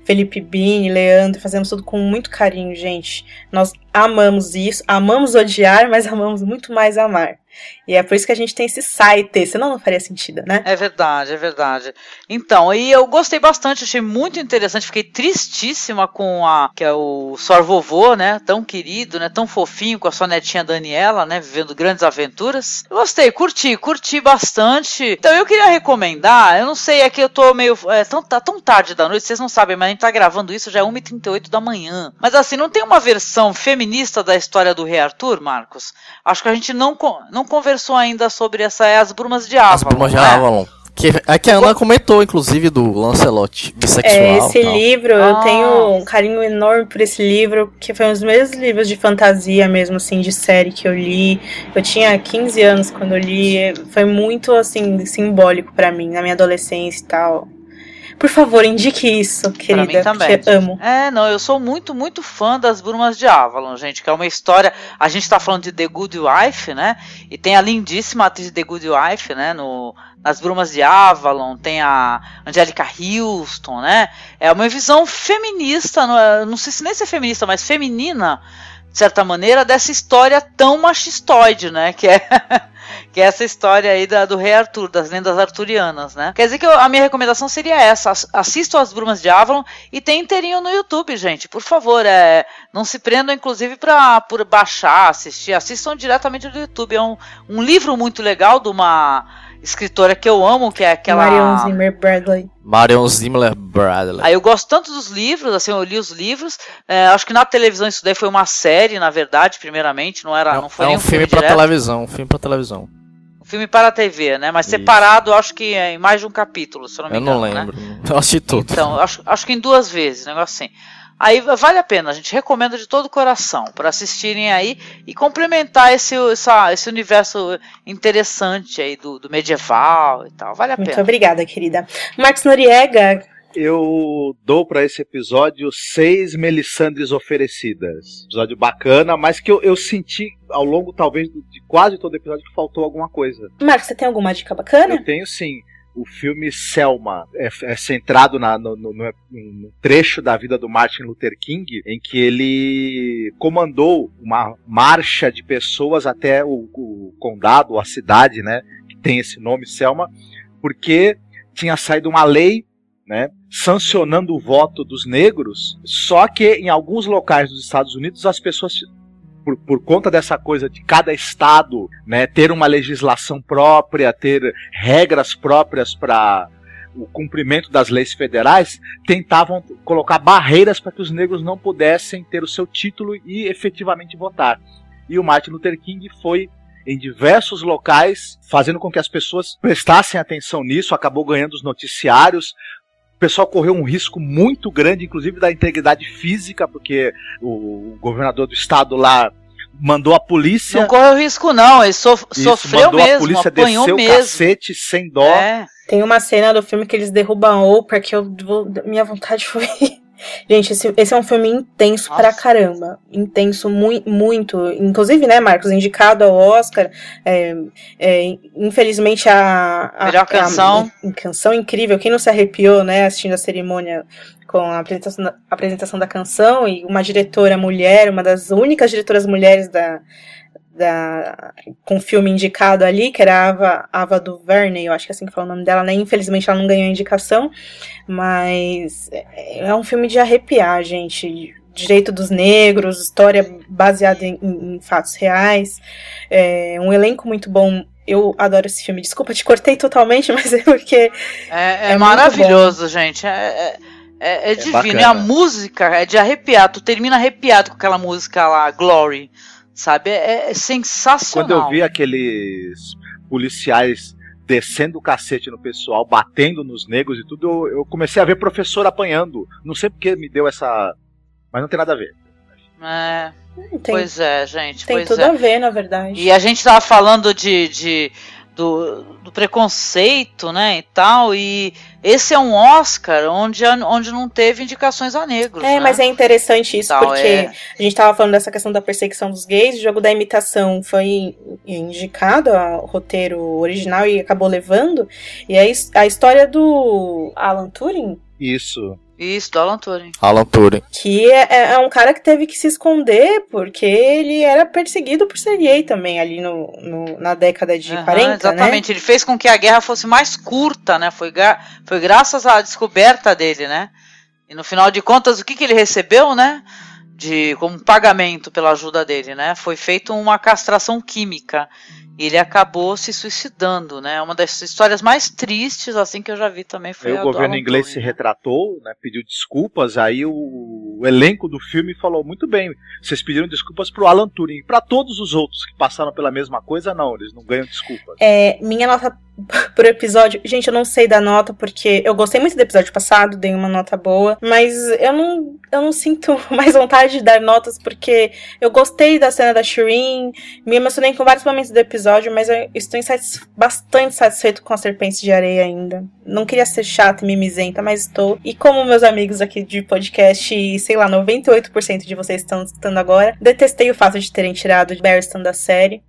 Felipe Bini, Leandro, fazemos tudo com muito carinho, gente. Nós amamos isso, amamos odiar, mas amamos muito mais amar. E é por isso que a gente tem esse site, senão não faria sentido, né? É verdade, é verdade. Então, e eu gostei bastante, achei muito interessante, fiquei tristíssima com a que é o Sor Vovô, né? Tão querido, né? Tão fofinho com a sua netinha Daniela, né? Vivendo grandes aventuras. Gostei, curti, curti bastante. Então eu queria recomendar, eu não sei, é que eu tô meio. É, tão, tá tão tarde da noite, vocês não sabem, mas a gente tá gravando isso já é 1h38 da manhã. Mas assim, não tem uma versão feminista da história do Rei Arthur, Marcos? Acho que a gente não, não conversou ainda sobre essa é as brumas de Avalon. As brumas de né? Avalon. Que, é que a Ana comentou, inclusive, do Lancelot bissexual. É, esse livro, ah. eu tenho um carinho enorme por esse livro, que foi um dos meus livros de fantasia mesmo, assim, de série que eu li. Eu tinha 15 anos quando eu li, foi muito, assim, simbólico para mim, na minha adolescência e tal. Por favor, indique isso, querida, pra mim também. porque amo. É, não, eu sou muito, muito fã das Brumas de Avalon, gente, que é uma história... A gente tá falando de The Good Wife, né? E tem a lindíssima atriz de The Good Wife, né? No, nas Brumas de Avalon, tem a Angelica Houston, né? É uma visão feminista, não, é, não sei se nem se é feminista, mas feminina, de certa maneira, dessa história tão machistoide, né? Que é que é essa história aí da, do rei Arthur, das lendas arturianas, né? Quer dizer que eu, a minha recomendação seria essa: assistam as Brumas de Avalon e tem inteirinho no YouTube, gente. Por favor, é, não se prendam, inclusive, para por baixar, assistir. Assistam diretamente do YouTube. É um, um livro muito legal de uma escritora que eu amo, que é aquela. Marion Zimmer Bradley. Marion Zimmer Bradley. Aí eu gosto tanto dos livros, assim, eu li os livros. É, acho que na televisão isso daí foi uma série, na verdade, primeiramente, não era, é, não foi é um filme, filme para televisão, um filme para televisão. Um filme para a TV, né? Mas isso. separado, acho que é em mais de um capítulo, se eu não me eu engano. Eu não lembro. Né? Eu assisti tudo. Então, acho, acho que em duas vezes, um negócio assim. Aí vale a pena, a gente recomenda de todo o coração para assistirem aí e complementar esse, essa, esse universo interessante aí do, do medieval e tal. Vale a Muito pena. Muito obrigada, querida. Marcos Noriega. Eu dou para esse episódio seis Melissandres oferecidas. Episódio bacana, mas que eu, eu senti ao longo, talvez, de quase todo o episódio que faltou alguma coisa. Marcos, você tem alguma dica bacana? Eu tenho sim o filme Selma. É, é centrado na, no, no, no, trecho da vida do Martin Luther King, em que ele comandou uma marcha de pessoas até o, o condado, a cidade, né, que tem esse nome, Selma, porque tinha saído uma lei né, sancionando o voto dos negros, só que em alguns locais dos Estados Unidos as pessoas por, por conta dessa coisa de cada estado né, ter uma legislação própria, ter regras próprias para o cumprimento das leis federais, tentavam colocar barreiras para que os negros não pudessem ter o seu título e efetivamente votar. E o Martin Luther King foi em diversos locais, fazendo com que as pessoas prestassem atenção nisso, acabou ganhando os noticiários. O pessoal correu um risco muito grande, inclusive da integridade física, porque o governador do estado lá mandou a polícia. Não correu risco, não. Ele sof Isso, sofreu mandou mesmo. A polícia apanhou desceu mesmo. o cacete sem dó. É. Tem uma cena do filme que eles derrubam a Oprah que eu minha vontade foi. Gente, esse, esse é um filme intenso Nossa. pra caramba. Intenso, mui, muito. Inclusive, né, Marcos, indicado ao Oscar. é, é, infelizmente, a, a. Melhor canção. A, a canção incrível. Quem não se arrepiou, né, assistindo a cerimônia com a apresentação, a apresentação da canção e uma diretora mulher, uma das únicas diretoras mulheres da. Da, com filme indicado ali, que era a Ava, Ava DuVernay, eu acho que é assim que fala o nome dela, né? Infelizmente ela não ganhou a indicação, mas é é um filme de arrepiar, gente. Direito dos negros, história baseada em, em- em fatos reais, é, um elenco muito bom. Eu adoro esse filme. Desculpa, te cortei totalmente, mas é porque É, é É maravilhoso, gente. É, é, é- é divino. bacana. E a música é de arrepiar. Tu termina arrepiado com aquela música lá, Glory. Sabe? É, é sensacional. Quando eu vi aqueles policiais descendo o cacete no pessoal, batendo nos negros e tudo, eu, eu comecei a ver professor apanhando. Não sei porque me deu essa. Mas não tem nada a ver. É, tem, pois é, gente. tem pois tudo é. a ver, na verdade. E a gente tava falando de, de- do, do preconceito, né, e tal, e esse é um Oscar onde, onde não teve indicações a negros, É, né? mas é interessante isso, Tal, porque é. a gente tava falando dessa questão da perseguição dos gays, o jogo da imitação foi indicado ao roteiro original e acabou levando, e a, his- a história do Alan Turing, Isso. Isso, do Alan Turing. Alan Turing. que é, é- é um cara que teve que se esconder porque ele era perseguido por ser gay também ali no, no- na década de Aham, 40, né? exatamente, ele fez com que a guerra fosse mais curta, né? Foi, gra- foi graças à descoberta dele, né? E no final de contas, o que, que ele recebeu, né? De, como pagamento pela ajuda dele, né? Foi feita uma castração química. E ele acabou se suicidando, né? Uma das histórias mais tristes, assim, que eu já vi também foi Aí o governo inglês se né? retratou, né, pediu desculpas, aí o, o elenco do filme falou, muito bem, vocês pediram desculpas pro Alan Turing. Para todos os outros que passaram pela mesma coisa, não, eles não ganham desculpas. É, minha nota pro episódio. Gente, eu não sei dar nota porque eu gostei muito do episódio passado, dei uma nota boa, mas eu não, eu não sinto mais vontade de dar notas porque eu gostei da cena da Shireen, me emocionei com vários momentos do episódio, mas eu estou insatis- bastante satisfeito com as serpentes de areia ainda. Não queria ser chata e mimizenta, mas estou. E como meus amigos aqui de podcast, sei lá, 98% de vocês estão escutando agora, detestei o fato de terem tirado Barristan da série.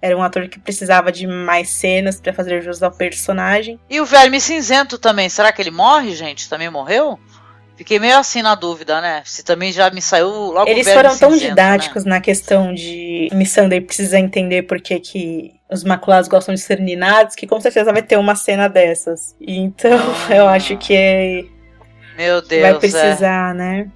Era um ator que precisava de mais cenas pra fazer jus ao personagem. E o Verme Cinzento também, será que ele morre, gente? Também morreu? Fiquei meio assim na dúvida, né? Se também já me saiu logo Eles foram tão Cinzento, didáticos na questão de Missandei precisa entender por que, que os maculados gostam de ser ninados, que com certeza vai ter uma cena dessas. Então, Ah. eu acho que Né? Meu Deus, vai é. precisar, né?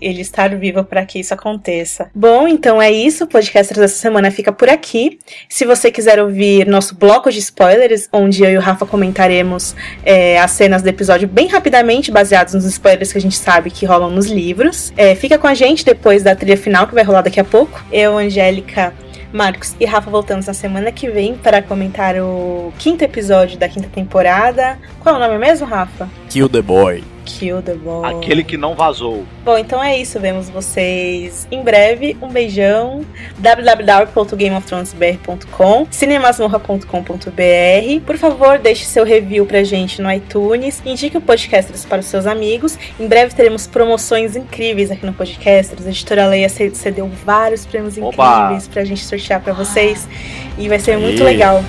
Ele estar vivo para que isso aconteça. Bom, então é isso. O podcast dessa semana fica por aqui. Se você quiser ouvir nosso bloco de spoilers, onde eu e o Rafa comentaremos é, as cenas do episódio bem rapidamente, baseados nos spoilers que a gente sabe que rolam nos livros, é, fica com a gente depois da trilha final que vai rolar daqui a pouco. Eu, Angélica. Marcos e Rafa voltamos na semana que vem para comentar o quinto episódio da quinta temporada. Qual é o nome mesmo, Rafa? Kill the Boy. Kill the Boy. Aquele que não vazou. Bom, então é isso. Vemos vocês em breve. Um beijão. www.gameofthronesbr.com cinemasmorra.com.br Por favor, deixe seu review pra gente no iTunes. Indique o Podcasters para os seus amigos. Em breve teremos promoções incríveis aqui no Podcasters. A editora Leia cedeu vários prêmios Oba! incríveis pra gente sortear pra vocês. E vai ser muito legal.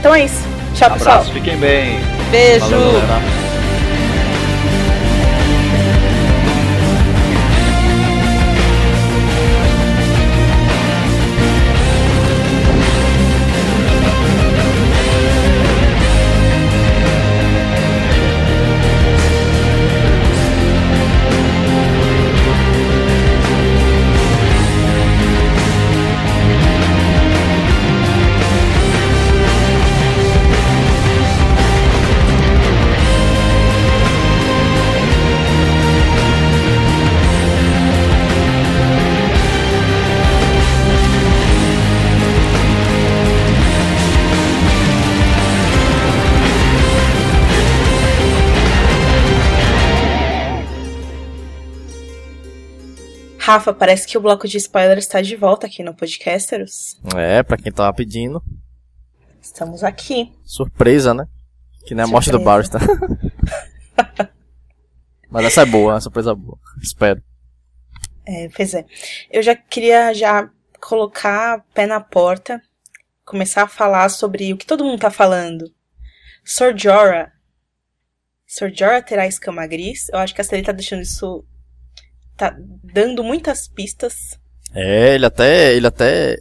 Então é isso. Tchau, pessoal. Abraço, fiquem bem. Beijo! Valeu, Rafa, parece que o bloco de spoilers está de volta aqui no Podcasteros. É, pra quem tava pedindo. Estamos aqui. Surpresa, né? Que nem a morte do Barry, tá? Mas essa é boa, é surpresa boa. Espero. É, pois é. Eu já queria já colocar pé na porta, começar a falar sobre o que todo mundo tá falando. Sor Jorah. Sor Jorah terá escama gris. Eu acho que a série tá deixando isso. Tá dando muitas pistas. É, ele até. Ele até.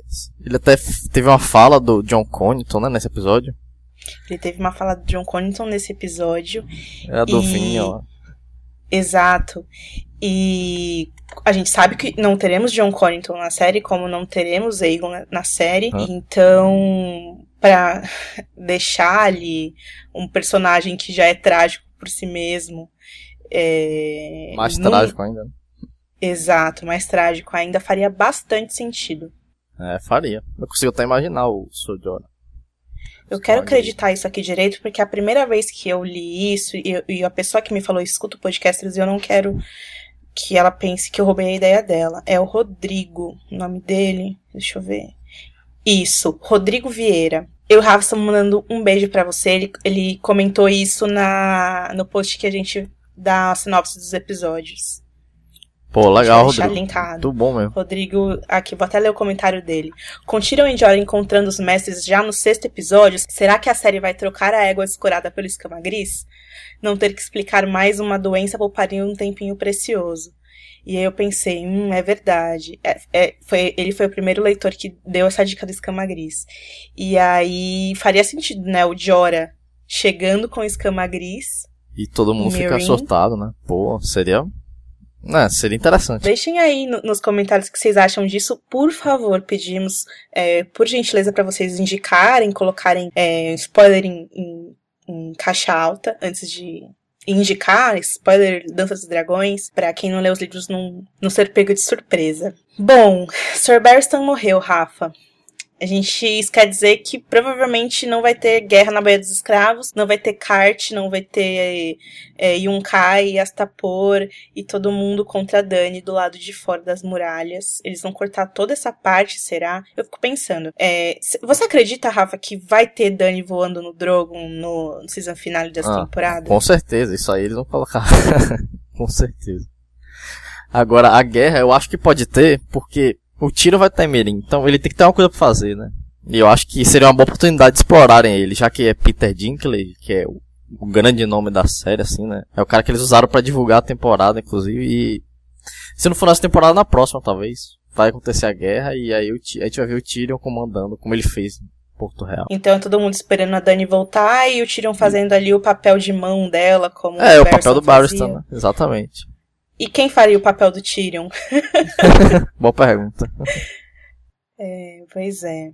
Ele até teve uma fala do John Connington, né, nesse episódio. Ele teve uma fala do John Connington nesse episódio. É a do E- ó. Exato. E a gente sabe que não teremos John Connington na série, como não teremos Aegon na, na série. Hã? Então, pra deixar ali um personagem que já é trágico por si mesmo. É, Mais trágico ainda. Exato, mais trágico ainda faria bastante sentido. É, faria. Eu consigo até imaginar o Sr. Jorah. Eu quero acreditar isso aqui direito, porque a primeira vez que eu li isso, e, e a pessoa que me falou, escuta o podcast, eu não quero que ela pense que eu roubei a ideia dela. É o Rodrigo, o nome dele. Deixa eu ver. Isso, Rodrigo Vieira. Eu, Rafa, estamos mandando um beijo pra você. Ele, ele comentou isso na, no post que a gente dá a sinopse dos episódios. Pô, legal, deixar Rodrigo. linkado. Muito bom mesmo. Rodrigo, aqui, vou até ler o comentário dele. Com Tyrion e Jorah encontrando os mestres já no sexto episódio, será que a série vai trocar a égua escorada pelo escama gris? Não ter que explicar mais uma doença pouparia um tempinho precioso. E aí eu pensei, hum, é verdade. É, é, foi, ele foi o primeiro leitor que deu essa dica do escama gris. E aí faria sentido, né, o Jorah chegando com escama gris. E todo mundo fica assustado, né? Pô, seria. Né, seria interessante. Deixem aí no- nos comentários o que vocês acham disso. Por favor, pedimos, é, por gentileza, para vocês indicarem, colocarem é, spoiler em, em- em caixa alta antes de indicar spoiler Dança dos Dragões, para quem não lê os livros não, não ser pego de surpresa. Bom, Sir Barristan morreu, Rafa. A gente, isso quer dizer que provavelmente não vai ter guerra na Baía dos Escravos, não vai ter kart, não vai ter é, Yunkai Astapor e todo mundo contra Dani do lado de fora das muralhas. Eles vão cortar toda essa parte, será? Eu fico pensando. é, você acredita, Rafa, que vai ter Dani voando no Drogon no, no season finale dessa Ah, temporada? Com certeza, isso aí eles vão colocar. com certeza. Agora, a guerra eu acho que pode ter, porque o tiro vai estar em Mirim, então ele tem que ter uma coisa pra fazer, né? E eu acho que seria uma boa oportunidade de explorarem ele, já que é Peter Dinklage, que é o, o grande nome da série, assim, né? É o cara que eles usaram pra divulgar a temporada, inclusive, e se não for nessa temporada, na próxima, talvez. Vai acontecer a guerra e aí o a gente vai ver o Tyrion comandando, como ele fez em Porto Real. Então é todo mundo esperando a Dani voltar e o Tyrion fazendo ali o papel de mão dela, como É, o papel Barristan do Barristan, né? Exatamente. E quem faria o papel do Tyrion? Boa pergunta. É, pois é.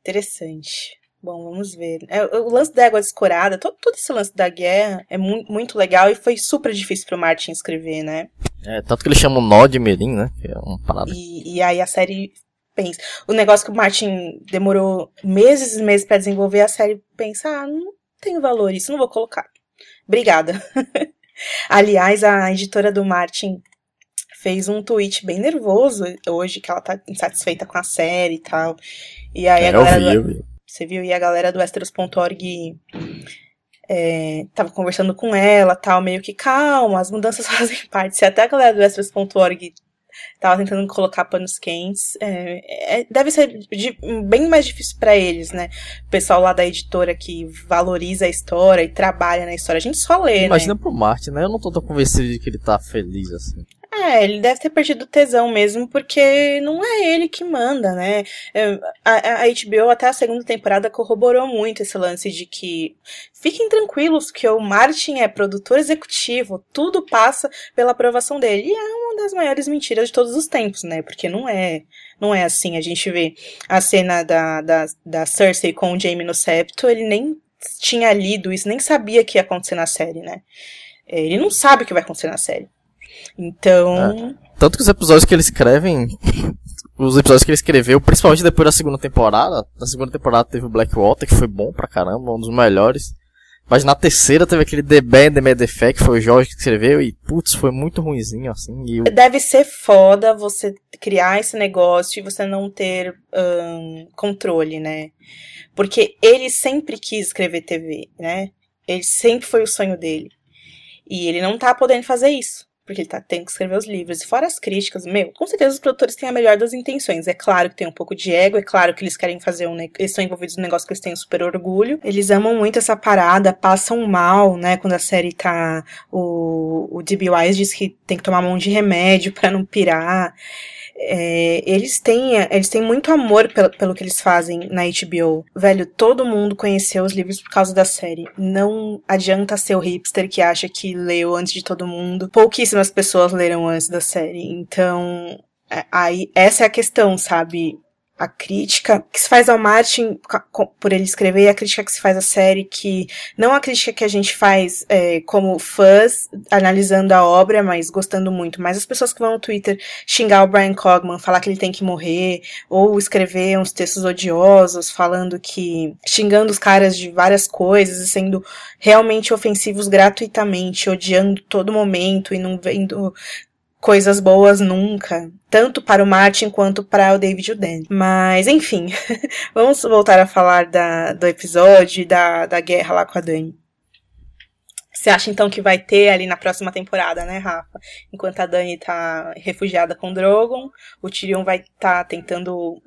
Interessante. Bom, vamos ver. É, o lance da água descorada, todo, todo esse lance da guerra é mu muito legal e foi super difícil pro Martin escrever, né? É, tanto que eles chamam nó de Mirim, né? Que é uma parada. E, e aí a série pensa. O negócio que o Martin demorou meses e meses pra desenvolver, a série pensa, ah, não tem valor isso, não vou colocar. Obrigada. Aliás, a editora do Martin fez um tweet bem nervoso hoje, que ela tá insatisfeita com a série e tal. E aí a É, eu galera. vi, eu vi. Você viu? E a galera do Westeros.org é, tava conversando com ela, tal, meio que calma, as mudanças fazem parte. Se até a galera do Westeros.org tava tentando colocar panos quentes, é, é, deve ser de- bem mais difícil pra eles, né? O pessoal lá da editora que valoriza a história e trabalha na história. A gente só lê, Imagina né? pro Martin, né? Eu não tô tão convencido de que ele tá feliz assim. É, ele deve ter perdido o tesão mesmo, porque não é ele que manda, né? É, A, a HBO até a segunda temporada corroborou muito esse lance de que fiquem tranquilos que o Martin é produtor executivo, tudo passa pela aprovação dele. E é uma das maiores mentiras de todos os tempos, né? Porque não é, não é assim. A gente vê a cena da, da, da Cersei com o Jaime no septo, ele nem tinha lido isso, nem sabia que ia acontecer na série, né? É, Ele não sabe o que vai acontecer na série. Então, Tanto que os episódios que ele escrevem. Os episódios que ele escreveu, principalmente depois da segunda temporada. Na segunda temporada teve o Blackwater, que foi bom pra caramba, um dos melhores. Mas na terceira teve aquele The Band, The Mad Effect, que foi o Jorge que escreveu, e putz, foi muito ruinzinho, assim. E eu... Deve ser foda você criar esse negócio e você não ter hum, controle, né? Porque ele sempre quis escrever TV, né? Ele sempre foi o sonho dele. E ele não tá podendo fazer isso. Porque ele tá, tem que escrever os livros. E fora as críticas, meu, com certeza os produtores têm a melhor das intenções. É claro que tem um pouco de ego, é claro que eles querem fazer um. Eles estão envolvidos num negócio que eles têm um super orgulho. Eles amam muito essa parada, passam mal, né? Quando a série tá. O, o D.B. Wise diz que tem que tomar monte de remédio para não pirar. É, eles têm eles têm muito amor pelo, pelo que eles fazem na HBO. Velho, todo mundo conheceu os livros por causa da série. Não adianta ser o hipster que acha que leu antes de todo mundo. Pouquíssimas pessoas leram antes da série. Então, é, aí essa é a questão, sabe? A crítica que se faz ao Martin por ele escrever e a crítica que se faz à série, que não a crítica que a gente faz é, como fãs, analisando a obra, mas gostando muito, mas as pessoas que vão no Twitter xingar o Brian Cogman, falar que ele tem que morrer, ou escrever uns textos odiosos, falando que. xingando os caras de várias coisas e sendo realmente ofensivos gratuitamente, odiando todo momento e não vendo coisas boas nunca, tanto para o Martin quanto para o David e o Dan. Mas, enfim, vamos voltar a falar da, do episódio e da, da guerra lá com a Dani. Você acha então que vai ter ali na próxima temporada, né, Rafa? Enquanto a Dani tá refugiada com o Drogon, o Tyrion vai estar tá tentando.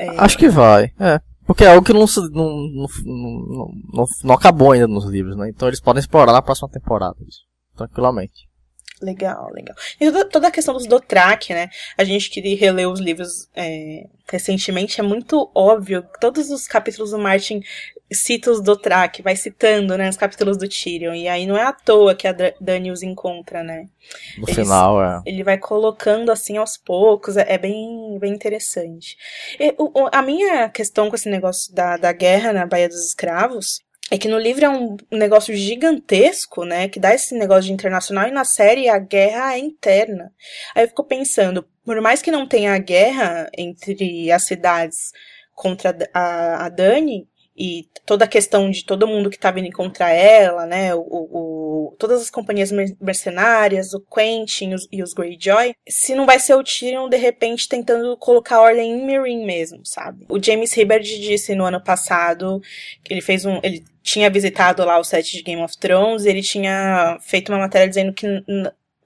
É... Acho que vai, é. Porque é algo que não, não, não, não, não acabou ainda nos livros, né? Então eles podem explorar na próxima temporada, isso, tranquilamente. Legal, legal. E toda, toda a questão dos Dothraki, né? A gente que releu os livros é, recentemente, é muito óbvio. Todos os capítulos do Martin cita os Dothraki, vai citando, né, os capítulos do Tyrion. E aí não é à toa que a Dany os encontra, né? No Eles, final, é. Ele vai colocando assim aos poucos, é, é bem, bem interessante. E, o, a minha questão com esse negócio da, da guerra na Baía dos Escravos é que no livro é um negócio gigantesco, né? Que dá esse negócio de internacional e na série a guerra é interna. Aí eu fico pensando, por mais que não tenha a guerra entre as cidades contra a, a Dani, e toda a questão de todo mundo que tá vindo encontrar ela, né, o, o, todas as companhias mercenárias, o Quentin os, e os Greyjoy, se não vai ser o Tyrion, de repente, tentando colocar ordem em Meereen mesmo, sabe? O James Hibbert disse no ano passado que ele fez um... Ele tinha visitado lá o set de Game of Thrones e ele tinha feito uma matéria dizendo que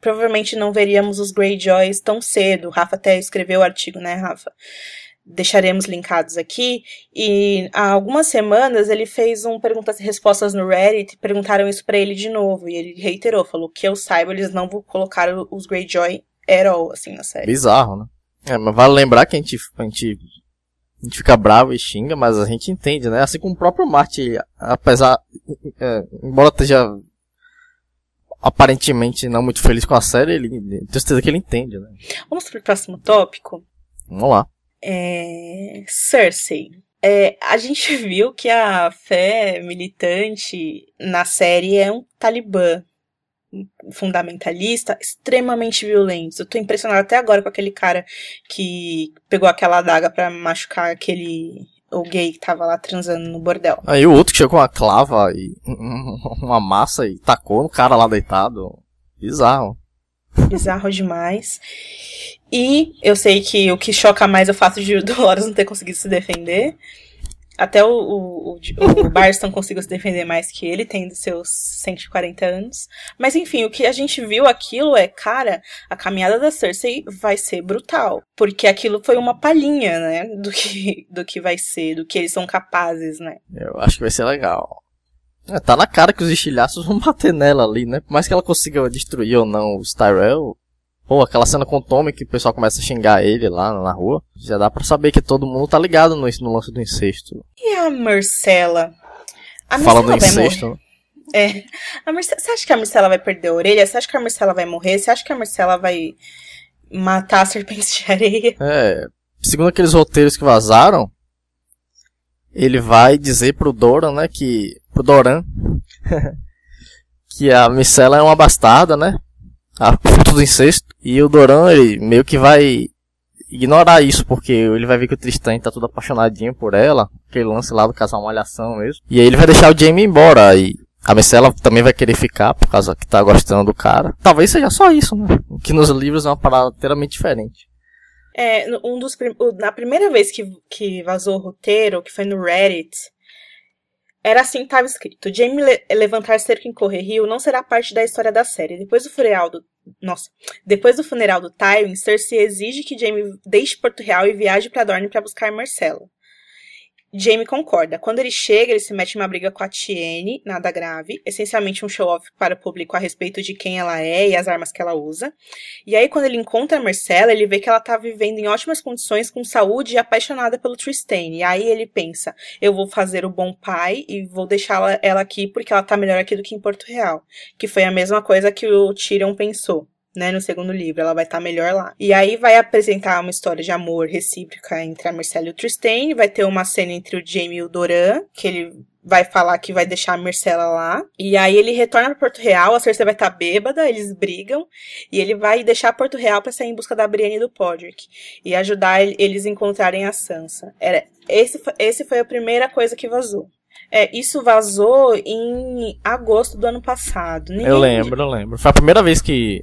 provavelmente não veríamos os Greyjoys tão cedo. O Rafa até escreveu o artigo, né, Rafa? Deixaremos linkados aqui. E há algumas semanas ele fez um perguntas e respostas no Reddit, perguntaram isso para ele de novo, e ele reiterou, falou que eu saiba, eles não vão colocar os Greyjoy at all, assim, na série. Bizarro, né? É, mas vale lembrar que a gente, a gente, a gente fica bravo e xinga, mas a gente entende, né? Assim como o próprio Marty, apesar, é, embora esteja aparentemente não muito feliz com a série, ele tem certeza que ele entende, né? Vamos pro próximo tópico? Vamos lá. É... Cersei. É, a gente viu que a fé militante na série é um talibã fundamentalista, extremamente violento. Eu tô impressionada até agora com aquele cara que pegou aquela adaga para machucar aquele o gay que tava lá transando no bordel. Aí o outro que chegou com uma clava e uma massa e tacou no cara lá deitado. Bizarro. Bizarro demais. E eu sei que o que choca mais é o fato de o Dolores não ter conseguido se defender. Até o, o, o, o Barston conseguiu se defender mais que ele, tendo seus 140 anos. Mas enfim, o que a gente viu aquilo é, cara, a caminhada da Cersei vai ser brutal. Porque aquilo foi uma palhinha, né? Do que, do que vai ser, do que eles são capazes, né? Eu acho que vai ser legal. É, tá na cara que os estilhaços vão bater nela ali, né? Por mais que ela consiga destruir ou não os Tyrell, Pô, aquela cena com o Tommy que o pessoal começa a xingar ele lá na rua. Já dá para saber que todo mundo tá ligado no, no lance do incesto. E a Marcela? A Falando do incesto. É. A Marcela, você acha que a Marcela vai perder a orelha? Você acha que a Marcela vai morrer? Você acha que a Marcela vai matar a serpente de areia? É. Segundo aqueles roteiros que vazaram, ele vai dizer pro Doran, né, que. Pro Doran. que a Marcela é uma bastarda, né? a fruto do incesto. E o Doran, ele meio que vai ignorar isso, porque ele vai ver que o Tristan tá todo apaixonadinho por ela, aquele lance lá do casal malhação mesmo. E aí ele vai deixar o Jamie embora. E A Marcela também vai querer ficar por causa que tá gostando do cara. Talvez seja só isso, né? Que nos livros é uma parada inteiramente diferente. É, um dos na primeira vez que, que vazou o roteiro, que foi no Reddit, era assim, tava escrito: Jamie le- levantar cerco em Correr Rio não será parte da história da série. Depois do funeral do nossa, depois do funeral do Tywin, Cersei exige que Jamie deixe Porto Real e viaje pra Dorne para buscar Marcella. Jamie concorda. Quando ele chega, ele se mete em uma briga com a Tiene, nada grave, essencialmente um show-off para o público a respeito de quem ela é e as armas que ela usa. E aí, quando ele encontra a Marcella, ele vê que ela tá vivendo em ótimas condições, com saúde e apaixonada pelo Tristane. E aí ele pensa: eu vou fazer o bom pai e vou deixá-la ela aqui porque ela tá melhor aqui do que em Porto Real. Que foi a mesma coisa que o Tyrion pensou. Né, no segundo livro, ela vai estar melhor lá. E aí vai apresentar uma história de amor recíproca entre a Marcella e o Tristane. Vai ter uma cena entre o Jaime e o Doran, que ele vai falar que vai deixar a Marcella lá. E aí ele retorna para Porto Real, a Cersei vai estar bêbada, eles brigam. E ele vai deixar Porto Real para sair em busca da Brienne e do Podrick. E ajudar el- eles a encontrarem a Sansa. Era, esse, esse foi a primeira coisa que vazou. É, isso vazou em agosto do ano passado. Ninguém- Eu lembro, eu lembro. Foi a primeira vez que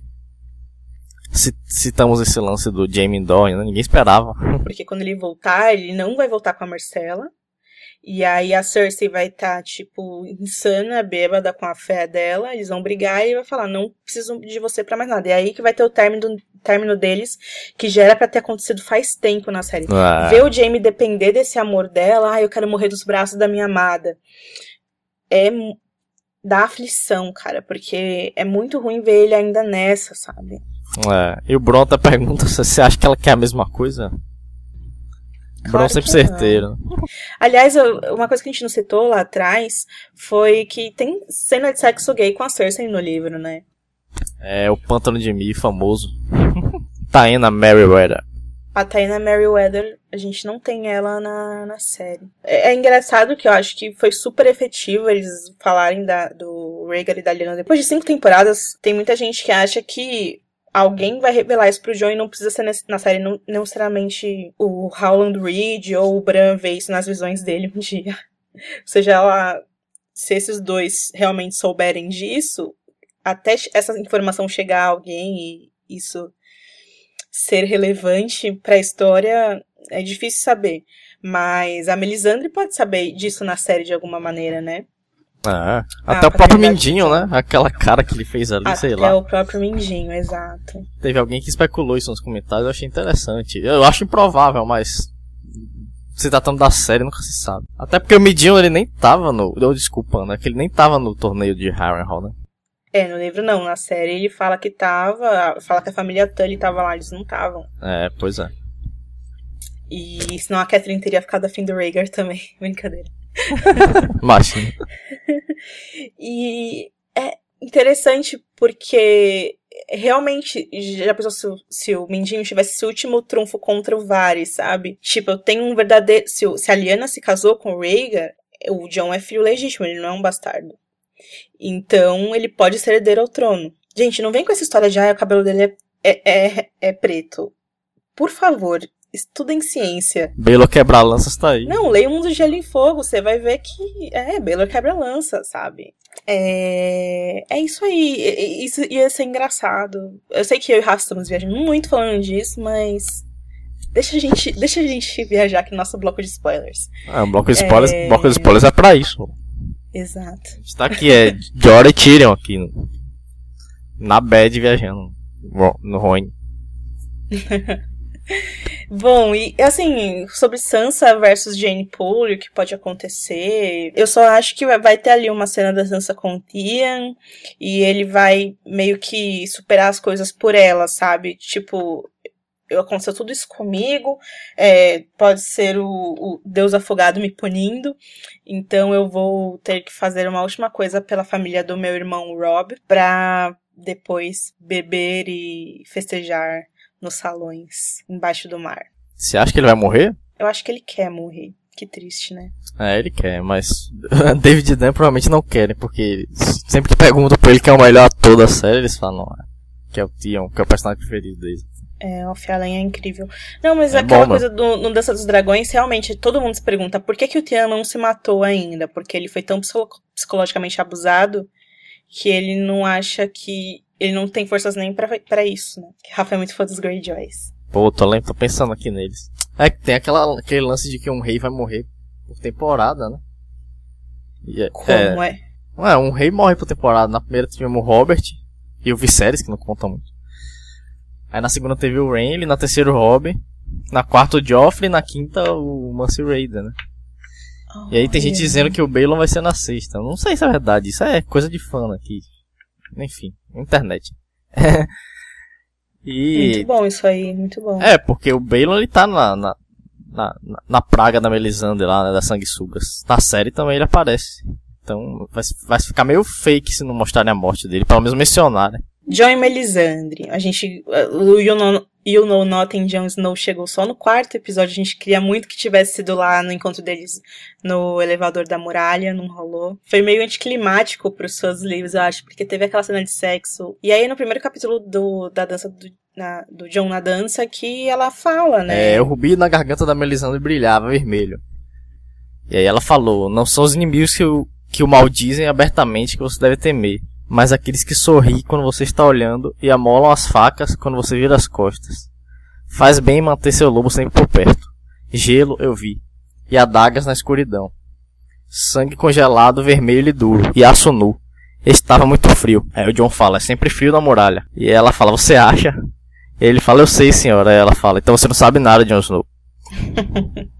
citamos esse lance do Jamie Dorne, né? Ninguém esperava. Porque quando ele voltar, ele não vai voltar com a Marcela. E aí a Cersei vai estar, tipo, insana, bêbada com a fé dela. Eles vão brigar e vai falar, não preciso de você pra mais nada. E aí que vai ter o término, término deles, que já era pra ter acontecido faz tempo na série. Ah, Ver o Jamie depender desse amor dela, ah, eu quero morrer dos braços da minha amada. É dá aflição, cara, porque é muito ruim ver ele ainda nessa, sabe? É. E o Bron até pergunta se você acha que ela quer a mesma coisa. Bron Claro sempre que não. certeiro. Aliás, uma coisa que a gente não citou lá atrás foi que tem cena de sexo gay com a Cersei no livro, né? É o Pântano de Mi famoso. Taena Merriweather. A Taina Merriweather, a gente não tem ela na, na série. É, é engraçado que eu acho que foi super efetivo eles falarem da, do Rhaegar e da Lyanna. Depois de cinco temporadas, tem muita gente que acha que alguém vai revelar isso pro Jon e não precisa ser na série, não, não necessariamente o Howland Reed ou o Bran ver isso nas visões dele um dia. Seja ela, se esses dois realmente souberem disso, até essa informação chegar a alguém e isso ser relevante pra história é difícil saber. Mas a Melisandre pode saber disso na série de alguma maneira, né? É. Ah, Até o pra próprio verdade, Mindinho, né? Aquela cara que ele fez ali, sei Até lá. o próprio Mindinho, exato. Teve alguém que especulou isso nos comentários, eu achei interessante. Eu acho improvável, mas. Se tratando da série, nunca se sabe. Até porque o Midinho ele nem tava no. Eu, desculpa, né? Que ele nem tava no torneio de Harrenhal, né? É, no livro não, na série ele fala que tava, fala que a família Tully tava lá, eles não estavam. É, pois é. E senão a Catherine teria ficado afim do Rhaegar também, brincadeira. Imagina. E é interessante porque realmente, já pensou se, o- se o Mindinho tivesse esse último trunfo contra o Varys, sabe? Tipo, eu tenho um verdadeiro. Se, se a Lyanna se casou com o Rhaegar, o John é filho legítimo, ele não é um bastardo. Então, ele pode ser herdeiro ao trono. Gente, não vem com essa história de, ah, o cabelo dele é, é, é, é preto. Por favor, estudem ciência. Baylor quebra-lanças tá aí. Não, leia o Mundo de Gelo e Fogo, você vai ver que é, Baylor quebra-lança, sabe? É, é isso aí, isso ia ser engraçado. Eu sei que eu e Rafa estamos viajando muito falando disso, mas deixa a gente, deixa a gente viajar aqui no nosso bloco de spoilers. Ah, o bloco de spoilers, É. bloco de spoilers é pra isso. Exato. A gente tá aqui, é Jorah e Tyrion aqui. Na bad viajando. no- Rhône. Bom, e assim, sobre Sansa versus Jane Poole, o que pode acontecer, eu só acho que vai- ter ali uma cena da Sansa com o Theon, e ele vai meio que superar as coisas por ela, sabe? Tipo, eu aconteceu tudo isso comigo, é, pode ser o, o Deus afogado me punindo, então eu vou ter que fazer uma última coisa pela família do meu irmão Rob, pra depois beber e festejar nos salões embaixo do mar. Você acha que ele vai morrer? Eu acho que ele quer morrer. Que triste, né? É, ele quer, mas David e Dan provavelmente não querem, porque sempre que perguntam pra ele quem é o melhor ator da série, eles falam, ah, que é o Tion, que é o personagem preferido deles. É, o Allen é incrível. Não, mas É aquela bom, coisa do, no Dança dos Dragões, realmente, todo mundo se pergunta por que, que o Tian não se matou ainda? Porque ele foi tão psico- psicologicamente abusado que ele não acha que. Ele não tem forças nem pra, pra isso, né? Que Rafa é muito fã dos Greyjoys. Pô, tô, lem- tô pensando aqui neles. É que tem aquela, aquele lance de que um rei vai morrer por temporada, né? É, Como é, é? Ué, um rei morre por temporada. Na primeira tivemos o Robert e o Viserys, que não conta muito. Aí na segunda teve o Renly, na terceira o Robin. Na quarta o Joffrey, na quinta o Mance Raider, né? E aí tem gente dizendo que o Balon vai ser na sexta. Não sei se é verdade, isso é coisa de fã aqui. Enfim, internet. e. Muito bom isso aí, muito bom. É, porque o Balon ele tá na, na, na, na- praga da Melisandre lá, né, das sanguessugas. Na série também ele aparece. Então vai, vai ficar meio fake se não mostrarem a morte dele, pelo menos mencionar, né? John e Melisandre. A gente. O You Know, you know Not em Jon Snow chegou só no quarto episódio. A gente queria muito que tivesse sido lá no encontro deles no elevador da muralha, não rolou. Foi meio anticlimático pros fãs livros, eu acho, porque teve aquela cena de sexo. E aí, no primeiro capítulo do, da dança do, na- do John na dança, que ela fala, né? É, o rubi na garganta da Melisandre brilhava vermelho. E aí ela falou, não são os inimigos que o, que o maldizem abertamente que você deve temer, mas aqueles que sorriem quando você está olhando e amolam as facas quando você vira as costas. Faz bem manter seu lobo sempre por perto. Gelo eu vi, e adagas na escuridão. Sangue congelado, vermelho e duro, e aço nu. Estava muito frio. Aí o John fala, é sempre frio na muralha. E ela fala, você acha? Ele fala, eu sei, senhora. Aí ela fala, então você não sabe nada, Jon Snow.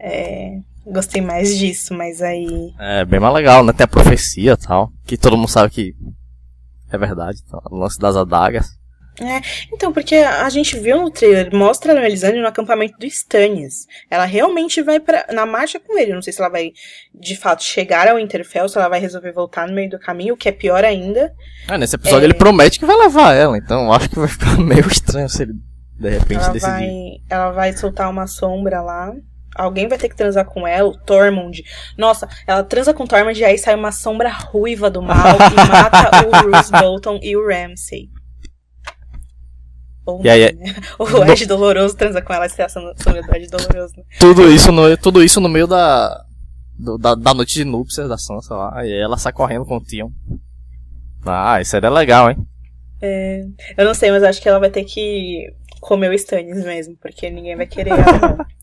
É, gostei mais disso, mas aí. É bem mais legal, né? Tem a profecia e tal. Que todo mundo sabe que é verdade. Então, o lance das adagas. Então, porque a gente viu no trailer, mostra a Melisandre no acampamento do Stannis. Ela realmente vai pra, na marcha com ele. Não sei se ela vai, de fato, chegar ao Winterfell, se ela vai resolver voltar no meio do caminho, o que é pior ainda. É, nesse episódio É. ele promete que vai levar ela. Então acho que vai ficar meio estranho se ele de repente Ela decidir. vai, ela vai soltar uma sombra lá. Alguém vai ter que transar com ela, o Tormund. Nossa, ela transa com o Tormund e aí sai uma sombra ruiva do mal e mata o Bruce Bolton e o Ramsay. Ou E aí- não, né? O Ed Doloroso transa com ela, essa é a sombra do Ed Doloroso. Né? Tudo isso no, tudo isso no meio da, do- da, da noite de núpcias da Sansa lá. E ela sai correndo com o Tion. Ah, isso seria legal, hein? É, eu não sei, mas acho que ela vai ter que comer o Stannis mesmo, porque ninguém vai querer ela.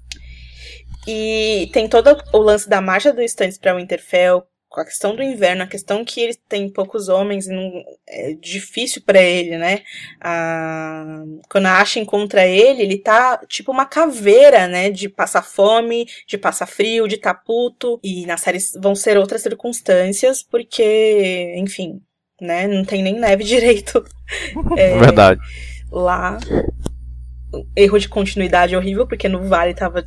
E tem todo o lance da marcha do Stannis pra Winterfell, com a questão do inverno, a questão que ele tem poucos homens e não, é difícil pra ele, né? Ah, quando a Asha encontra ele, ele tá tipo uma caveira, né? De passar fome, de passar frio, de tá puto. E na série vão ser outras circunstâncias, porque, enfim, né? Não tem nem neve direito. É, Verdade. lá. Erro de continuidade horrível, porque no Vale tava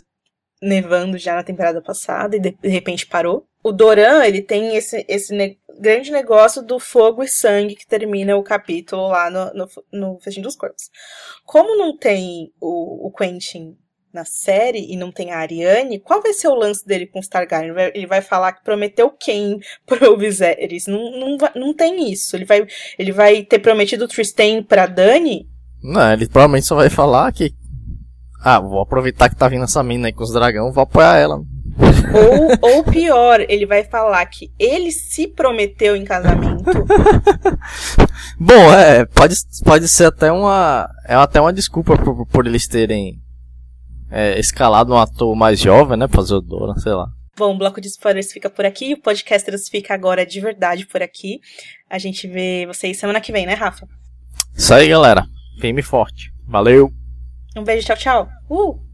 nevando já na temporada passada e de, repente parou. O Doran, ele tem esse, esse ne- grande negócio do fogo e sangue que termina o capítulo lá no, no, no dos Corpos. Como não tem o, o Quentin na série e não tem a Ariane, qual vai ser o lance dele com os Targaryen? Ele vai, ele vai falar que prometeu quem pro Viserys? Não, não, não tem isso. Ele vai, ele vai ter prometido o Tristan pra Dani? Não, ele provavelmente só vai falar que. Ah, vou aproveitar que tá vindo essa mina aí com os dragão, vou apoiar ela. Ou, ou pior, ele vai falar que ele se prometeu em casamento. Bom, é, pode, pode ser até uma. É até uma desculpa por, por eles terem é, escalado um ator mais jovem, né? Pra fazer o Doran, sei lá. Bom, o bloco de spoilers fica por aqui. O Podcasters fica agora de verdade por aqui. A gente vê vocês semana que vem, né, Rafa? Isso aí, galera. Firme e forte. Valeu! Um beijo, tchau, tchau. Uh!